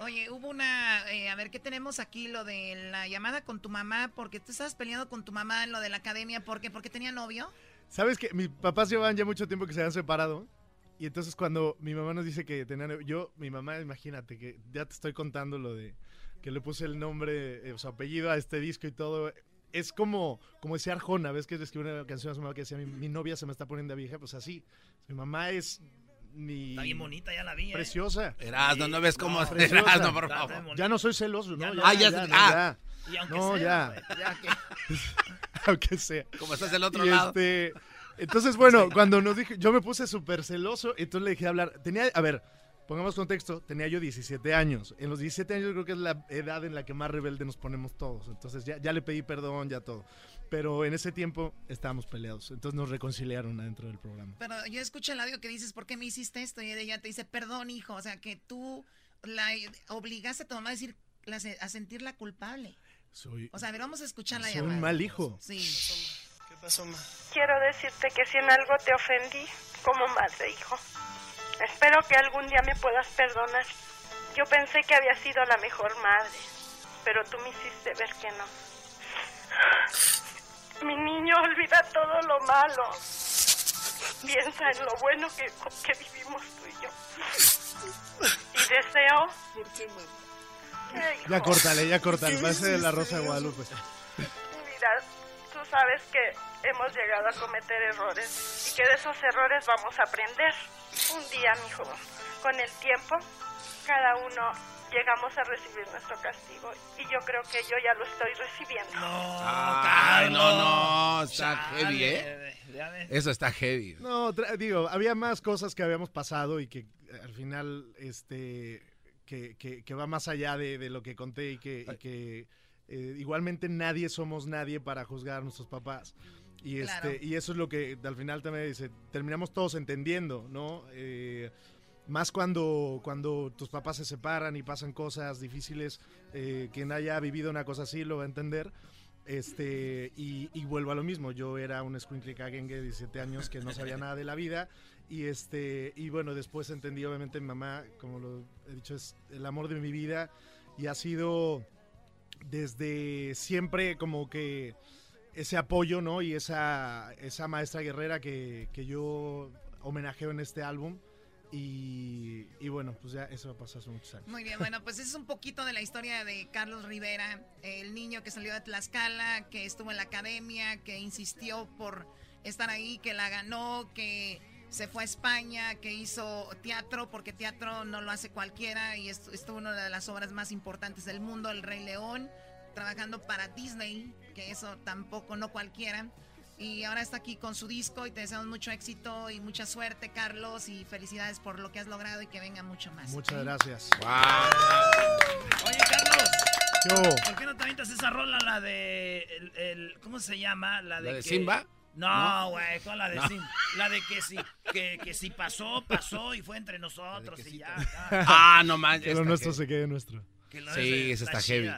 Oye, hubo una, eh, a ver, ¿qué tenemos aquí? Lo de la llamada con tu mamá, porque tú estabas peleando con tu mamá en lo de la academia, ¿por qué? ¿Porque tenía novio? ¿Sabes que Mis papás llevaban ya mucho tiempo que se habían separado. Y entonces cuando mi mamá nos dice que tenían... Yo, mi mamá, imagínate que ya te estoy contando lo de que le puse el nombre, eh, su apellido a este disco y todo. Es como, como decía Arjona, ¿ves que escribió una canción a su mamá que decía, mi, mi novia se me está poniendo vieja? Pues así. Mi mamá es mi... Está bien bonita, ya la vi. ¿eh? Preciosa. Erasno, no ves cómo No. Erasno, por favor. Ya no soy celoso, ¿no? Ya no. Ah, ya- ah. Y aunque No, sea, ya. ya que- Aunque sea. Como estás del otro Y lado. este, entonces, bueno, cuando nos dije, yo me puse súper celoso, entonces le dije a hablar. Tenía, a ver, pongamos contexto, tenía yo 17 años. En los 17 años yo creo que es la edad en la que más rebelde nos ponemos todos. Entonces ya, ya le pedí perdón, ya todo. Pero en ese tiempo estábamos peleados. Entonces nos reconciliaron adentro del programa. Pero yo escucho el audio que dices, ¿por qué me hiciste esto? Y ella te dice, perdón, hijo. O sea, que tú la obligaste a tu mamá a decir, la- a sentirla culpable. Soy, O sea, a ver, vamos a escuchar la llamada. un mal hijo. Sí. ¿Qué pasó, ma? Quiero decirte que si en algo te ofendí, como madre, hijo, espero que algún día me puedas perdonar. Yo pensé que había sido la mejor madre, pero tú me hiciste ver que no. Mi niño olvida todo lo malo. Piensa en lo bueno que, que vivimos tú y yo. Y deseo... ¿Por qué? Eh, hijo, Ya córtale, ya córtale. ¿Qué Parece de la Rosa de? Guadalupe. Mira, tú sabes que hemos llegado a cometer errores y que de esos errores vamos a aprender. Un día, mijo, con el tiempo, cada uno llegamos a recibir nuestro castigo y yo creo que yo ya lo estoy recibiendo. Ay, no, no, está Chale, heavy, ¿eh? Eso está heavy. No, digo, había más cosas que habíamos pasado y que eh, al final, este, que, que- que va más allá de, de lo que conté y que, y que, eh, igualmente nadie somos nadie para juzgar a nuestros papás. Y, este, Claro. y eso es lo que al final también dice, terminamos todos entendiendo, ¿no? Eh, más cuando, cuando tus papás se separan y pasan cosas difíciles, eh, quien haya vivido una cosa así lo va a entender. Este, y, y vuelvo a lo mismo, yo era un escuincle caguengue de 17 años que no sabía nada de la vida y este y bueno, después entendí obviamente mi mamá, como lo he dicho, es el amor de mi vida y ha sido desde siempre como que ese apoyo, ¿no? Y esa, esa maestra guerrera que, que yo homenajeo en este álbum. Y, y bueno, pues ya eso pasó hace muchos años. Muy bien, bueno, pues es un poquito de la historia de Carlos Rivera, el niño que salió de Tlaxcala, que estuvo en la academia, que insistió por estar ahí, que la ganó, que se fue a España, que hizo teatro, porque teatro no lo hace cualquiera, y estuvo en una de las obras más importantes del mundo, El Rey León, trabajando para Disney, que eso tampoco no cualquiera. Y ahora está aquí con su disco y te deseamos mucho éxito y mucha suerte, Carlos, y felicidades por lo que has logrado y que venga mucho más. Muchas gracias. Oye, Carlos. ¿Qué hubo? ¿Por qué no te avientas esa rola, la de. El, el- ¿Cómo se llama? La de, ¿La de que- Simba? No, ¿No? güey, ¿cuál la de No. Simba? La de que si, que, que si pasó, pasó y fue entre nosotros y ya. Ah, no manches. Que lo nuestro heavy. se quede nuestro. Que lo Sí, esa está está heavy.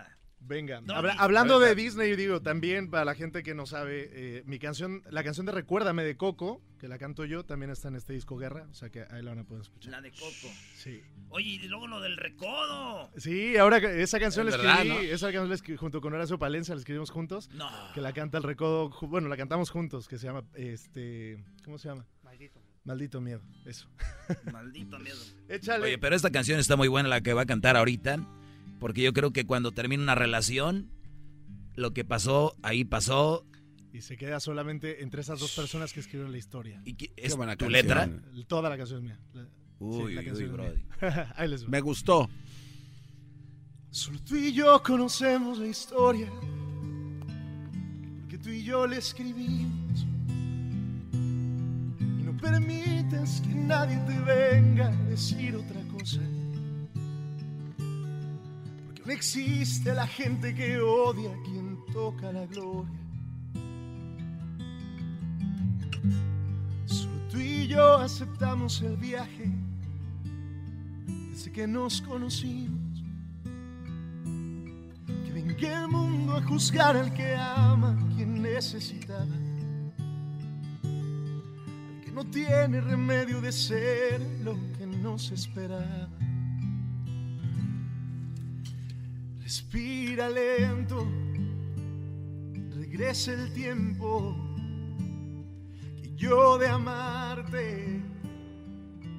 Venga, No, habla- y- hablando de Disney, digo, también para la gente que no sabe, eh, mi canción, la canción de Recuérdame de Coco, que la canto yo, también está en este disco Guerra, o sea que ahí la van a poder escuchar. La de Coco. Sí. Oye, y luego lo del recodo. Sí, ahora esa canción la Es verdad, escribí, ¿no? esa canción la escribí junto con Horacio Palencia, la escribimos juntos. No. Que la canta el Recodo, bueno, la cantamos juntos, que se llama, este, ¿cómo se llama? Maldito miedo, eso. Maldito miedo. Échale. Oye, pero esta canción está muy buena la que va a cantar ahorita, porque yo creo que cuando termina una relación, lo que pasó, ahí pasó. Y se queda solamente entre esas dos personas que escribieron la historia. ¿Y qué- es buena tu letra? Toda la canción es mía. La- Uy, la canción uy, es mía. Ahí les. Me gustó. Solo tú y yo conocemos la historia, porque tú y yo la escribimos. Y no permites que nadie te venga a decir otra cosa. No existe la gente que odia a quien toca la gloria. Solo tú y yo aceptamos el viaje desde que nos conocimos. Que venga el mundo a juzgar al que ama, quien necesitaba. Al que no tiene remedio de ser lo que no se esperaba. Respira lento, regresa el tiempo. Que yo de amarte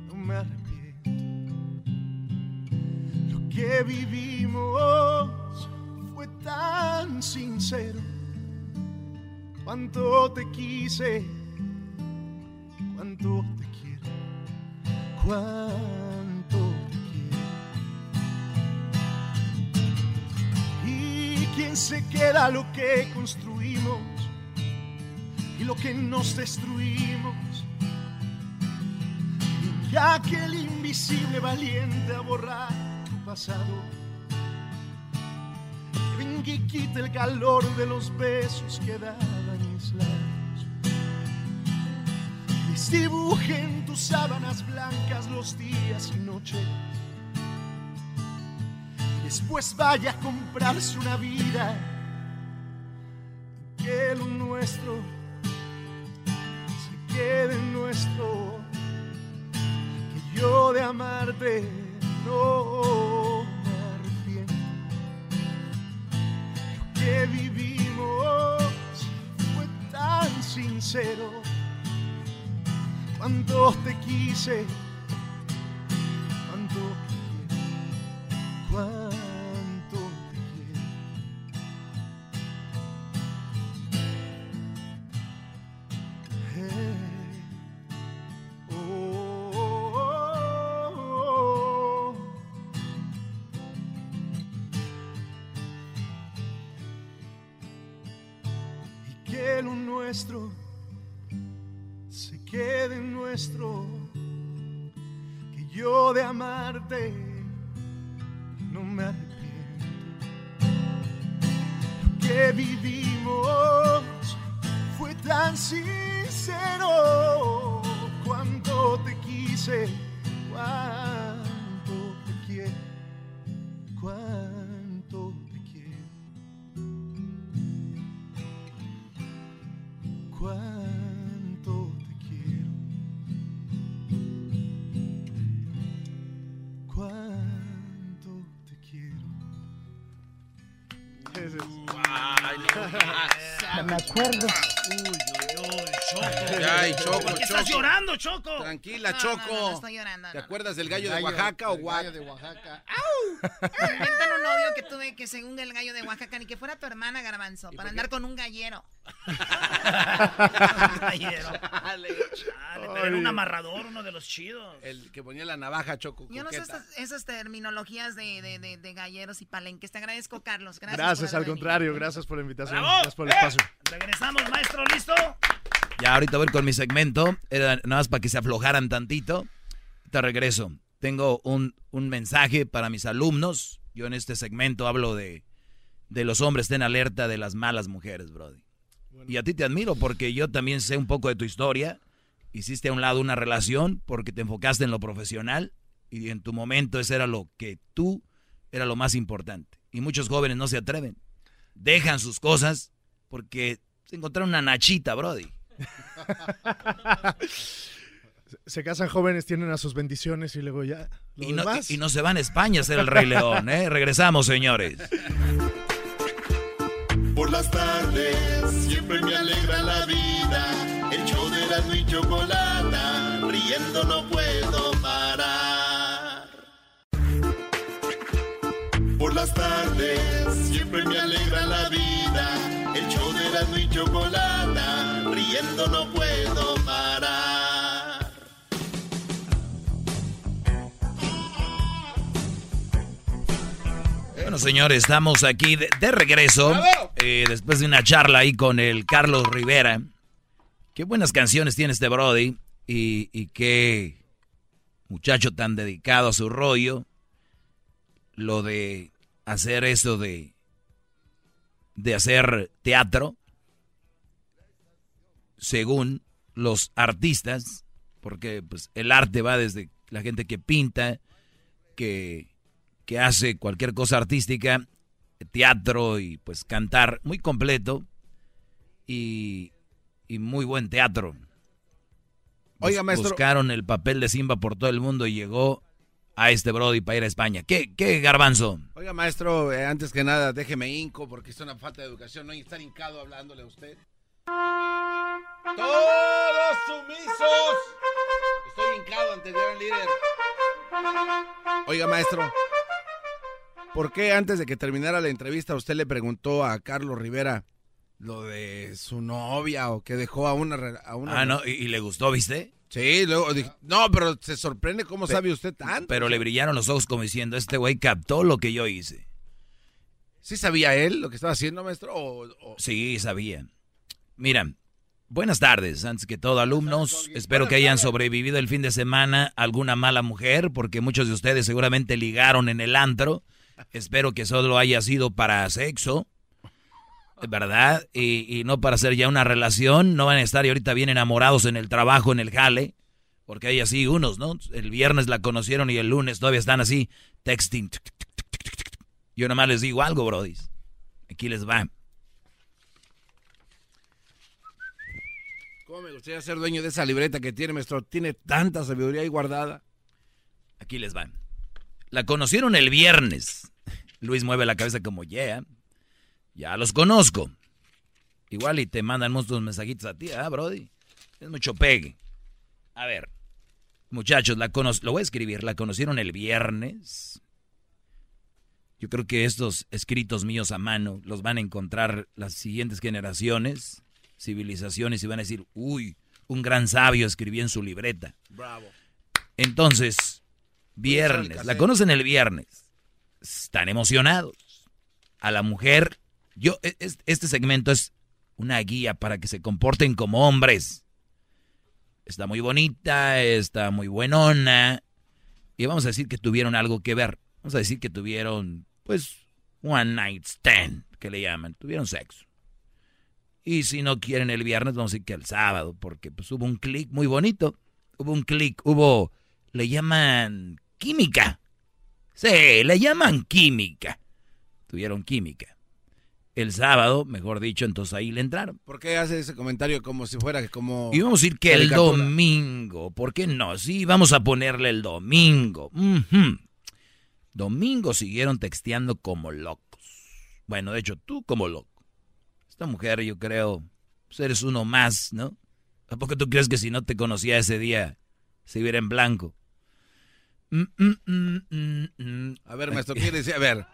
no me arrepiento. Lo que vivimos fue tan sincero. Cuánto te quise, cuánto te quiero, cuánto quién se queda lo que construimos y lo que nos destruimos. Ya que el invisible valiente a borrar tu pasado. Venga y quite el calor de los besos que daban mis labios. Tus sábanas blancas los días y noches. Después vaya a comprarse una vida. Que lo nuestro se quede nuestro. Que yo de amarte no me arrepiento. Lo que vivimos fue tan sincero. Cuánto te quise, cuánto te quiero, cuánto Choco. Tranquila, No, Choco. no, no, no estoy llorando, ¿Te no. acuerdas del gallo, de Oaxaca o el what? gallo de Oaxaca. Inventan un novio que tuve que según el gallo de Oaxaca, ni que fuera tu hermana, Garbanzo, para andar con un gallero. Gallero. Chale, pero era un amarrador, uno de los chidos. El que ponía la navaja, Choco. Yo no sé esas, esas terminologías de, de, de, de galleros y palenques. Te agradezco, Carlos. Gracias, Gracias, por al contrario, gracias por la invitación. ¡Bravo! Gracias por el espacio. Regresamos, maestro, ¿listo? Ya ahorita voy con mi segmento. Era nada más para que se aflojaran tantito. Te regreso. Tengo un, un mensaje para mis alumnos. Yo en este segmento hablo de, de los hombres, estén alerta de las malas mujeres, Brody. Y a ti te admiro porque yo también sé un poco de tu historia. Hiciste a un lado una relación porque te enfocaste en lo profesional y en tu momento ese era lo que tú era lo más importante. Y muchos jóvenes no se atreven. Dejan sus cosas porque se encontraron una nachita, Brody. Se casan jóvenes, tienen a sus bendiciones y luego ya. lo Y no, demás. y no se van a España a ser el Rey León, ¿eh? Regresamos, señores. Por las tardes siempre me alegra la vida. El show de la y chocolata, riendo no puedo parar. Por las tardes siempre me alegra la vida. El show de la y chocolata, riendo no puedo parar. Bueno, señores, estamos aquí de, de regreso. eh, después de una charla ahí con el Carlos Rivera. Qué buenas canciones tiene este Brody. Y, y qué muchacho tan dedicado a su rollo. Lo de hacer eso de. de hacer teatro. Según los artistas. Porque pues, el arte va desde la gente que pinta, que que hace cualquier cosa artística, teatro y pues cantar, muy completo y, y muy buen teatro. Oiga, maestro. Buscaron el papel de Simba por todo el mundo y llegó a este Brody para ir a España. ¿Qué, qué garbanzo? Oiga, maestro, eh, antes que nada, déjeme hinco porque es una falta de educación. No estar hincado hablándole a usted. ¡Todos sumisos! Estoy hincado ante el gran líder. Oiga, maestro, ¿por qué antes de que terminara la entrevista usted le preguntó a Carlos Rivera lo de su novia o que dejó a una... A una Ah, no, y, y le gustó, ¿viste? Sí, luego dije, no, pero se sorprende cómo sabe usted tanto. Pero le brillaron los ojos como diciendo, este güey captó lo que yo hice. ¿Sí sabía él lo que estaba haciendo, maestro? O- o- Sí, sabía. Mira, buenas tardes, antes que todo, alumnos. Espero que hayan sobrevivido el fin de semana alguna mala mujer, porque muchos de ustedes seguramente ligaron en el antro. Espero que solo haya sido para sexo, ¿verdad? Y, y no para hacer ya una relación. No van a estar ahorita bien enamorados en el trabajo, en el jale, porque hay así unos, ¿no? El viernes la conocieron y el lunes todavía están así, texting. Yo nomás les digo algo, brodis. Aquí les va. ¿Cómo me gustaría ser dueño de esa libreta que tiene, maestro? Tiene tanta sabiduría ahí guardada. Aquí les va. La conocieron el viernes. Luis mueve la cabeza como, yeah, ya los conozco. Igual y te mandan muchos mensajitos a ti, ah, Brody. Es mucho pegue. A ver, muchachos, la cono lo voy a escribir. La conocieron el viernes. Yo creo que estos escritos míos a mano los van a encontrar las siguientes generaciones, civilizaciones, y van a decir, uy, un gran sabio escribió en su libreta. Bravo. Entonces, viernes, la conocen el viernes. Están emocionados. A la mujer, yo, e- es- este segmento es una guía para que se comporten como hombres. Está muy bonita, está muy buenona. Y vamos a decir que tuvieron algo que ver. Vamos a decir que tuvieron, pues, one night stand, que le llaman. Tuvieron sexo. Y si no quieren el viernes, vamos a decir que el sábado, porque pues hubo un clic muy bonito. Hubo un clic, hubo, le llaman química. Sí, le llaman química. Tuvieron química. El sábado, mejor dicho, entonces ahí le entraron. ¿Por qué hace ese comentario como si fuera como... Y vamos a decir que el domingo, ¿por qué no? Sí, vamos a ponerle el domingo. Domingo siguieron texteando como locos. Bueno, de hecho, tú como loco. Esta mujer, yo creo, pues eres uno más, ¿no? ¿A poco tú crees que si no te conocía ese día, se viera en blanco? Mm, mm, mm. A ver, maestro, quiere decir, a ver,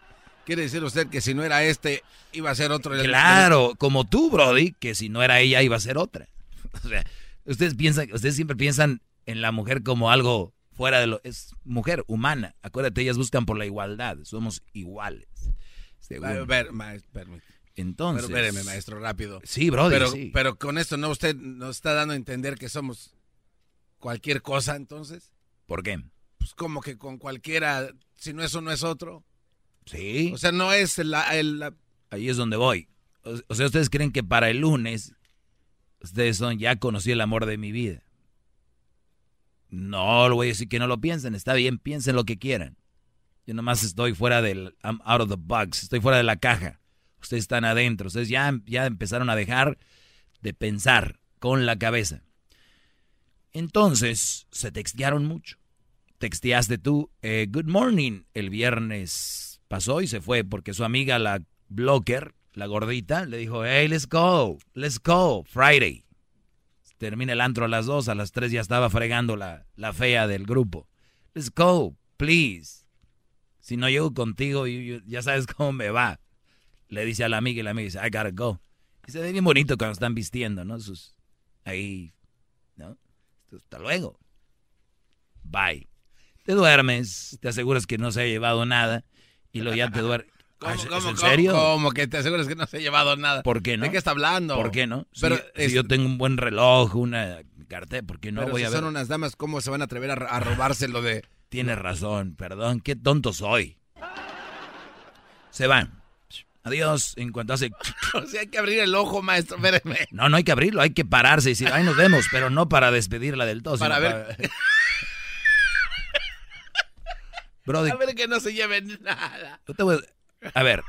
quiere decir usted que si no era este, iba a ser otro. el- Claro, como tú, Brody, que si no era ella iba a ser otra. O sea, ustedes piensan, ustedes siempre piensan en la mujer como algo fuera de lo es mujer humana. Acuérdate, ellas buscan por la igualdad, somos iguales. según. A ver, maestro, permítame. Entonces, Pero espéreme, maestro, rápido. Sí, brody, Pero, sí. pero con esto no usted nos está dando a entender que somos cualquier cosa, entonces. ¿Por qué? Pues como que con cualquiera, si no es uno es otro. Sí. O sea, no es la, el- la- Ahí es donde voy. O, o sea, ustedes creen que para el lunes ustedes son ya conocí el amor de mi vida. No, lo voy a decir que no lo piensen. Está bien, piensen lo que quieran. Yo nomás estoy fuera del I'm out of the box, estoy fuera de la caja. Ustedes están adentro. Ustedes ya, ya empezaron a dejar de pensar con la cabeza. Entonces, se textearon mucho. Texteaste tú, eh, good morning, el viernes pasó y se fue porque su amiga, la blocker, la gordita, le dijo, hey, let's go, let's go, Friday. Termina el antro a las dos, a las tres ya estaba fregando la, la fea del grupo. Let's go, please. Si no llego contigo, ya sabes cómo me va. Le dice a la amiga y la amiga dice, I gotta go. Y se ve bien bonito cuando están vistiendo, ¿no? Sus, ahí, ¿no? Hasta luego. Bye. Te duermes, te aseguras que no se ha llevado nada y luego ya te duermes. ¿Cómo, ¿Es, cómo, en serio? cómo que te aseguras que no se ha llevado nada? ¿Por qué no? ¿De qué está hablando? ¿Por qué no? Si, Pero si es- yo tengo un buen reloj, una cartera, ¿por qué no pero voy si a ver? son unas damas, ¿cómo se van a atrever a, a robárselo de...? Tienes razón, perdón, qué tonto soy. Se van. Adiós, en cuanto hace... o sea, hay que abrir el ojo, maestro, espéreme. No, no hay que abrirlo, hay que pararse y decir, ay, nos vemos, pero no para despedirla del todo. Para ver- Brody, A ver que no se lleven nada. yo te voy a... a ver,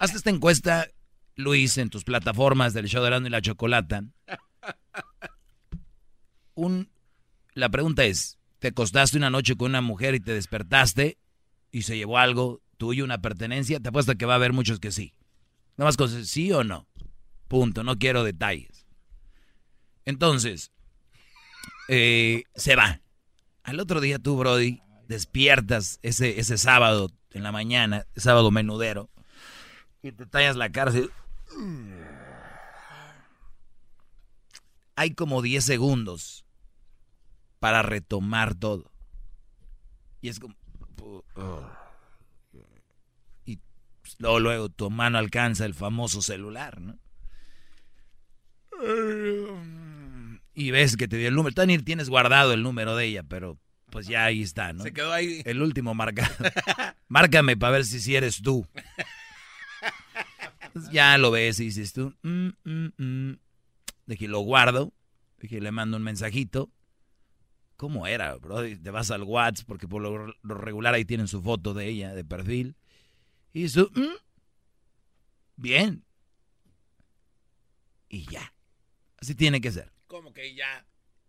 haz esta encuesta, Luis, en tus plataformas del show de Erasmo y la Chocolata. Un, la pregunta es, ¿te acostaste una noche con una mujer y te despertaste y se llevó algo tuyo, una pertenencia? Te apuesto que va a haber muchos que sí. Nada más con sí o no. Punto, no quiero detalles. Entonces, eh, se va. Al otro día tú, Brody, despiertas ese, ese sábado en la mañana, sábado menudero, y te tallas la así. Hay como 10 segundos para retomar todo. Y es como... oh. Luego, luego tu mano alcanza el famoso celular, ¿no? Y ves que te dio el número. Tú ni tienes guardado el número de ella, pero pues ya ahí está, ¿no? Se quedó ahí. El último marcado. Márcame para ver si, si eres tú. Entonces, ya lo ves y dices tú. mm, mm, mm. Dije, lo guardo. Dije, le mando un mensajito. ¿Cómo era, bro? Te vas al WhatsApp porque por lo regular ahí tienen su foto de ella de perfil. Y tú, "Mm, bien. Y ya. Así tiene que ser. Como que ya.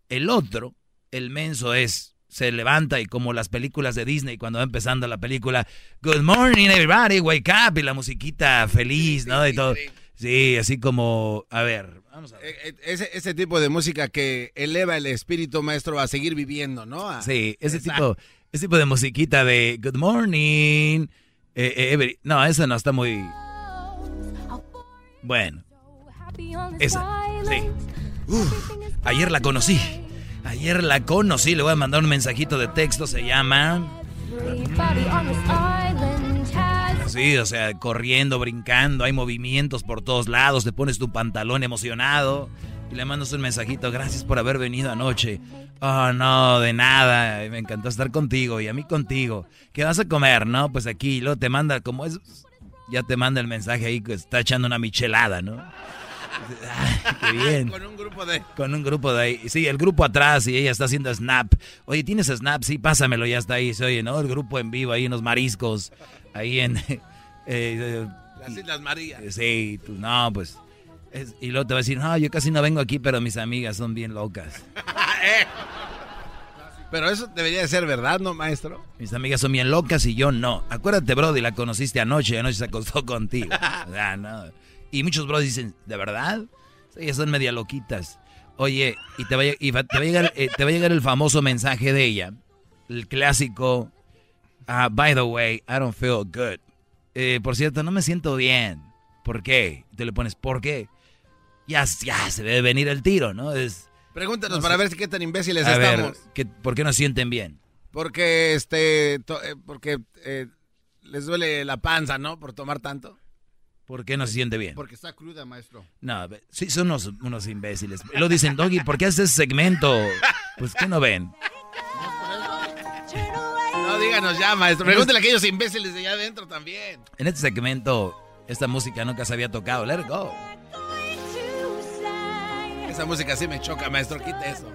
El otro, el menso es, se levanta y como las películas de Disney cuando va empezando la película, Good morning everybody, wake up, y la musiquita feliz, ¿no? Y todo. Sí, así como, a ver, vamos a ver. Eh, eh, Ese, ese tipo de música que eleva el espíritu maestro a seguir viviendo, ¿no? A- Sí, ese Exacto. tipo, ese tipo de musiquita de Good morning. Eh, eh, every- no, esa no está muy. Bueno, esa, sí. Ayer la conocí. Ayer la conocí. Le voy a mandar un mensajito de texto. Se llama. sí, o sea, corriendo, brincando, hay movimientos por todos lados, te pones tu pantalón emocionado y le mandas un mensajito, gracias por haber venido anoche. Oh, no, de nada, me encantó estar contigo y a mí contigo. ¿Qué vas a comer? No, pues aquí, luego te manda, como es, ya te manda el mensaje ahí que está echando una michelada, ¿no? qué bien. Con un grupo de... Con un grupo de ahí. Sí, el grupo atrás y ella está haciendo snap. Oye, ¿tienes snap? Sí, pásamelo, ya está ahí. Se oye, ¿no? El grupo en vivo ahí, unos mariscos. Ahí en... eh, Las Islas Marías. sí, tú, no, pues... es- y luego te va a decir, no, yo casi no vengo aquí, pero mis amigas son bien locas. Eh. Pero eso debería de ser verdad, ¿no, maestro? Mis amigas son bien locas y yo no. Acuérdate, Brody, la conociste anoche y anoche se acostó contigo. O sea, no. Y muchos Brody dicen, ¿de verdad? Sí, son media loquitas. Oye, y te va a, lle- y va- te va a llegar, eh, te va a llegar el famoso mensaje de ella. El clásico, ah, by the way, I don't feel good. Eh, por cierto, no me siento bien. ¿Por qué? Te le pones, ¿por qué? Ya, ya se debe venir el tiro, ¿no? Es, Pregúntanos No para sé. ver si qué tan imbéciles a ver, estamos. ¿qué- ¿por qué no sienten bien? Porque, este, to- eh, porque eh, les duele la panza, ¿no? Por tomar tanto. ¿Por qué no se siente bien? Porque está cruda, maestro. No, sí, son unos, unos imbéciles. Lo dicen, Doggy, ¿por qué haces segmento? Pues, ¿qué no ven? No, díganos ya, maestro. Pregúntale a aquellos imbéciles de allá adentro también. En este segmento, esta música nunca se había tocado. Let it go. Esa música sí me choca, maestro. Quite eso.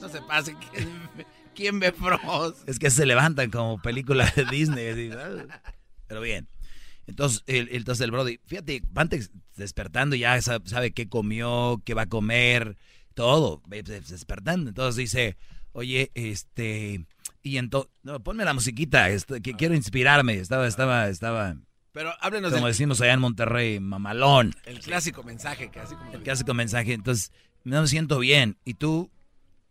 No se pase. ¿Quién, quién ve Frost? Es que se levantan como película de Disney. así, ¿ah? Pero bien. Entonces el, entonces el Brody, fíjate, van des- despertando ya sa- sabe qué comió, qué va a comer, todo, des- despertando. Entonces dice, oye, este, y entonces, no, ponme la musiquita, este, que quiero inspirarme. Estaba, estaba, estaba, Pero háblenos como del decimos allá en Monterrey, mamalón. el clásico mensaje así como... El clásico mensaje. Entonces, no me siento bien. Y tú,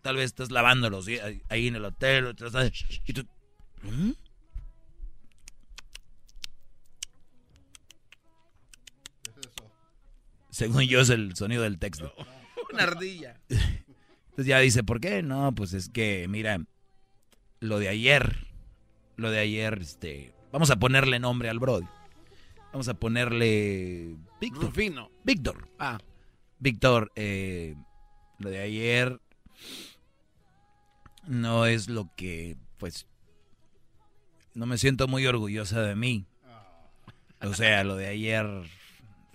tal vez estás lavándolos ¿sí? ahí- en el hotel. Y tú, ¿Mm? Según yo es el sonido del texto. Una ardilla. Entonces ya dice, ¿por qué? No, pues es que, mira, lo de ayer, lo de ayer, este, vamos a ponerle nombre al Brody. Vamos a ponerle Víctor. Rufino. Víctor. Ah. Víctor, eh, lo de ayer no es lo que, pues, no me siento muy orgullosa de mí. O sea, lo de ayer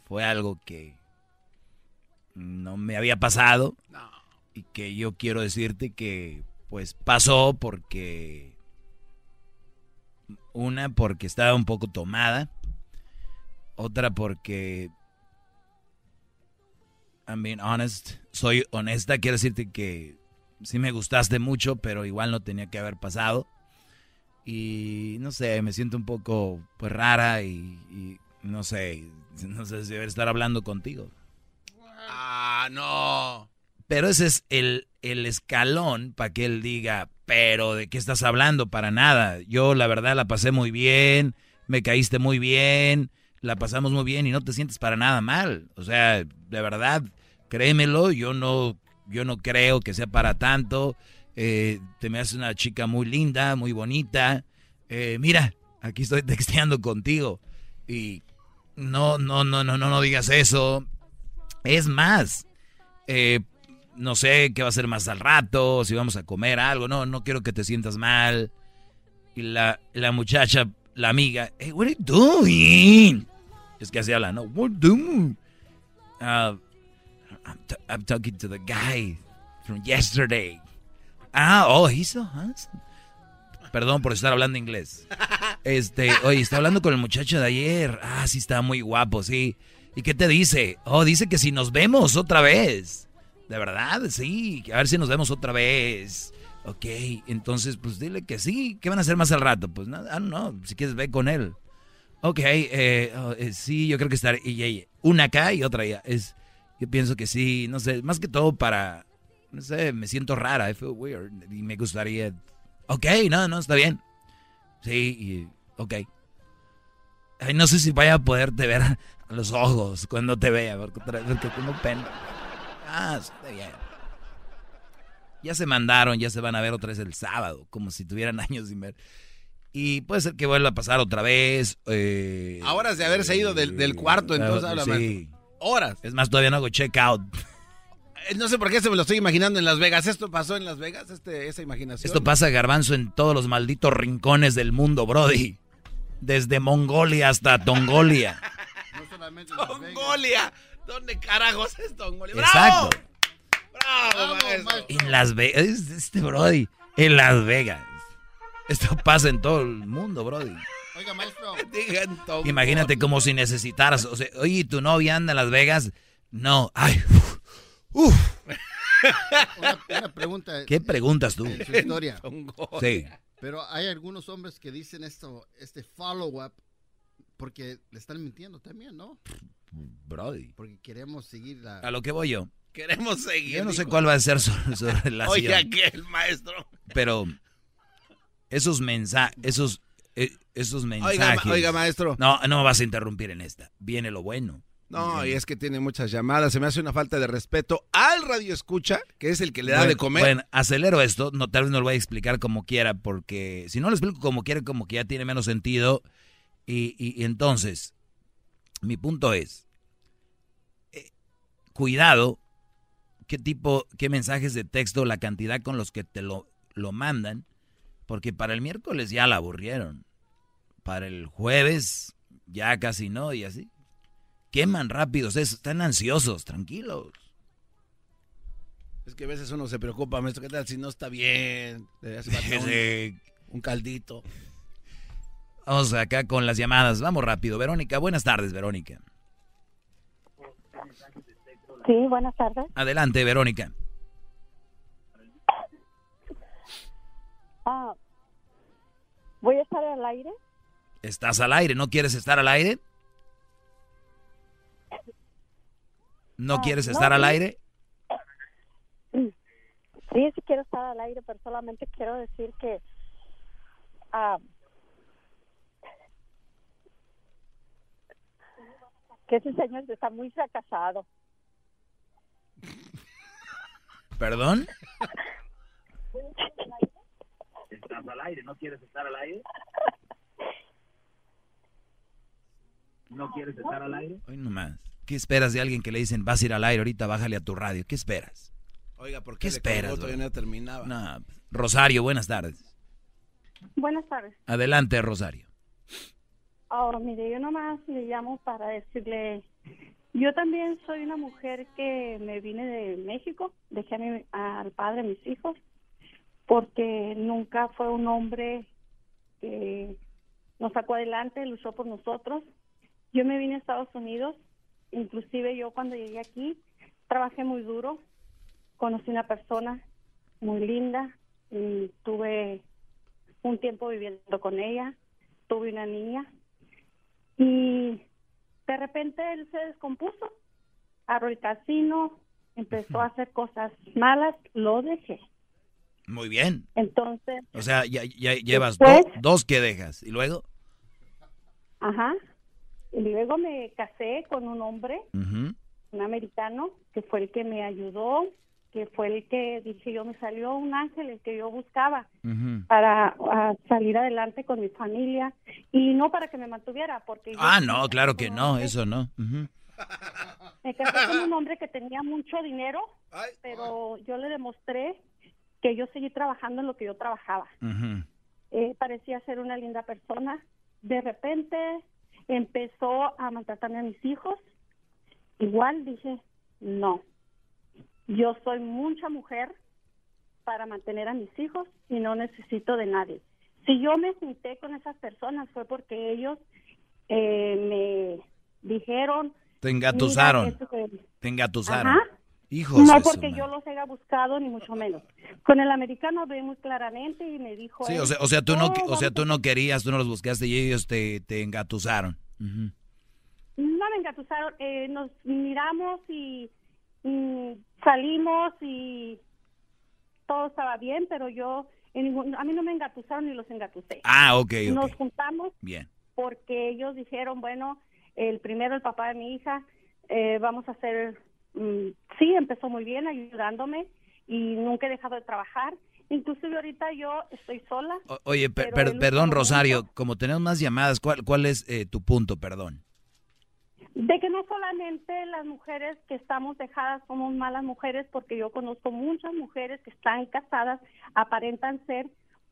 fue algo que no me había pasado y que yo quiero decirte que, pues, pasó porque una porque estaba un poco tomada, otra porque I'm being honest. Soy honesta, quiero decirte que sí me gustaste mucho, pero igual no tenía que haber pasado. Y no sé, me siento un poco pues rara y, y no sé, no sé si debería estar hablando contigo. Ah, no. Pero ese es el, el escalón para que él diga, pero ¿de qué estás hablando? Para nada. Yo la verdad la pasé muy bien, me caíste muy bien, la pasamos muy bien y no te sientes para nada mal. O sea, de verdad, créemelo, yo no, yo no creo que sea para tanto. Eh, te me haces una chica muy linda, muy bonita. Eh, mira, aquí estoy texteando contigo. Y no, no, no, no, no, no digas eso. Es más, eh, no sé qué va a ser más al rato, si vamos a comer algo, no, no quiero que te sientas mal. Y la, la muchacha, la amiga, hey, what are you doing? Es que así habla, ¿no? What are you? Uh, I'm, I'm talking to the guy from yesterday. Ah, oh, he's so handsome. Perdón por estar hablando inglés. Este, oye, está hablando con el muchacho de ayer. Ah, sí, está muy guapo, sí. ¿Y qué te dice? Oh, dice que si nos vemos otra vez. De verdad, sí. A ver si nos vemos otra vez. Ok, entonces, pues dile que sí. ¿Qué van a hacer más al rato? Pues nada, no, si quieres ve con él. Ok, eh, oh, eh, sí, yo creo que estar y, una acá y otra allá. Es, yo pienso que sí, no sé, más que todo para, no sé, me siento rara, I feel weird y me gustaría. Ok, no, no, está bien. Sí, y, ok. No sé si vaya a poderte ver los ojos cuando te vea, porque, porque tengo pena. Ah, está bien. Ya se mandaron, ya se van a ver otra vez el sábado, como si tuvieran años sin ver. Y puede ser que vuelva a pasar otra vez. Eh, Horas de haberse ido del, del cuarto, entonces ah, habla sí. más. Horas. Es más, todavía no hago check out. Eh, No sé por qué se me lo estoy imaginando en Las Vegas. ¿Esto pasó en Las Vegas? Este, esa imaginación. Esto pasa, Garbanzo, en todos los malditos rincones del mundo, Brody. Desde Mongolia hasta Tongolia. Mongolia. ¿Dónde carajos es Mongolia? Exacto. ¡Bravo, maestro! En Las Vegas. Este Brody. En Las Vegas. Esto pasa en todo el mundo, Brody. Oiga, maestro. Imagínate como si necesitaras. O sea, oye, ¿tu novia anda en Las Vegas? No. Ay. Una, una pregunta. ¿Qué preguntas tú? en su historia. Sí. Pero hay algunos hombres que dicen esto, este follow-up, porque le están mintiendo también, ¿no? Brody. Porque queremos seguir la... A lo que voy yo. Queremos seguir. Yo no sé dijo. cuál va a ser su, su relación. Oye, aquel maestro. Pero esos mensajes, esos, eh, esos mensajes. ma- oiga, maestro. No, no me vas a interrumpir en esta. Viene lo bueno. No, y es que tiene muchas llamadas. Se me hace una falta de respeto al radio escucha, que es el que le da Bueno, de comer. Bueno, acelero esto. No, tal vez no lo voy a explicar como quiera, porque si no lo explico como quiera, como que ya tiene menos sentido. Y, y- y entonces, mi punto es, eh, cuidado, qué tipo, qué mensajes de texto, la cantidad con los que te lo, lo mandan, porque para el miércoles ya la aburrieron. Para el jueves ya casi no, y así. Queman rápido, ustedes están ansiosos, tranquilos. Es que a veces uno se preocupa, maestro, ¿qué tal si no está bien? Le hace falta un, Sí. un caldito. Vamos acá con las llamadas. Vamos rápido. Verónica, buenas tardes, Verónica. Sí, buenas tardes. Adelante, Verónica. Ah, ¿Voy a estar al aire? ¿Estás al aire? ¿No quieres estar al aire? ¿No Ah, quieres no, estar al aire? Sí, sí quiero estar al aire, pero solamente quiero decir que ah, que ese señor está muy fracasado. ¿Perdón? ¿Estás al aire? ¿No quieres estar al aire? ¿No quieres estar al aire? Hoy nomás. ¿Qué esperas de alguien que le dicen vas a ir al aire ahorita, bájale a tu radio? ¿Qué esperas? Oiga, ¿por ¿Qué esperas, no terminaba. No, Rosario, buenas tardes. Buenas tardes. Adelante, Rosario. Ahora, mire, yo nomás le llamo para decirle, yo también soy una mujer que me vine de México, dejé a mi- al padre mis hijos, porque nunca fue un hombre que nos sacó adelante, luchó por nosotros. Yo me vine a Estados Unidos, inclusive yo cuando llegué aquí trabajé muy duro, conocí una persona muy linda y tuve un tiempo viviendo con ella, tuve una niña y de repente él se descompuso, abrió el casino, empezó a hacer cosas malas, lo dejé. Muy bien. Entonces, O sea, ya, ya llevas Después- do- dos que dejas. ¿Y luego? ajá, y luego me casé con un hombre, un americano, que fue el que me ayudó, que fue el que, dije yo, me salió un ángel, el que yo buscaba para ah, salir adelante con mi familia y no para que me mantuviera, porque yo Ah, no, claro que no, eso no. Me casé con un hombre que tenía mucho dinero, pero yo le demostré que yo seguí trabajando en lo que yo trabajaba. Eh, parecía ser una linda persona. De repente empezó a maltratarme a mis hijos. Igual dije, no, yo soy mucha mujer para mantener a mis hijos y no necesito de nadie. Si yo me junté con esas personas fue porque ellos eh, me dijeron... Te engatusaron. "Mira, eso que- Te engatusaron. Ajá. Hijos no porque yo los haya buscado ni mucho menos. Con el americano hablé muy claramente y me dijo Sí, o sea, o sea, tú no, "Oh, o sea, tú no querías, tú no los buscaste y ellos te, te engatusaron. No me engatusaron, eh, nos miramos y mm, salimos y todo estaba bien, pero yo, en ningún- a mí no me engatusaron ni los engatusé. Ah, ok, ok. Nos juntamos Bien. porque ellos dijeron, bueno, el primero, el papá de mi hija, eh, vamos a hacer, sí, empezó muy bien ayudándome y nunca he dejado de trabajar. Inclusive ahorita yo estoy sola. O- oye, per- per- el perdón, Rosario, como tenemos más llamadas, ¿cuál, cuál es eh, tu punto, perdón? De que no solamente las mujeres que estamos dejadas somos malas mujeres, porque yo conozco muchas mujeres que están casadas, aparentan ser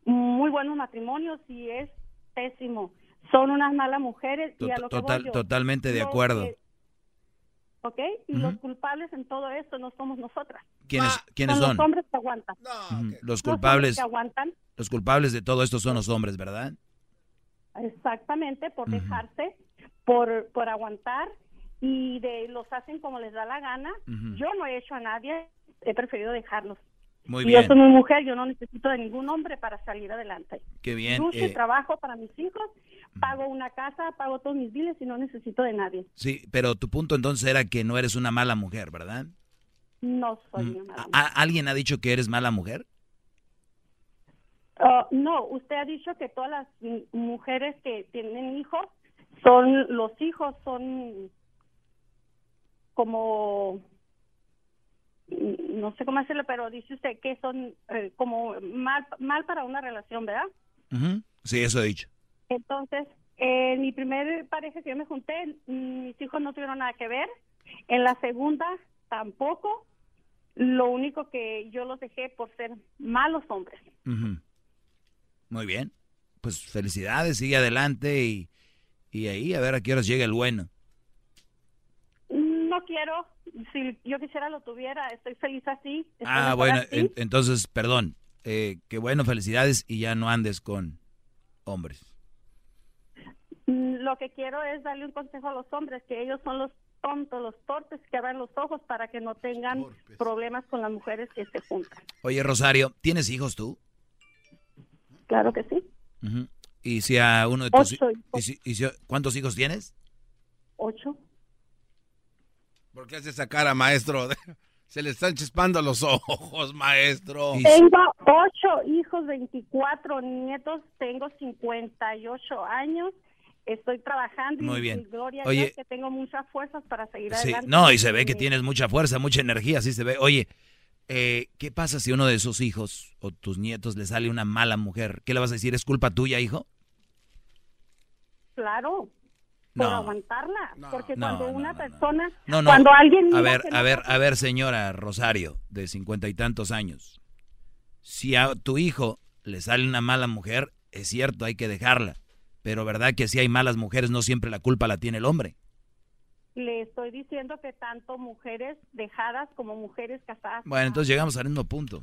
muy buenos matrimonios y es pésimo. Son unas malas mujeres y a lo que voy Total, yo, totalmente de acuerdo. que- ¿Ok? Y los culpables en todo esto no somos nosotras. ¿Quiénes, ¿quiénes son? son? los hombres que aguantan. Los Los hombres culpables, que aguantan, los culpables de todo esto son los hombres, ¿verdad? exactamente, por dejarse, por, por aguantar y de los hacen como les da la gana. Yo no he hecho a nadie, he preferido dejarlos. Muy y bien. yo soy muy mujer, yo no necesito de ningún hombre para salir adelante. Qué bien. Lucho eh, trabajo para mis hijos, pago una casa, pago todos mis biles y no necesito de nadie. sí, pero tu punto entonces era que no eres una mala mujer, ¿verdad? No soy Mm, una mala ¿A- ¿Alguien ha dicho que eres mala mujer? Ah, no, usted ha dicho que todas las mujeres que tienen hijos son los hijos son como no sé cómo hacerlo, pero dice usted que son eh, como mal mal para una relación, ¿verdad? Sí, eso he dicho. Entonces, en mi primer pareja que yo me junté, mis hijos no tuvieron nada que ver. En la segunda tampoco. Lo único que yo los dejé por ser malos hombres. Muy bien. Pues felicidades, sigue adelante y, y ahí a ver a qué horas llega el bueno. No quiero, si yo quisiera lo tuviera, estoy feliz así. estoy Ah, bueno, así. en- entonces, perdón. Eh, qué bueno, felicidades y ya no andes con hombres. Lo que quiero es darle un consejo a los hombres, que ellos son los tontos, los torpes, que abran los ojos para que no tengan problemas con las mujeres que se juntan. Oye, Rosario, ¿tienes hijos tú? Claro que sí, Ujú. ¿Y si a uno de tus Ocho y si- y si- ¿Cuántos hijos tienes? ocho. ¿Por qué hace esa cara, maestro? Se le están chispando los ojos, maestro. Tengo ocho hijos, 24 nietos, tengo 58 años, estoy trabajando Muy y, bien. y gloria a Oye. Dios que tengo muchas fuerzas para seguir Sí, adelante. no, y se ve que tienes mucha fuerza, mucha energía, así se ve. Oye, eh, ¿qué pasa si a uno de esos hijos o tus nietos le sale una mala mujer? ¿Qué le vas a decir? ¿Es culpa tuya, hijo? Claro, por No. aguantarla, porque No, cuando no, una persona, No, no. cuando alguien a ver, a ver, a ver, señora Rosario, de cincuenta y tantos años. Si a tu hijo le sale una mala mujer, es cierto, hay que dejarla. Pero verdad que si hay malas mujeres, no siempre la culpa la tiene el hombre. le estoy diciendo que tanto mujeres dejadas como mujeres casadas. Bueno, entonces llegamos al mismo punto.